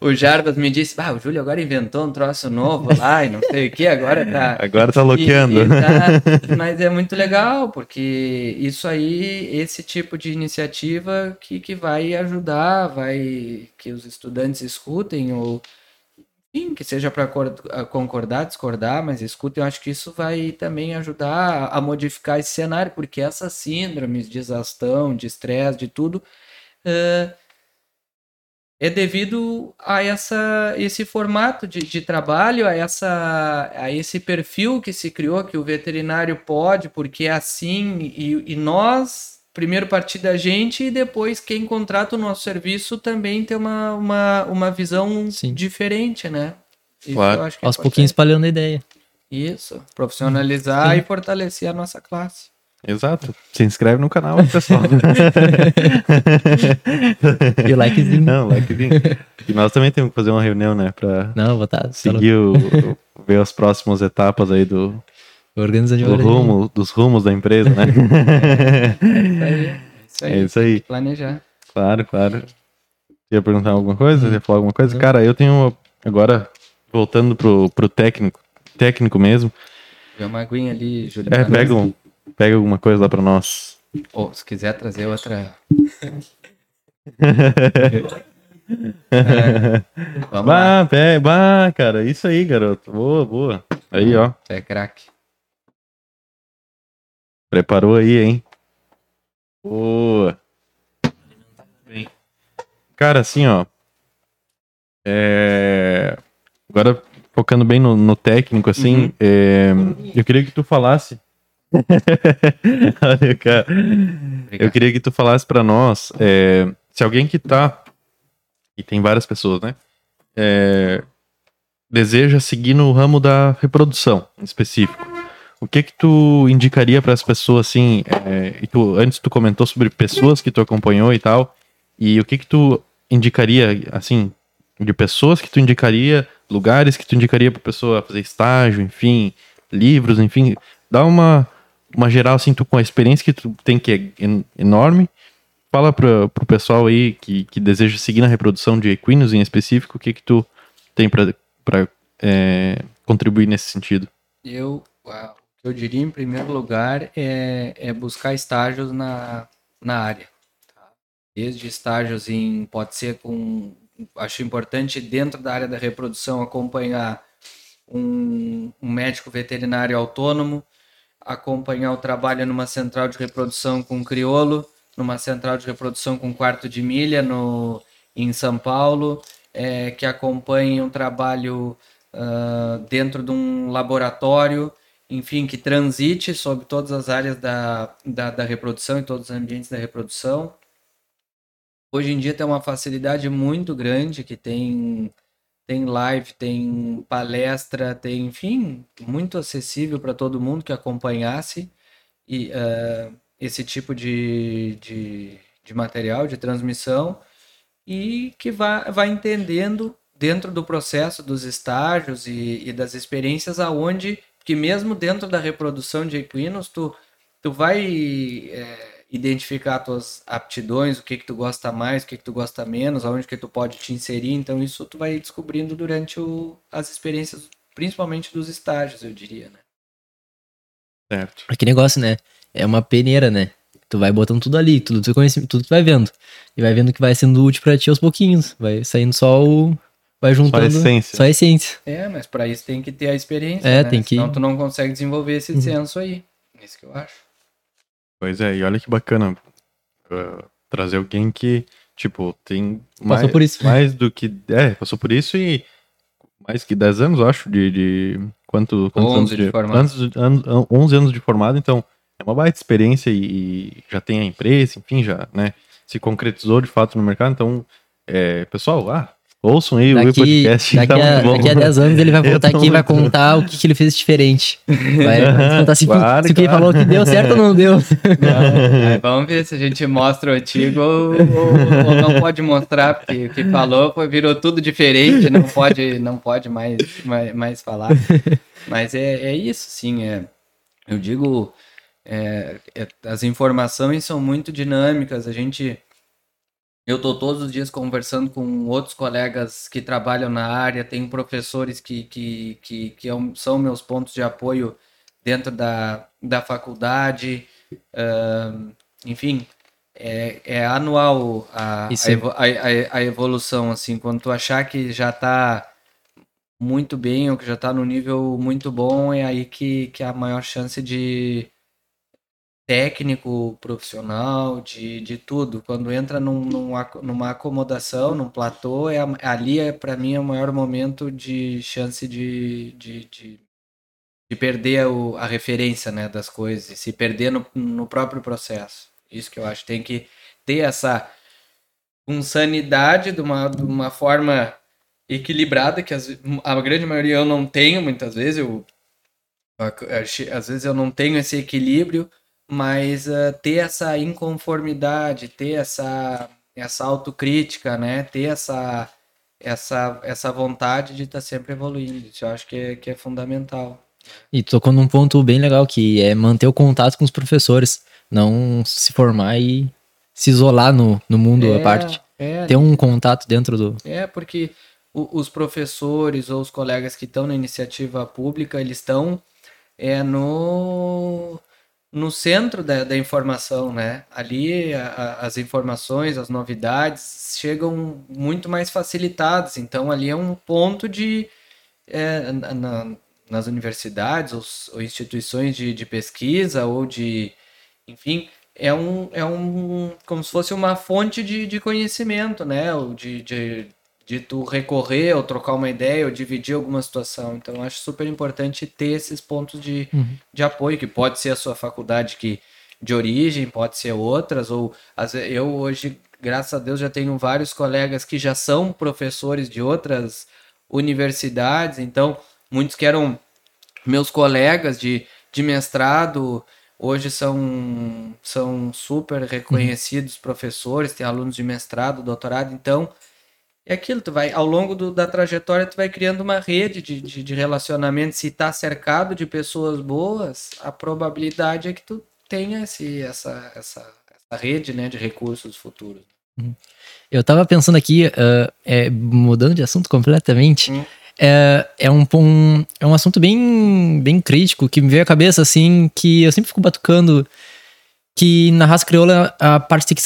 O Jarbas me disse, ah, o Júlio agora inventou um troço novo lá, e não sei o que, agora tá... Agora tá loqueando. Tá, mas é muito legal, porque isso aí, esse tipo de iniciativa que, que vai ajudar, vai que os estudantes escutem, ou Sim, que seja para concordar, discordar, mas escuta, eu acho que isso vai também ajudar a modificar esse cenário, porque essas síndromes de exaustão, de estresse, de tudo, uh, é devido a essa, esse formato de, de trabalho, a, essa, a esse perfil que se criou, que o veterinário pode, porque é assim, e, e nós, primeiro partir da gente, e depois quem contrata o nosso serviço também tem uma, uma, uma visão Sim. diferente, né? Isso Claro. eu acho que é Aos importante. pouquinhos espalhando a ideia. Isso, profissionalizar Sim. e fortalecer a nossa classe. Exato. Se inscreve no canal, pessoal. E o likezinho. Não, likezinho. E nós também temos que fazer uma reunião, né? Pra Não, vou estar seguir o, o- ver as próximas etapas aí do, organizando do rumo, dos rumos da empresa, né? É isso aí. É isso aí. É isso aí. Planejar. Claro, claro. Você ia perguntar alguma coisa? Você ia falar alguma coisa? Cara, eu tenho agora, voltando pro, pro técnico, técnico mesmo. Vê uma aguinha ali, Júlio. É, pega, um, pega alguma coisa lá pra nós. Ou, se quiser trazer outra. Vamos lá. Bah, pé, bah, cara, isso aí, garoto. Boa, boa. Aí, ó. Você é craque. Preparou aí, hein? Boa. Bem. Cara, assim, ó. É... Agora, focando bem no, no técnico, assim, Uhum. é, eu queria que tu falasse. Olha, cara. Eu queria que tu falasse pra nós, é, se alguém que tá, e tem várias pessoas, né, é, deseja seguir no ramo da reprodução, em específico, o que que tu indicaria para as pessoas, assim, é, e tu, antes tu comentou sobre pessoas que tu acompanhou e tal, e o que que tu indicaria, assim, de pessoas que tu indicaria, lugares que tu indicaria pra pessoa fazer estágio, enfim, livros, enfim, dá uma uma geral, assim, tu com a experiência que tu tem, que é en- enorme, fala pra, pro pessoal aí que, que deseja seguir na reprodução de equinos em específico, o que que tu tem pra é, contribuir nesse sentido? Eu, o que eu diria em primeiro lugar é, é buscar estágios na, na área. tá? Desde estágios em, pode ser com, acho importante dentro da área da reprodução acompanhar um, um médico veterinário autônomo, acompanhar o trabalho numa central de reprodução com criolo, numa central de reprodução com quarto de milha no, em São Paulo, é, que acompanhe um trabalho ah, dentro de um laboratório, enfim, que transite sobre todas as áreas da, da, da reprodução e todos os ambientes da reprodução. Hoje em dia tem uma facilidade muito grande que tem tem live, tem palestra, tem, enfim, muito acessível para todo mundo que acompanhasse e, eh, esse tipo de, de, de material, de transmissão, e que vai entendendo dentro do processo dos estágios e, e das experiências aonde que mesmo dentro da reprodução de equinos tu, tu vai eh, identificar tuas aptidões, o que que tu gosta mais, o que que tu gosta menos, aonde que tu pode te inserir, então isso tu vai descobrindo durante o, as experiências, principalmente dos estágios, eu diria, né? Certo. É que negócio, né? É uma peneira, né? Tu vai botando tudo ali, tudo tu conhece, tudo tu vai vendo. E vai vendo que vai sendo útil pra ti aos pouquinhos. Vai saindo só o. Vai juntando. essência. Só a essência. É, mas para isso tem que ter a experiência, É, né? tem que- Senão tu não consegue desenvolver esse Uhum. senso aí. É isso que eu acho. Pois é, e olha que bacana uh, trazer alguém que, tipo, tem Passou mais, por isso. mais do que. É, passou por isso e mais que 10 anos, eu acho, de. de quanto, quantos 11 anos de formado. anos de- anos- 11 anos de formado, então é uma baita experiência e, e já tem a empresa, enfim, já, né? Se concretizou de fato no mercado, então, é, pessoal, ah, ouçam aí o Daqui, podcast. daqui, tá a, daqui a 10 anos ele vai voltar aqui e vai contar o que, que ele fez diferente. Vai vai contar se, Claro, se o que ele claro. falou que deu certo ou não deu. Aí vamos ver se a gente mostra o antigo ou, ou- ou não pode mostrar, porque o que falou foi, virou tudo diferente, não pode, não pode mais, mais, mais falar. Mas é, é isso, sim. É, eu digo, é, é, as informações são muito dinâmicas. A gente, eu estou todos os dias conversando com outros colegas que trabalham na área, tem professores que, que, que, que é são meus pontos de apoio dentro da, da faculdade. ahn, enfim, é, é anual a, a, é- a, evolução, assim, quando tu achar que já está muito bem ou que já está no nível muito bom, é aí que, que há a maior chance de, técnico, profissional, de, de tudo. Quando entra num, num, numa acomodação, num platô, é, ali é para mim é o maior momento de chance de, de, de, de perder o, a referência né, das coisas, se perder no, no próprio processo. Isso que eu acho. Tem que ter essa com sanidade de uma, de uma forma equilibrada, que as, a grande maioria eu não tenho muitas vezes. Eu, às vezes eu não tenho esse equilíbrio, mas uh, ter essa inconformidade, ter essa, essa autocrítica, né? ter essa, essa, essa vontade de estar tá sempre evoluindo. Isso eu acho que é, que é fundamental. E tocou num ponto bem legal, que é manter o contato com os professores, não se formar e se isolar no, no mundo é, à parte. É, Ter um contato dentro do. É, porque o, os professores ou os colegas que estão na iniciativa pública, eles estão é, no, no centro da, da informação, né? Ali a, a, as informações, as novidades chegam muito mais facilitadas. Então ali é um ponto de. É, na, nas universidades ou, ou instituições de, de pesquisa ou de. Enfim, é um, é um como se fosse uma fonte de, de conhecimento, né? Ou de, de, de tu recorrer ou trocar uma ideia ou dividir alguma situação. Então, acho super importante ter esses pontos de, uhum. de apoio, que pode ser a sua faculdade que, de origem, pode ser outras, ou eu hoje, graças a Deus, já tenho vários colegas que já são professores de outras universidades, então muitos que eram meus colegas de, de mestrado, hoje são, são super reconhecidos uhum. professores, tem alunos de mestrado, doutorado, então é aquilo, tu vai, ao longo do, da trajetória, tu vai criando uma rede de, de, de relacionamento, se tá cercado de pessoas boas, a probabilidade é que tu tenha esse, essa, essa, essa rede, né, de recursos futuros. Uhum. Eu tava pensando aqui, uh, é, mudando de assunto completamente, uhum é, é, um, um, é um assunto bem, bem crítico que me veio à cabeça, assim, que eu sempre fico batucando que na raça crioula a parte de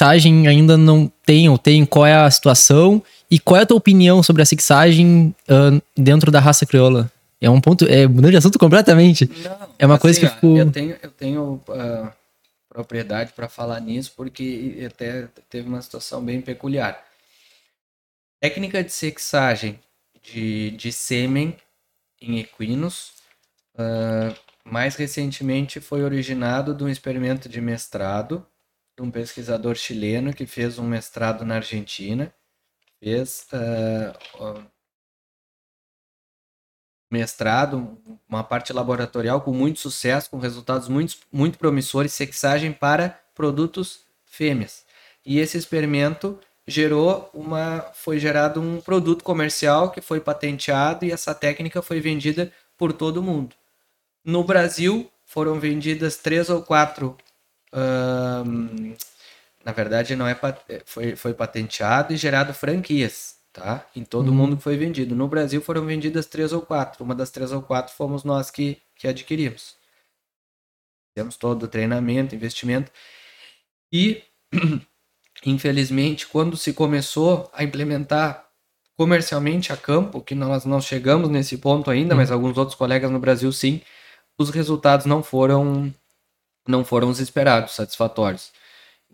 ainda não tem, ou tem, qual é a situação e qual é a tua opinião sobre a sexagem uh, dentro da raça crioula? É um ponto, é mudando de assunto completamente. Não, é uma assim, coisa que ficou... Eu tenho, eu tenho uh, propriedade para falar nisso porque até teve uma situação bem peculiar. Técnica de sexagem de, de sêmen em equinos. Uh, mais recentemente foi originado de um experimento de mestrado de um pesquisador chileno que fez um mestrado na Argentina. Fez uh, mestrado, uma parte laboratorial com muito sucesso, com resultados muito, muito promissores, sexagem para produtos fêmeas. E esse experimento gerou uma foi gerado um produto comercial que foi patenteado e essa técnica foi vendida por todo mundo. No Brasil foram vendidas três ou quatro na verdade não é foi, foi patenteado e gerado franquias tá? Em todo uhum. mundo que foi vendido. No Brasil foram vendidas três ou quatro. Uma das três ou quatro fomos nós que, que adquirimos. Temos todo o treinamento investimento. E Infelizmente, quando se começou a implementar comercialmente a campo, que nós não chegamos nesse ponto ainda, mas alguns outros colegas no Brasil sim, os resultados não foram não foram os esperados, satisfatórios.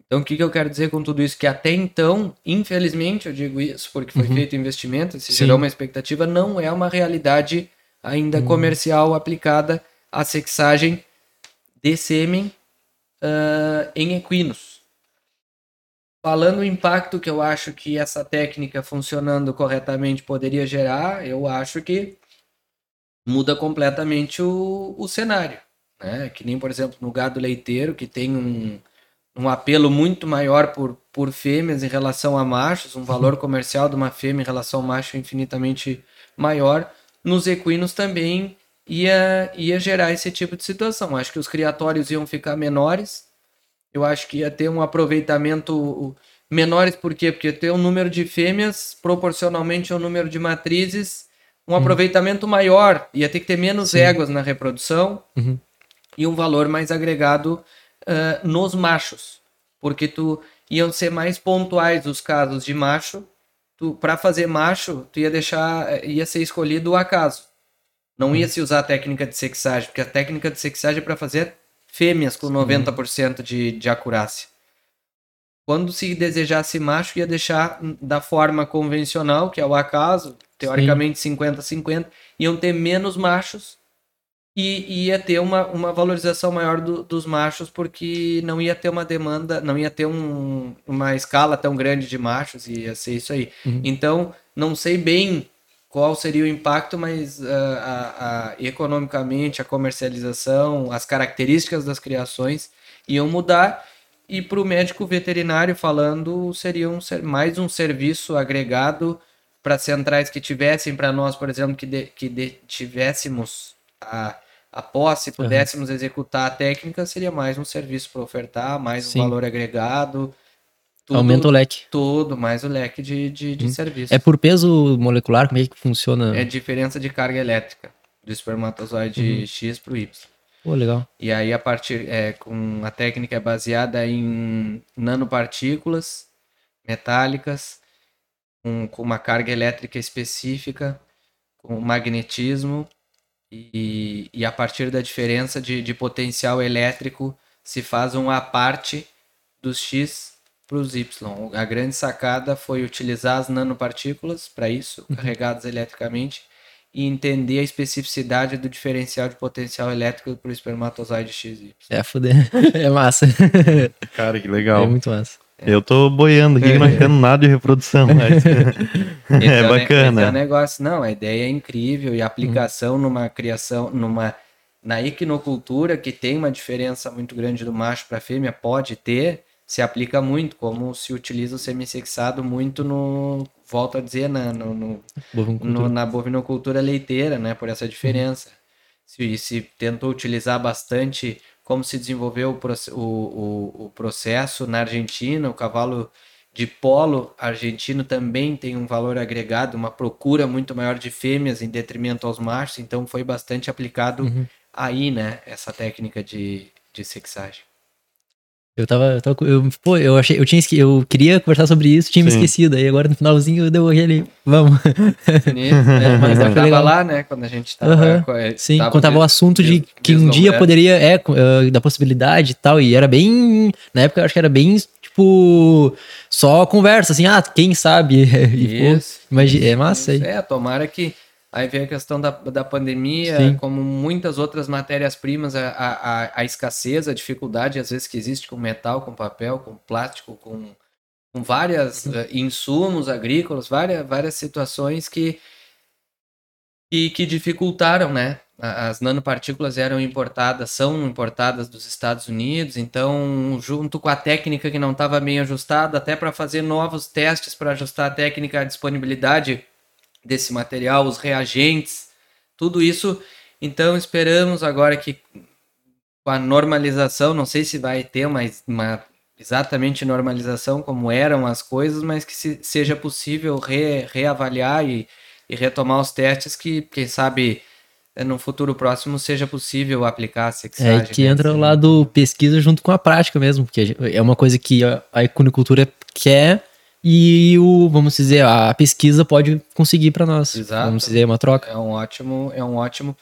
Então, o que, que eu quero dizer com tudo isso? Que até então, infelizmente, eu digo isso porque foi uhum. feito investimento, se gerou uma expectativa, não é uma realidade ainda uhum. comercial aplicada à sexagem de sêmen uh, em equinos. Falando o impacto que eu acho que essa técnica funcionando corretamente poderia gerar, eu acho que muda completamente o, o cenário. Né? Que nem, por exemplo, no gado leiteiro, que tem um, um apelo muito maior por, por fêmeas em relação a machos, um valor comercial de uma fêmea em relação ao macho infinitamente maior, nos equinos também ia, ia gerar esse tipo de situação. Acho que os criatórios iam ficar menores, eu acho que ia ter um aproveitamento menores, por quê? Porque ter um número de fêmeas proporcionalmente ao número de matrizes, um uhum. aproveitamento maior, ia ter que ter menos Sim. éguas na reprodução uhum. e um valor mais agregado uh, nos machos, porque tu iam ser mais pontuais os casos de macho. Tu para fazer macho, tu ia deixar ia ser escolhido o acaso. Não uhum. ia se usar a técnica de sexagem, porque a técnica de sexagem é para fazer fêmeas com 90% de, de acurácia. Quando se desejasse macho, ia deixar da forma convencional, que é o acaso, teoricamente 50-50, iam ter menos machos e ia ter uma, uma valorização maior do, dos machos, porque não ia ter uma demanda, não ia ter um, uma escala tão grande de machos, ia ser isso aí. Uhum. Então, não sei bem qual seria o impacto, mas uh, a, a, economicamente, a comercialização, as características das criações iam mudar. E para o médico veterinário falando, seria um, mais um serviço agregado para centrais que tivessem, para nós, por exemplo, que, de, que de, tivéssemos a após, se pudéssemos uhum. executar a técnica, seria mais um serviço para ofertar, mais Sim. um valor agregado. Tudo, Aumenta o leque. Tudo, mais o leque de, de, de hum. serviços. É por peso molecular? Como é que funciona? É diferença de carga elétrica do espermatozoide uhum. X para o Y. Pô, legal. E aí, a partir, é, com a técnica é baseada em nanopartículas metálicas, com, com uma carga elétrica específica, com magnetismo e, e a partir da diferença de, de potencial elétrico se faz uma parte dos X para os Y. A grande sacada foi utilizar as nanopartículas para isso, uhum. carregadas eletricamente, e entender a especificidade do diferencial de potencial elétrico para o espermatozoide XY. É, foder. É massa. Cara, que legal. É muito massa. É. Eu tô boiando aqui, não entendo nada de reprodução, mas é, é bacana. É um negócio, não, a ideia é incrível e a aplicação hum. numa criação, numa na equinocultura que tem uma diferença muito grande do macho para fêmea pode ter, se aplica muito, como se utiliza o semissexado muito no, volto a dizer, na, no, no, no na bovinocultura leiteira, né, por essa diferença. Hum. Se, se tentou utilizar bastante como se desenvolveu o, o, o processo na Argentina, o cavalo de polo argentino também tem um valor agregado, uma procura muito maior de fêmeas em detrimento aos machos, então foi bastante aplicado uhum. aí, né, essa técnica de, de sexagem. Eu tava. Eu, tava, eu, pô, eu achei. Eu, tinha, eu queria conversar sobre isso, tinha Sim. me esquecido. Aí agora no finalzinho deu aquele. Vamos. é, mas eu tava lá, né? Quando a gente tava. Uhum. Sim, tava quando tava o assunto de que um dia poderia. É, uh, da possibilidade e tal. E era bem. Na época eu acho que era bem. Tipo. Só conversa, assim, ah, quem sabe? E, isso, pô, imagina, é massa isso, aí. É, tomara que Aí vem a questão da, da pandemia, Sim. como muitas outras matérias-primas, a, a, a, escassez, a dificuldade, às vezes, que existe com metal, com papel, com plástico, com, com vários uh, eh, insumos agrícolas, várias, várias situações que, que, que dificultaram, né? As nanopartículas eram importadas, são importadas dos Estados Unidos, então, junto com a técnica que não estava bem ajustada, até para fazer novos testes para ajustar a técnica à disponibilidade desse material, os reagentes, tudo isso. Então esperamos agora que com a normalização, não sei se vai ter uma, uma exatamente normalização como eram as coisas, mas que se, seja possível re, reavaliar e, e retomar os testes que, quem sabe, no futuro próximo seja possível aplicar a sexagem. É que né? entra o lado pesquisa junto com a prática mesmo, porque é uma coisa que a, a quer e o, vamos dizer, a pesquisa pode conseguir para nós. Exato. Vamos dizer, uma troca. É um ótimo, é um ótimo.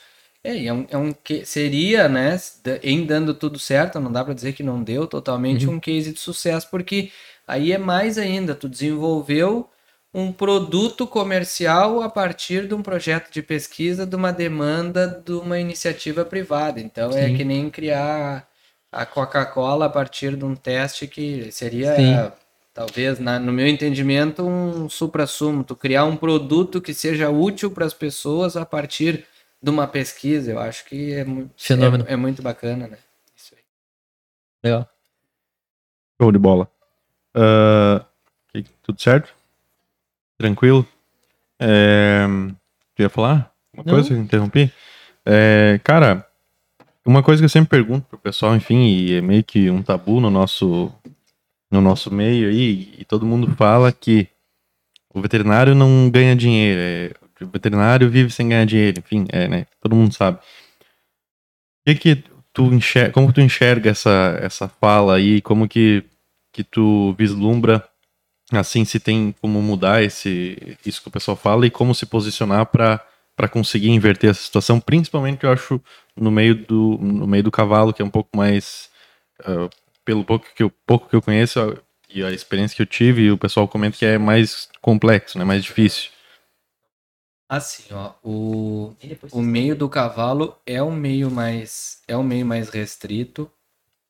É, é um, é um que seria, né, em dando tudo certo, não dá para dizer que não deu totalmente uhum. um case de sucesso, porque aí é mais ainda, tu desenvolveu um produto comercial a partir de um projeto de pesquisa, de uma demanda de uma iniciativa privada. Então é Sim. é que nem criar a Coca-Cola a partir de um teste que seria Sim talvez, na, no meu entendimento, um supra-sumo, tu criar um produto que seja útil para as pessoas a partir de uma pesquisa, eu acho que é, Fenômeno. é, é muito bacana, né? Isso aí. Legal. Show de bola. Uh, tudo certo? Tranquilo? É, tu ia falar? Uma Não. coisa interrompi? É, cara, uma coisa que eu sempre pergunto pro pessoal, enfim, e é meio que um tabu no nosso no nosso meio aí, e todo mundo fala que o veterinário não ganha dinheiro, é, o veterinário vive sem ganhar dinheiro, enfim, é, né? Todo mundo sabe. O que que tu enxerga, como tu enxerga essa, essa fala aí, como que, que tu vislumbra, assim, se tem como mudar esse, isso que o pessoal fala e como se posicionar para para conseguir inverter essa situação, principalmente eu acho no meio do, no meio do cavalo, que é um pouco mais. Uh, pelo pouco que, eu, pouco que eu conheço e a experiência que eu tive, o pessoal comenta que é mais complexo, né, mais difícil. Assim, ó, o, o meio do cavalo é um meio mais é um meio mais restrito.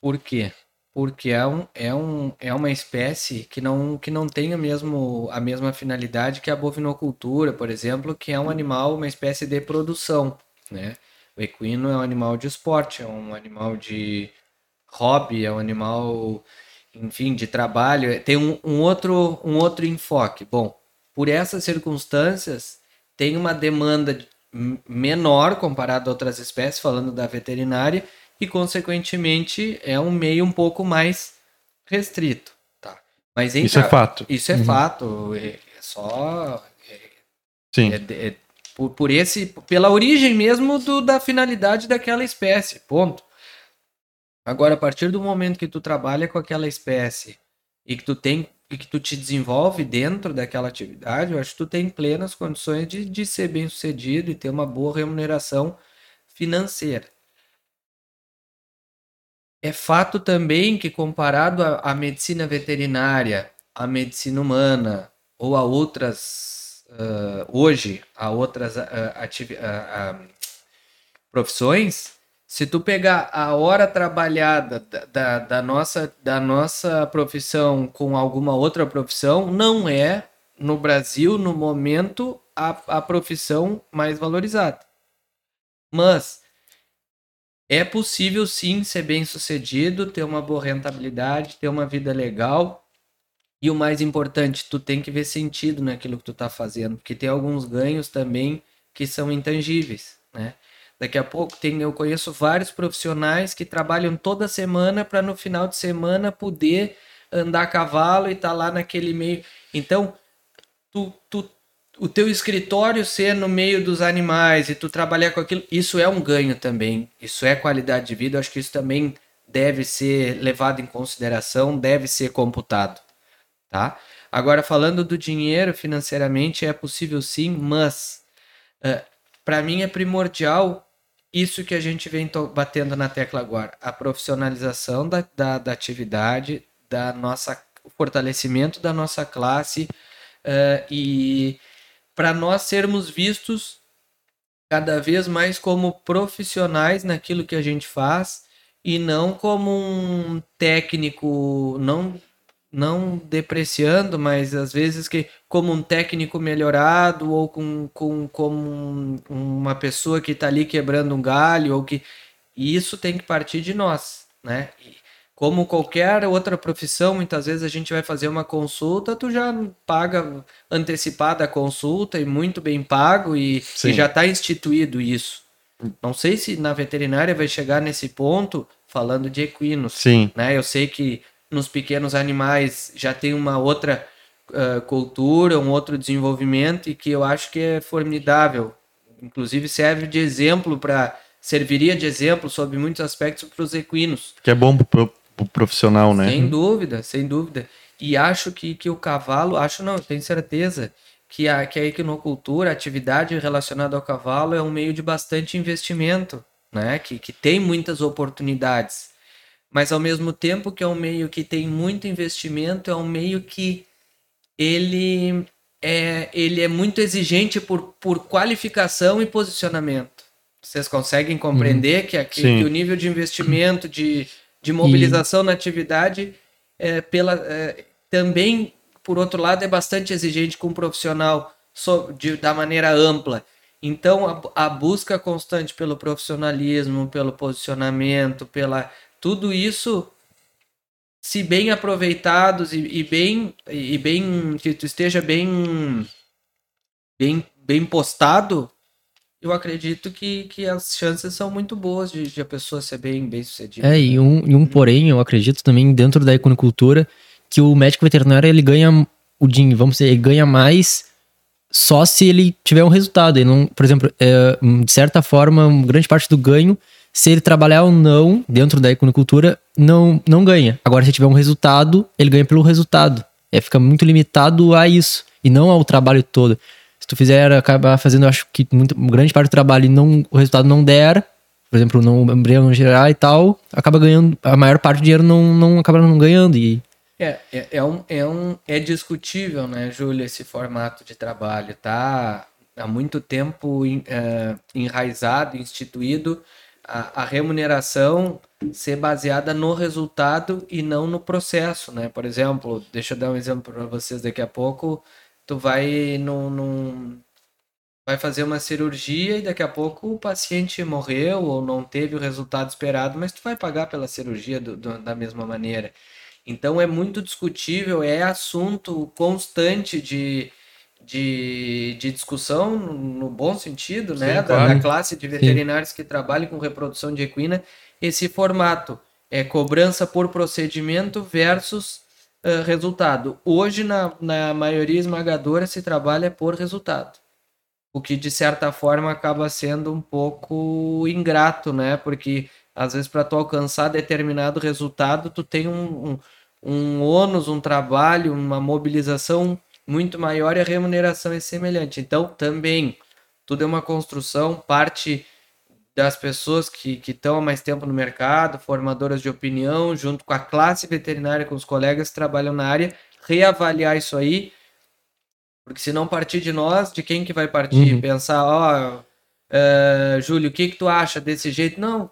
Por quê? Porque é, um, é, um, é uma espécie que não, que não tem a, mesmo, a mesma finalidade que a bovinocultura, por exemplo, que é um animal, uma espécie de produção, né? O equino é um animal de esporte, é um animal de hobby, é um animal, enfim, de trabalho, tem um, um outro, um outro enfoque. Bom, por essas circunstâncias, tem uma demanda menor comparado a outras espécies, falando da veterinária, e consequentemente é um meio um pouco mais restrito, tá? Mas isso é fato. Isso é uhum. fato, é, é só é, Sim. É, é, por, por esse, pela origem mesmo do, da finalidade daquela espécie, ponto. Agora, a partir do momento que tu trabalha com aquela espécie e que tu tem e que tu te desenvolve dentro daquela atividade, eu acho que tu tem plenas condições de, de ser bem sucedido e ter uma boa remuneração financeira. É fato também que, comparado à medicina veterinária, à medicina humana ou a outras, uh, hoje, a outras uh, uh, profissões, se tu pegar a hora trabalhada da, da, da, nossa, da nossa profissão com alguma outra profissão, não é, no Brasil, no momento, a, a profissão mais valorizada. Mas é possível sim ser bem sucedido, ter uma boa rentabilidade, ter uma vida legal. E o mais importante, tu tem que ver sentido naquilo que tu tá fazendo, porque tem alguns ganhos também que são intangíveis, né? Daqui a pouco tem, eu conheço vários profissionais que trabalham toda semana para no final de semana poder andar a cavalo e estar tá lá naquele meio. Então, tu, tu, o teu escritório ser no meio dos animais e tu trabalhar com aquilo, isso é um ganho também. Isso é qualidade de vida. Eu acho que isso também deve ser levado em consideração, deve ser computado, tá? Agora falando do dinheiro financeiramente é possível sim, mas uh, para mim é primordial isso que a gente vem batendo na tecla agora, a profissionalização da, da, da atividade, da nossa, o fortalecimento da nossa classe uh, e para nós sermos vistos cada vez mais como profissionais naquilo que a gente faz e não como um técnico, não não depreciando, mas às vezes que como um técnico melhorado ou com, com como uma pessoa que está ali quebrando um galho ou que e isso tem que partir de nós, né? E como qualquer outra profissão, muitas vezes a gente vai fazer uma consulta, tu já paga antecipada a consulta e muito bem pago e, e já está instituído isso. Não sei se na veterinária vai chegar nesse ponto falando de equinos. Sim. Né? Eu sei que nos pequenos animais já tem uma outra uh, cultura, um outro desenvolvimento e que eu acho que é formidável. Inclusive serve de exemplo para serviria de exemplo sobre muitos aspectos para os equinos. Que é bom para o profissional, né? Sem dúvida, sem dúvida. E acho que, que o cavalo, acho não, tenho certeza que a, que a equinocultura, a atividade relacionada ao cavalo é um meio de bastante investimento, né? Que, que tem muitas oportunidades mas ao mesmo tempo que é um meio que tem muito investimento, é um meio que ele é, ele é muito exigente por, por qualificação e posicionamento. Vocês conseguem compreender uhum. que, aqui, que o nível de investimento, de, de mobilização e... na atividade, é, pela, é, também, por outro lado, é bastante exigente com um profissional so, de, da maneira ampla. Então, a, a busca constante pelo profissionalismo, pelo posicionamento, pela tudo isso, se bem aproveitados e, e, bem e bem que tu esteja bem bem bem postado, eu acredito que, que as chances são muito boas de, de a pessoa ser bem bem sucedida. É, e um, e um porém, eu acredito também dentro da economicultura que o médico veterinário ele ganha o dinheiro, vamos dizer, ele ganha mais só se ele tiver um resultado. Ele não, por exemplo, é, de certa forma, grande parte do ganho se ele trabalhar ou não dentro da economicultura, não, não ganha. Agora, se tiver um resultado, ele ganha pelo resultado. É, fica muito limitado a isso e não ao trabalho todo. Se tu fizer, acabar fazendo, acho que muito, grande parte do trabalho e não, o resultado não der, por exemplo, não embrião não gerar e tal, acaba ganhando, a maior parte do dinheiro não, não acaba não ganhando. E É, é, é, um, é, um, é discutível, né, Júlio, esse formato de trabalho. Tá há muito tempo eh, enraizado, instituído, a, a remuneração ser baseada no resultado e não no processo, né? Por exemplo, deixa eu dar um exemplo para vocês daqui a pouco. Tu vai num, num- vai fazer uma cirurgia e daqui a pouco o paciente morreu ou não teve o resultado esperado, mas tu vai pagar pela cirurgia do- do- da mesma maneira. Então é muito discutível, é assunto constante de, de, de discussão, no, no bom sentido, né? Da, claro. da classe de veterinários que trabalham com reprodução de equina, esse formato é cobrança por procedimento versus ah, resultado. Hoje, na, na maioria esmagadora, se trabalha por resultado. O que, de certa forma, acaba sendo um pouco ingrato, né? Porque, às vezes, para tu alcançar determinado resultado, tu tem um, um, um ônus, um trabalho, uma mobilização muito maior e a remuneração é semelhante. Então, também, tudo é uma construção, parte das pessoas que estão há mais tempo no mercado, formadoras de opinião, junto com a classe veterinária, com os colegas que trabalham na área, reavaliar isso aí, porque se não partir de nós, de quem que vai partir? Uhum. Pensar, ó, eh, Júlio, o que que tu acha desse jeito? Não.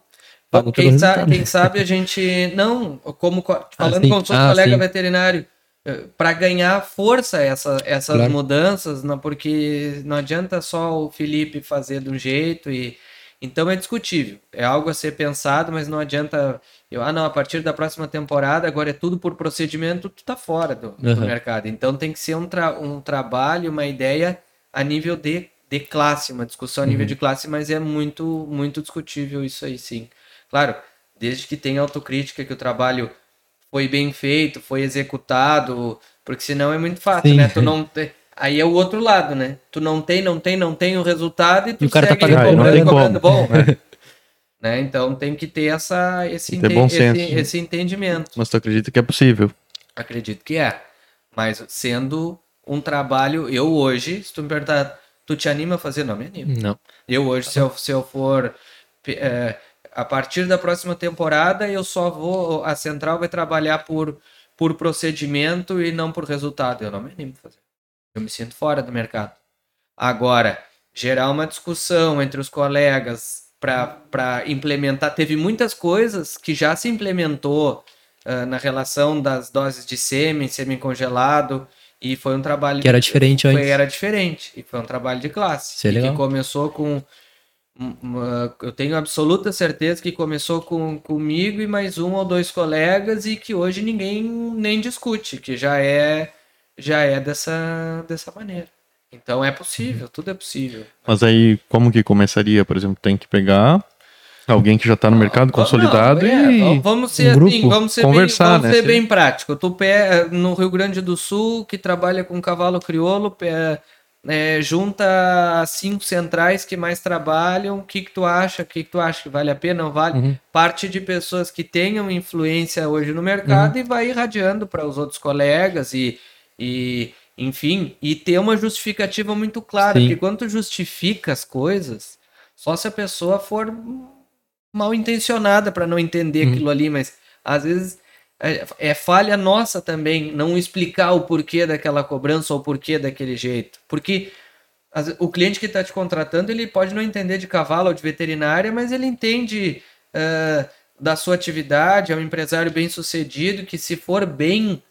Quem, pelo sa resultado. quem sabe a gente. Não, como co- falando sim. como sou Ah, colega sim. veterinário, para ganhar força essa, essas Claro. mudanças, não, porque não adianta só o Felipe fazer de um jeito e. Então é discutível, é algo a ser pensado, mas não adianta. Eu, ah, não, a partir da próxima temporada, agora é tudo por procedimento, tu tá fora do, do Uhum. mercado. Então tem que ser um, tra um trabalho, uma ideia a nível de, de classe, uma discussão a nível de classe, mas é muito, muito discutível isso aí, sim. Claro, desde que tenha autocrítica, que o trabalho foi bem feito, foi executado, porque senão é muito fácil, Sim. né? Tu não te- Aí é o outro lado, né? Tu não tem, não tem, não tem o resultado e tu E o cara tá segue pagando cobrando, não tem cobrando como. bom. né? Então tem que ter essa, esse, ter bom esse, senso. esse entendimento. Mas tu acredita que é possível? Acredito que é. Mas sendo um trabalho, eu hoje, se tu me perguntar, tu te anima a fazer? Não, me animo. não. Eu hoje, se eu, se eu for. é, a partir da próxima temporada, eu só vou. A central vai trabalhar por, por procedimento e não por resultado. Eu não me animo a fazer. Eu me sinto fora do mercado. Agora, gerar uma discussão entre os colegas para implementar. Teve muitas coisas que já se implementou ah, na relação das doses de sêmen, sêmen congelado, e foi um trabalho Que era diferente foi, antes. era diferente e foi um trabalho de classe Isso é que começou com eu tenho absoluta certeza que começou com comigo e mais um ou dois colegas e que hoje ninguém nem discute que já é já é dessa dessa maneira então é possível tudo é possível Mas aí, como que começaria? Por exemplo, tem que pegar alguém que já tá no mercado Vamos- consolidado não, é, e. vamos- ser um grupo, assim, vamos ser conversar, bem, vamos né? ser bem prático. Tu pé no Rio Grande do Sul que trabalha com cavalo crioulo, pé, é, junta as cinco centrais que mais trabalham. O que que tu acha? O que que tu acha que vale a pena? Não vale? Uhum. Parte de pessoas que tenham influência hoje no mercado Uhum. e vai irradiando para os outros colegas e, e enfim, e ter uma justificativa muito clara, Sim. porque quando tu justifica as coisas, só se a pessoa for mal intencionada para não entender Uhum. aquilo ali, mas às vezes é, é falha nossa também não explicar o porquê daquela cobrança ou o porquê daquele jeito. Porque o cliente que está te contratando, ele pode não entender de cavalo ou de veterinária, mas ele entende ah, da sua atividade, é um empresário bem sucedido, que se for bem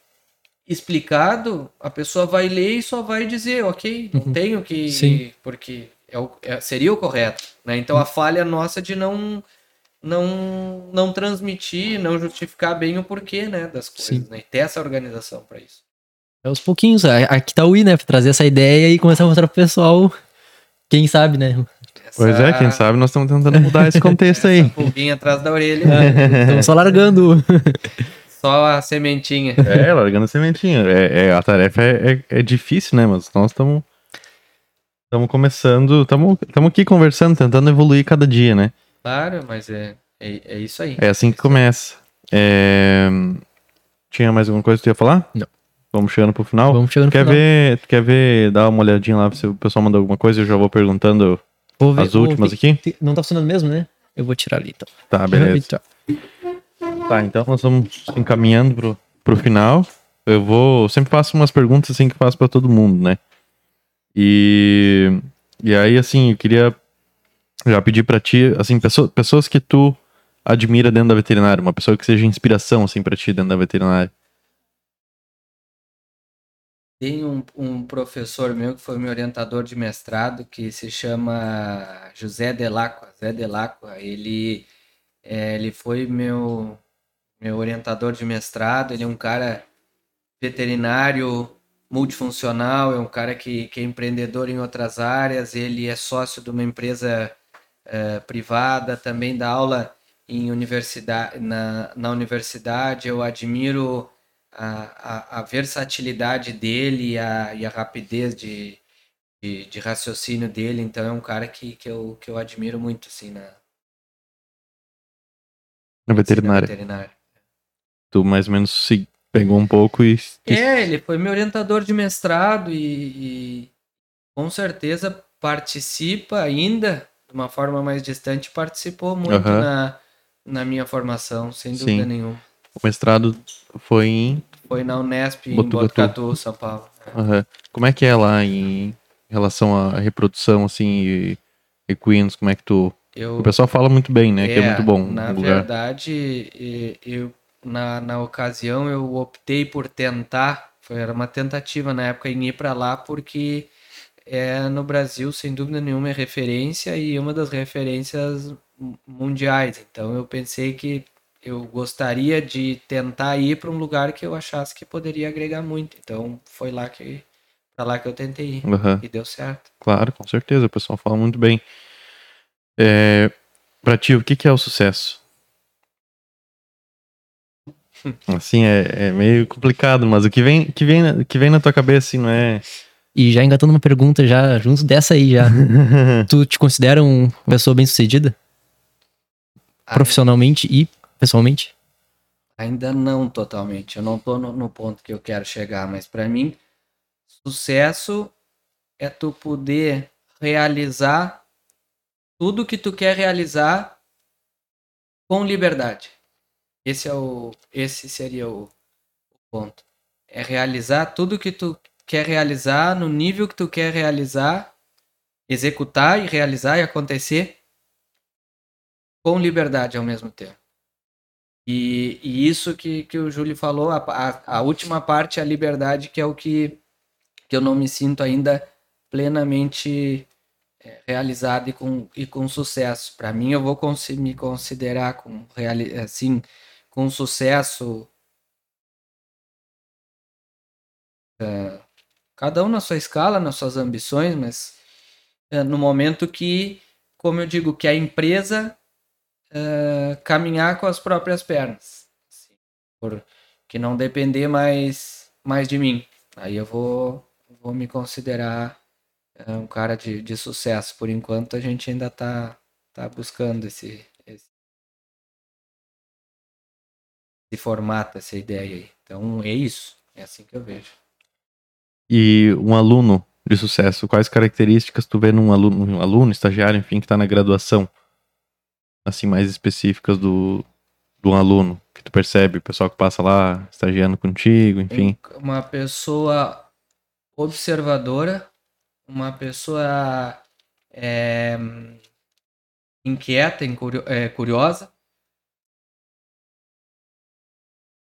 explicado, a pessoa vai ler e só vai dizer, ok, não tenho que... Uhum. Sim. Porque é o- é- seria o correto. Né? Então a falha nossa de não não não transmitir, não justificar bem o porquê, né, das coisas, Sim. né? E ter essa organização para isso. É aos pouquinhos. a- Aqui tá o I, né? Trazer essa ideia e começar a mostrar pro pessoal. Quem sabe, né? Pois é, quem sabe nós estamos tentando mudar esse contexto aí. Essa pulguinha atrás da orelha, Estamos só largando. só a sementinha. É, largando a sementinha. É, é, a tarefa é, é, é difícil, né? Mas nós estamos. Estamos começando, estamos aqui conversando, tentando evoluir cada dia, né? Claro, mas é, é, é isso aí. É assim que começa. É, Tinha mais alguma coisa que tu ia falar? Não. Vamos chegando pro final. Vamos chegando quer no final. ver, tu quer ver, dar uma olhadinha lá se o pessoal mandou alguma coisa? Eu já vou perguntando Vou ver- as últimas aqui. tem- Não tá funcionando mesmo, né? Eu vou tirar ali, então. Tá, beleza. Tá. Tá, então nós estamos encaminhando pro, pro final. Eu vou. eu sempre faço umas perguntas assim que eu faço pra todo mundo, né? E. E aí, assim, eu queria já pedir pra ti, assim, pessoa- pessoas que tu admira dentro da veterinária, uma pessoa que seja inspiração, assim, pra ti dentro da veterinária. Tem um, um professor meu que foi meu orientador de mestrado que se chama José Delacqua. Zé Delacqua, ele, é, ele foi meu, meu orientador de mestrado. Ele é um cara veterinário multifuncional, é um cara que, que é empreendedor em outras áreas. Ele é sócio de uma empresa eh, privada, também dá aula em universidade, na, na universidade. Eu admiro a, a, a versatilidade dele e a, e a rapidez de, de, de raciocínio dele. Então é um cara que, que, eu, que eu admiro muito assim, na, Na na veterinária. veterinária. Tu mais ou menos se pegou um pouco e. e- É, ele foi meu orientador de mestrado e, e com certeza participa ainda, de uma forma mais distante, participou muito na, na minha formação, sem Sim. dúvida nenhuma. O mestrado foi em. Foi na Unesp, em Botucatu. Botucatu, São Paulo. Como é que é lá em relação à reprodução, assim, e equinos? Como é que tu. Eu, O pessoal fala muito bem, né? que é muito bom Na verdade, eu, na, na ocasião eu optei por tentar, foi, era uma tentativa na época em ir para lá, porque é no Brasil, sem dúvida nenhuma, é referência e uma das referências mu- mundiais. Então eu pensei que eu gostaria de tentar ir para um lugar que eu achasse que poderia agregar muito. Então foi lá que para lá que eu tentei ir Aham. e deu certo. Claro, com certeza. O pessoal fala muito bem. É, pra ti, o que, que é o sucesso? Assim, é, é meio complicado, mas o que vem, que vem, na- que vem na tua cabeça, assim, não é. E já engatando uma pergunta já junto dessa aí já. tu te considera uma pessoa bem sucedida? Profissionalmente e pessoalmente? Ainda não totalmente. Eu não tô no, no ponto que eu quero chegar, mas para mim, sucesso é tu poder realizar tudo que tu quer realizar com liberdade. Esse é o esse seria o, o ponto. É realizar tudo que tu quer realizar no nível que tu quer realizar, executar e realizar e acontecer com liberdade ao mesmo tempo. E, e isso que, que o Júlio falou, a, a, a última parte, a liberdade, que é o que, que eu não me sinto ainda plenamente é, realizado e com, e com sucesso. Para mim, eu vou me considerar com, assim, com sucesso. é, cada um na sua escala, nas suas ambições, mas é, no momento que, como eu digo, que a empresa eh, caminhar com as próprias pernas. Assim, por que não depender mais, mais de mim. Aí eu vou, vou me considerar eh, um cara de, de sucesso. Por enquanto a gente ainda tá, tá buscando esse, esse formato, essa ideia aí. Então é isso. É assim que eu vejo. E um aluno de sucesso, quais características tu vê num aluno, um aluno, estagiário, enfim, que tá na graduação? Assim, mais específicas do, do aluno, que tu percebe, o pessoal que passa lá, estagiando contigo, enfim. Uma pessoa observadora, uma pessoa é, inquieta, é, curiosa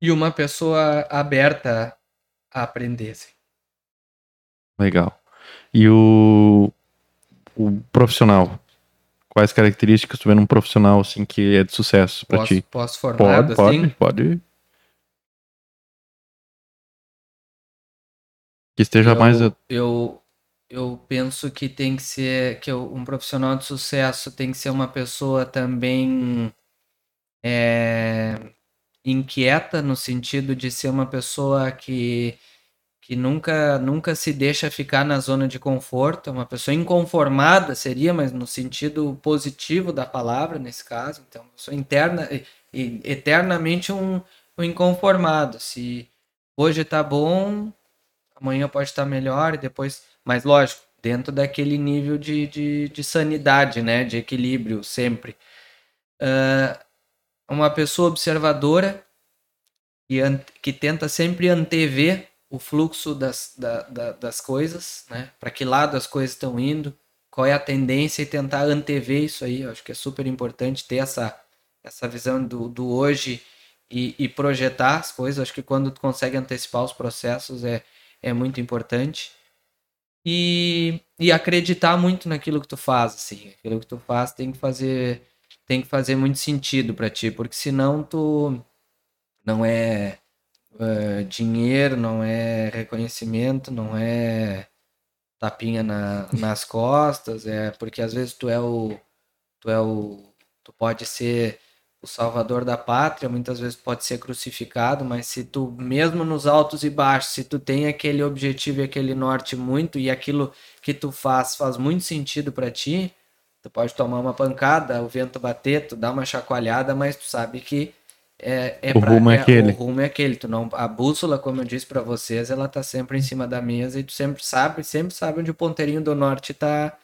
e uma pessoa aberta a aprender. assim. Legal. E o, o profissional? Quais características tu vê num profissional, assim, que é de sucesso Posso, ti? posso formado Pode, assim? pode, pode. Que esteja eu, mais. eu eu penso que tem que ser que um profissional de sucesso tem que ser uma pessoa também é, inquieta no sentido de ser uma pessoa que que nunca nunca se deixa ficar na zona de conforto, uma pessoa inconformada seria, mas no sentido positivo da palavra nesse caso, então pessoa interna e, eternamente um, um inconformado, se hoje tá bom, amanhã pode estar melhor e depois. Mas lógico, dentro daquele nível de, de, de sanidade, né? De equilíbrio sempre. Uh, uma pessoa observadora e que tenta sempre antever o fluxo das, da, da, das coisas, né? Para que lado as coisas estão indo, qual é a tendência e tentar antever isso aí. Eu acho que é super importante ter essa, essa visão do, do hoje e, e projetar as coisas. Acho que quando tu consegue antecipar os processos é, é muito importante. E, e acreditar muito naquilo que tu faz, assim. Aquilo que tu faz tem que fazer tem que fazer muito sentido para ti, porque senão tu não é uh, dinheiro, não é reconhecimento, não é tapinha na, nas costas, é porque às vezes tu é o tu é o tu pode ser o salvador da pátria, muitas vezes pode ser crucificado, mas se tu mesmo nos altos e baixos, se tu tem aquele objetivo e aquele norte muito e aquilo que tu faz faz muito sentido para ti, tu pode tomar uma pancada, o vento bater, tu dá uma chacoalhada, mas tu sabe que é, é o pra, rumo é, é, aquele. O rumo é aquele. Tu não, a bússola, como eu disse para vocês, ela tá sempre em cima da mesa e tu sempre sabe, sempre sabe onde o ponteirinho do norte tá,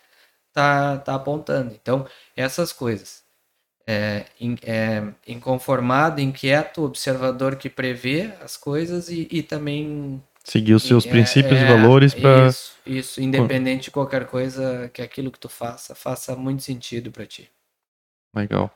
tá, tá apontando. Então, essas coisas. É, in, é, inconformado, inquieto, observador que prevê as coisas e, e também seguir os seus é, princípios e é, valores para isso, isso, independente de qualquer coisa que aquilo que tu faça faça muito sentido para ti. Legal.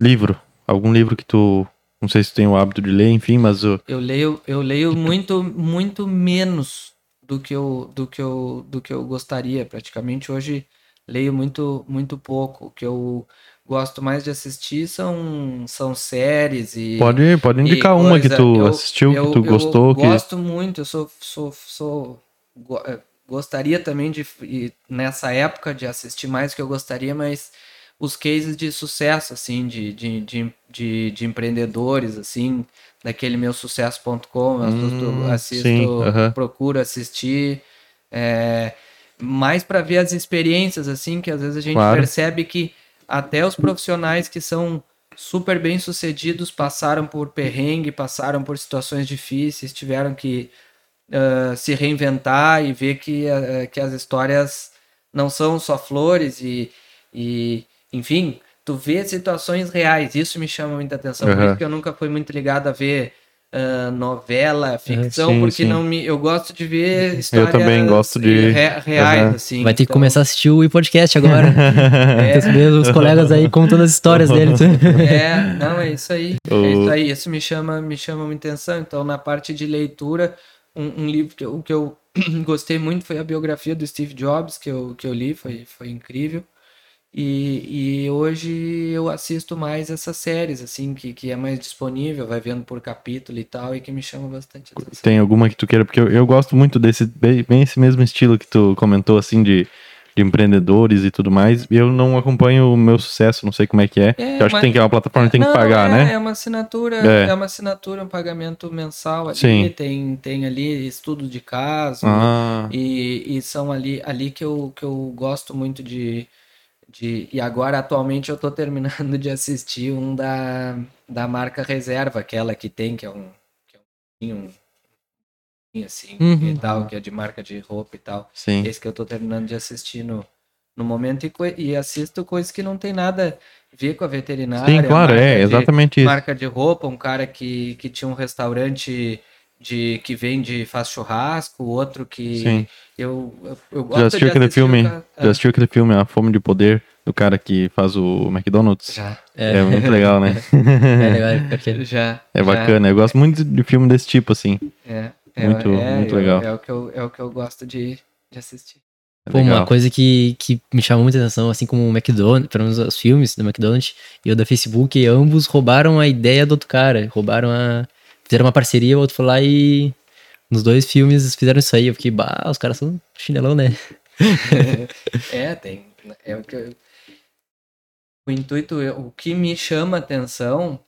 Livro, algum livro que tu não sei se tu tem o hábito de ler, enfim, mas o eu leio eu leio muito muito menos do que eu do que eu do que eu gostaria, praticamente hoje leio muito muito pouco, o que eu gosto mais de assistir são, são séries e. Pode, pode indicar uma que tu eu, assistiu, eu, que tu gostou. Eu que... gosto muito, eu sou. sou, sou eh, gostaria também de. Nessa época de assistir mais do que eu gostaria, mas os cases de sucesso, assim, de, de, de, de, de empreendedores, assim, daquele meu sucesso.com, hum, assisto, sim, uh -huh. procuro assistir. É, mais para ver as experiências, assim, que às vezes a gente claro. percebe que até os profissionais que são super bem sucedidos passaram por perrengue, passaram por situações difíceis, tiveram que uh, se reinventar e ver que, uh, que as histórias não são só flores e, e enfim, tu vê situações reais, isso me chama muita atenção, uhum. por isso que eu nunca fui muito ligado a ver uh, novela, é, ficção, sim, porque sim. não me, eu gosto de ver histórias eu também gosto de re, reais, uhum. assim. Vai ter então... que começar a assistir o podcast agora. é. Os colegas aí contando as histórias deles. é, não, é isso aí. É isso aí. Isso me chama, me chama muita atenção. Então, na parte de leitura, um, um livro que eu, que eu gostei muito foi a biografia do Steve Jobs, que eu, que eu li, foi, foi incrível. E, e hoje eu assisto mais essas séries, assim, que, que é mais disponível, vai vendo por capítulo e tal, e que me chama bastante atenção. Tem alguma que tu queira? Porque eu, eu gosto muito desse, bem, bem, esse mesmo estilo que tu comentou, assim, de, de empreendedores e tudo mais. Eu não acompanho o meu sucesso, não sei como é que é. é eu acho mas... que tem que é uma plataforma que tem que pagar, é, né? É uma assinatura, é. é. uma assinatura, um pagamento mensal ali. Sim. Tem, tem ali estudo de caso. Ah. E, e são ali, ali que, eu, que eu gosto muito de de, e agora, atualmente, eu estou terminando de assistir um da, da marca Reserva, aquela que tem, que é um. Que é um, um assim, uhum. e tal, que é de marca de roupa e tal. Sim. Esse que eu estou terminando de assistir no, no momento e, e assisto coisas que não tem nada a ver com a veterinária. Sim, claro, é, exatamente de, isso. Marca de roupa, um cara que, que tinha um restaurante de que vende faz churrasco, outro que Sim. eu, eu, eu gosto Já assistiu aquele filme? Já ah. assistiu aquele filme A Fome de Poder do cara que faz o McDonald's? Já. É, é muito legal, né? é legal, porque... já. É bacana. Já. Eu gosto muito de filme desse tipo assim. É. Muito, é, muito eu, legal. É o que eu, é o que eu gosto de, de assistir. É Pô, uma coisa que, que me chamou muita atenção, assim como o McDonald's, pelo menos os filmes do McDonald's e o da Facebook, ambos roubaram a ideia do outro cara. Roubaram a. Fizeram uma parceria, o outro foi lá e nos dois filmes fizeram isso aí. Eu fiquei, bah, os caras são chinelão, né? é, tem. É o que eu... O intuito, o que me chama atenção.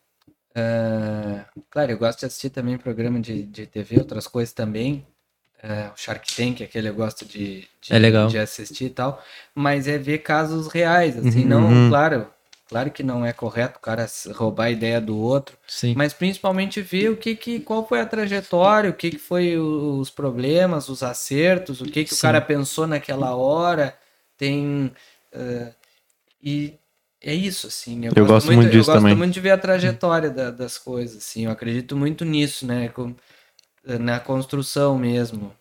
Uh, claro, eu gosto de assistir também programa de, de TV, outras coisas também. Uh, o Shark Tank, aquele eu gosto de, de, é legal. de assistir e tal. Mas é ver casos reais, assim, Uhum. não, claro, Claro que não é correto o cara roubar a ideia do outro, Sim. mas principalmente ver o que, que qual foi a trajetória, o que, que foi os problemas, os acertos, o que, que o cara pensou naquela hora. Tem. eh, e é isso, assim. Eu gosto muito disso eu gosto também. muito de ver a trajetória da- das coisas, assim. Eu acredito muito nisso, né? com- na construção mesmo.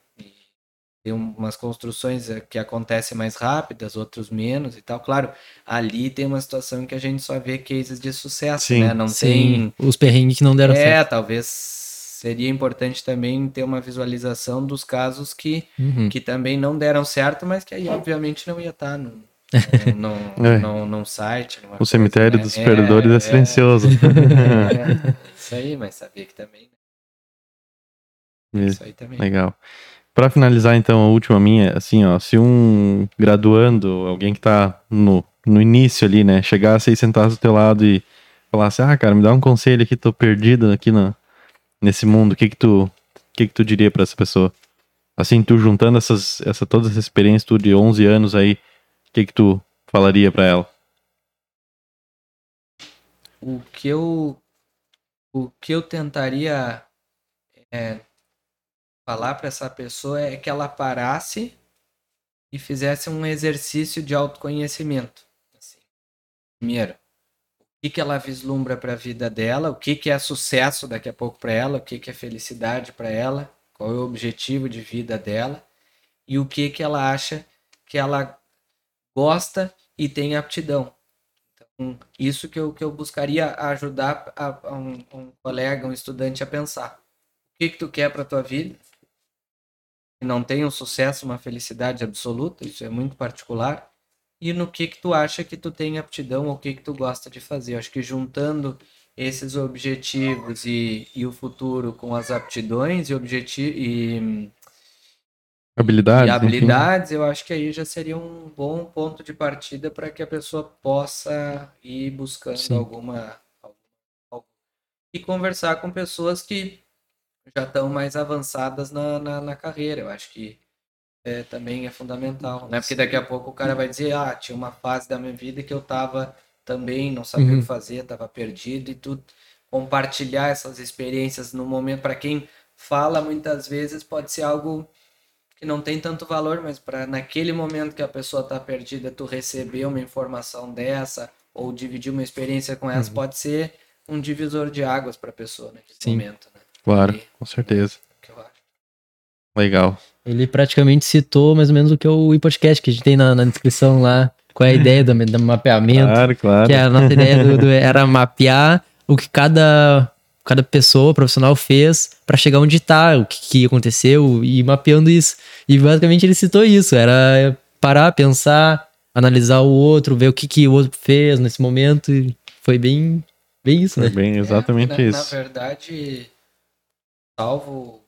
Tem um- umas construções eh, que acontecem mais rápidas, outros menos e tal. Claro, ali tem uma situação em que a gente só vê cases de sucesso, Sim. né? Não Sim, tem. os perrengues que não deram É, certo. talvez seria importante também ter uma visualização dos casos que, Uhum. que também não deram certo, mas que aí obviamente não ia estar no, no, É. no, num site. O coisa, cemitério né? dos perdedores é, silencioso. É, isso aí, mas sabia que também. né? Isso aí também. Legal. Pra finalizar, então, a última minha, assim, ó, se um graduando, alguém que tá no, no início ali, né, chegasse e sentasse do teu lado e falasse, ah, cara, me dá um conselho aqui, tô perdido aqui na, nesse mundo, o que que tu, que que tu diria pra essa pessoa? Assim, tu juntando essas, essa, toda essa experiência, tu de 11 anos aí, o que que tu falaria pra ela? O que eu o que eu tentaria é, falar para essa pessoa é que ela parasse e fizesse um exercício de autoconhecimento. assim. Primeiro, o que, que ela vislumbra para a vida dela, o que, que é sucesso daqui a pouco para ela, o que, que é felicidade para ela, qual é o objetivo de vida dela e o que, que ela acha que ela gosta e tem aptidão. Então, isso que eu, que eu buscaria ajudar a, a um, um colega, um estudante a pensar. O que, que tu quer para tua vida? Não tem um sucesso, uma felicidade absoluta, isso é muito particular. E no que que tu acha que tu tem aptidão ou o que que tu gosta de fazer. Eu acho que juntando esses objetivos e, e o futuro com as aptidões e, objeti e, Habilidades? e enfim. habilidades, eu acho que aí já seria um bom ponto de partida para que a pessoa possa ir buscando Sim. alguma e conversar com pessoas que já estão mais avançadas na, na, na carreira. Eu acho que é, também é fundamental, né? Porque daqui a pouco o cara vai dizer, ah, tinha uma fase da minha vida que eu tava também, não sabia o Uhum. que fazer, tava perdido e tudo. Compartilhar essas experiências no momento, para quem fala muitas vezes, pode ser algo que não tem tanto valor, mas para naquele momento que a pessoa tá perdida, tu receber uma informação dessa ou dividir uma experiência com ela, pode ser um divisor de águas para a pessoa naquele Sim. momento, né? Claro, E- com certeza. Legal. Ele praticamente citou mais ou menos o que é o e-podcast que a gente tem na, na descrição lá. Qual é a ideia do, do mapeamento? Claro, claro. Que a nossa ideia do, do- era mapear o que cada, cada pessoa profissional fez pra chegar onde tá, o que, que aconteceu e ir mapeando isso. E basicamente ele citou isso, era parar, pensar, analisar o outro, ver o que, que o outro fez nesse momento. E foi bem, bem isso, Foi né? bem exatamente É, na, isso. Na verdade, salvo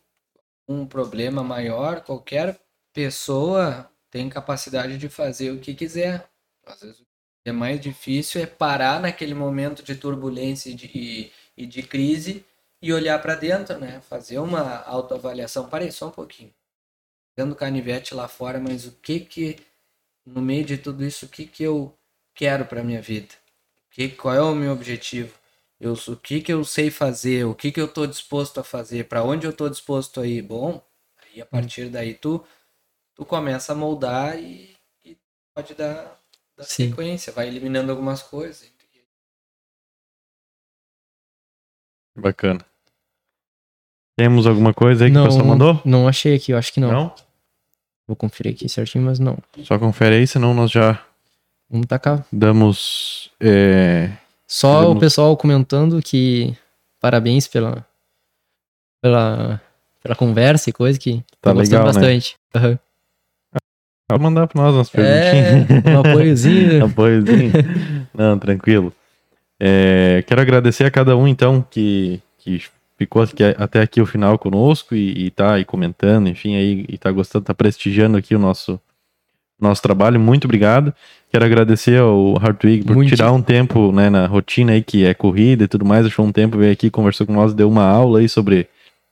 um problema maior, qualquer pessoa tem capacidade de fazer o que quiser. Às vezes o que é mais difícil é parar naquele momento de turbulência e de, e, de crise e olhar para dentro, né? Fazer uma autoavaliação. Parei só um pouquinho. Dando canivete lá fora, mas o que que no meio de tudo isso, o que que eu quero para minha vida? Que, qual é o meu objetivo? Eu, o que que eu sei fazer? O que que eu tô disposto a fazer? Para onde eu tô disposto a ir? Bom, aí a partir daí tu tu começa a moldar e, e pode dar, dar sequência, vai eliminando algumas coisas. Bacana. Temos alguma coisa aí que não, o pessoal mandou? não achei aqui, eu acho que não. Não? Vou conferir aqui certinho, mas não. Só confere aí, senão nós já Vamos tacar. damos. é, Só Vamos- o pessoal comentando que parabéns pela, pela, pela conversa e coisa que Tá gostando né? bastante. Aham. Pode mandar pra nós umas É, perguntinhas. um apoiozinho. Apoiozinho. Não, tranquilo. É, quero agradecer a cada um, então, que, que ficou aqui- até aqui o final conosco e, e tá aí comentando, enfim, aí, e tá gostando, tá prestigiando aqui o nosso, nosso trabalho. Muito obrigado. Quero agradecer ao Hartwig por Muito. tirar um tempo né, na rotina aí, que é corrida e tudo mais. Achou um tempo, veio aqui, conversou com nós, deu uma aula aí sobre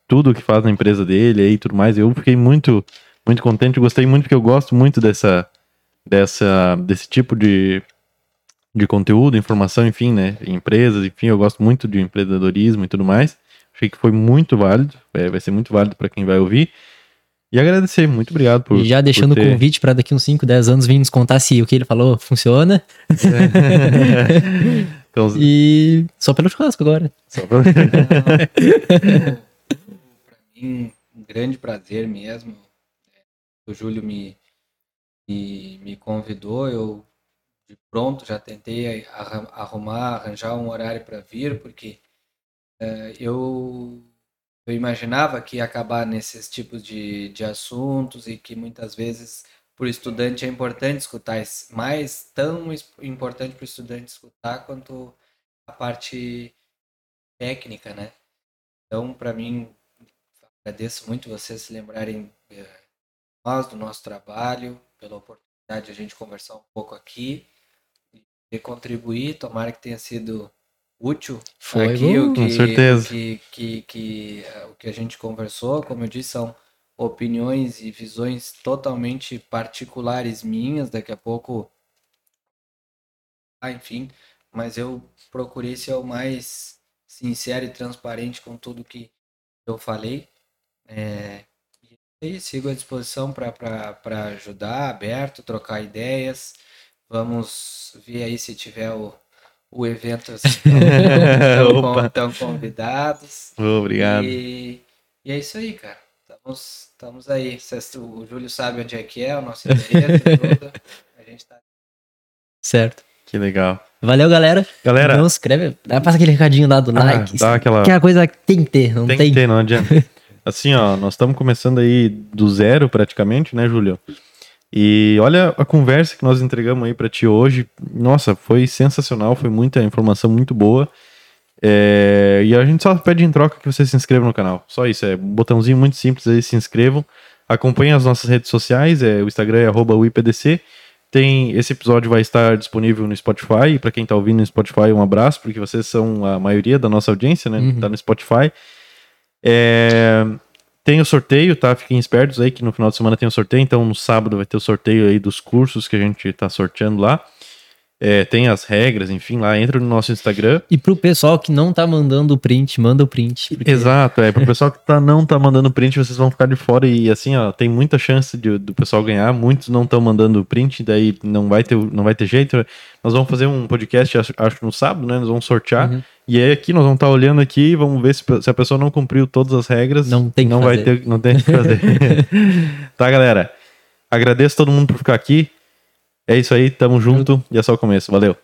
tudo que faz na empresa dele aí e tudo mais. Eu fiquei muito, muito contente, gostei muito, porque eu gosto muito dessa, dessa, desse tipo de, de conteúdo, informação, enfim, né? Empresas, enfim, eu gosto muito de empreendedorismo e tudo mais. Achei que foi muito válido, é, vai ser muito válido para quem vai ouvir. E agradecer, muito obrigado por. E já deixando por o ter- convite para daqui uns 5, 10 anos vir nos contar se o que ele falou funciona. Então, E só pelo churrasco agora. só pra- Para mim, um grande prazer mesmo. O Júlio me, me, me convidou, eu de pronto já tentei arrumar, arranjar um horário para vir, porque eh, eu, eu imaginava que ia acabar nesses tipos de, de assuntos e que muitas vezes para o estudante é importante escutar, mais tão importante para o estudante escutar quanto a parte técnica, né? Então, para mim, agradeço muito vocês se lembrarem eh, nós, do nosso trabalho, pela oportunidade de a gente conversar um pouco aqui e contribuir. Tomara que tenha sido útil Foi, aqui uh, o que, com certeza. O que, que, que, eh, o que a gente conversou. Como eu disse, são opiniões e visões totalmente particulares minhas. Daqui a pouco, ah, enfim, mas eu procurei ser o mais sincero e transparente com tudo que eu falei. É, e sigo à disposição para ajudar, aberto, trocar ideias. Vamos ver aí se tiver o, o evento. Estão Opa. estão convidados. Obrigado. E, e é isso aí, cara. Estamos, estamos aí. O Júlio sabe onde é que é, o nosso endereço, tudo. A gente tá Certo. Que legal. Valeu, galera. Galera, Não se inscreve. dá- Passa aquele recadinho lá do ah, like. dá aquela. Aquela coisa que tem que ter, não Tem tem? que ter, não adianta. Assim, ó, nós estamos começando aí do zero praticamente, né, Júlio? E olha a conversa que nós entregamos aí pra ti hoje. Nossa, foi sensacional, foi muita informação muito boa. É, e a gente só pede em troca que você se inscreva no canal. Só isso, é um botãozinho muito simples aí, se inscrevam. Acompanhem as nossas redes sociais, é, o Instagram é arroba uipdc. Tem, esse episódio vai estar disponível no Spotify. Para quem tá ouvindo no Spotify, um abraço, porque vocês são a maioria da nossa audiência, né? Uhum. Tá no Spotify. É, tem o sorteio, tá? Fiquem espertos aí que no final de semana tem o sorteio. Então no sábado vai ter o sorteio aí dos cursos que a gente tá sorteando lá. É, tem as regras, enfim, lá entra no nosso Instagram. E pro pessoal que não tá mandando o print, manda o print. porque- Exato, é. Pro pessoal que tá, não tá mandando print, vocês vão ficar de fora. E assim, ó, tem muita chance de- do pessoal ganhar. Muitos não estão mandando print, daí não vai, ter, não vai ter jeito. Nós vamos fazer um podcast, acho, acho no sábado, né? Nós vamos sortear. Uhum. E aí aqui nós vamos estar olhando aqui, vamos ver se, se a pessoa não cumpriu todas as regras. Não tem que não vai fazer. ter, não tem o que fazer. tá, galera? Agradeço todo mundo por ficar aqui. É isso aí, tamo junto e é só o começo. Valeu.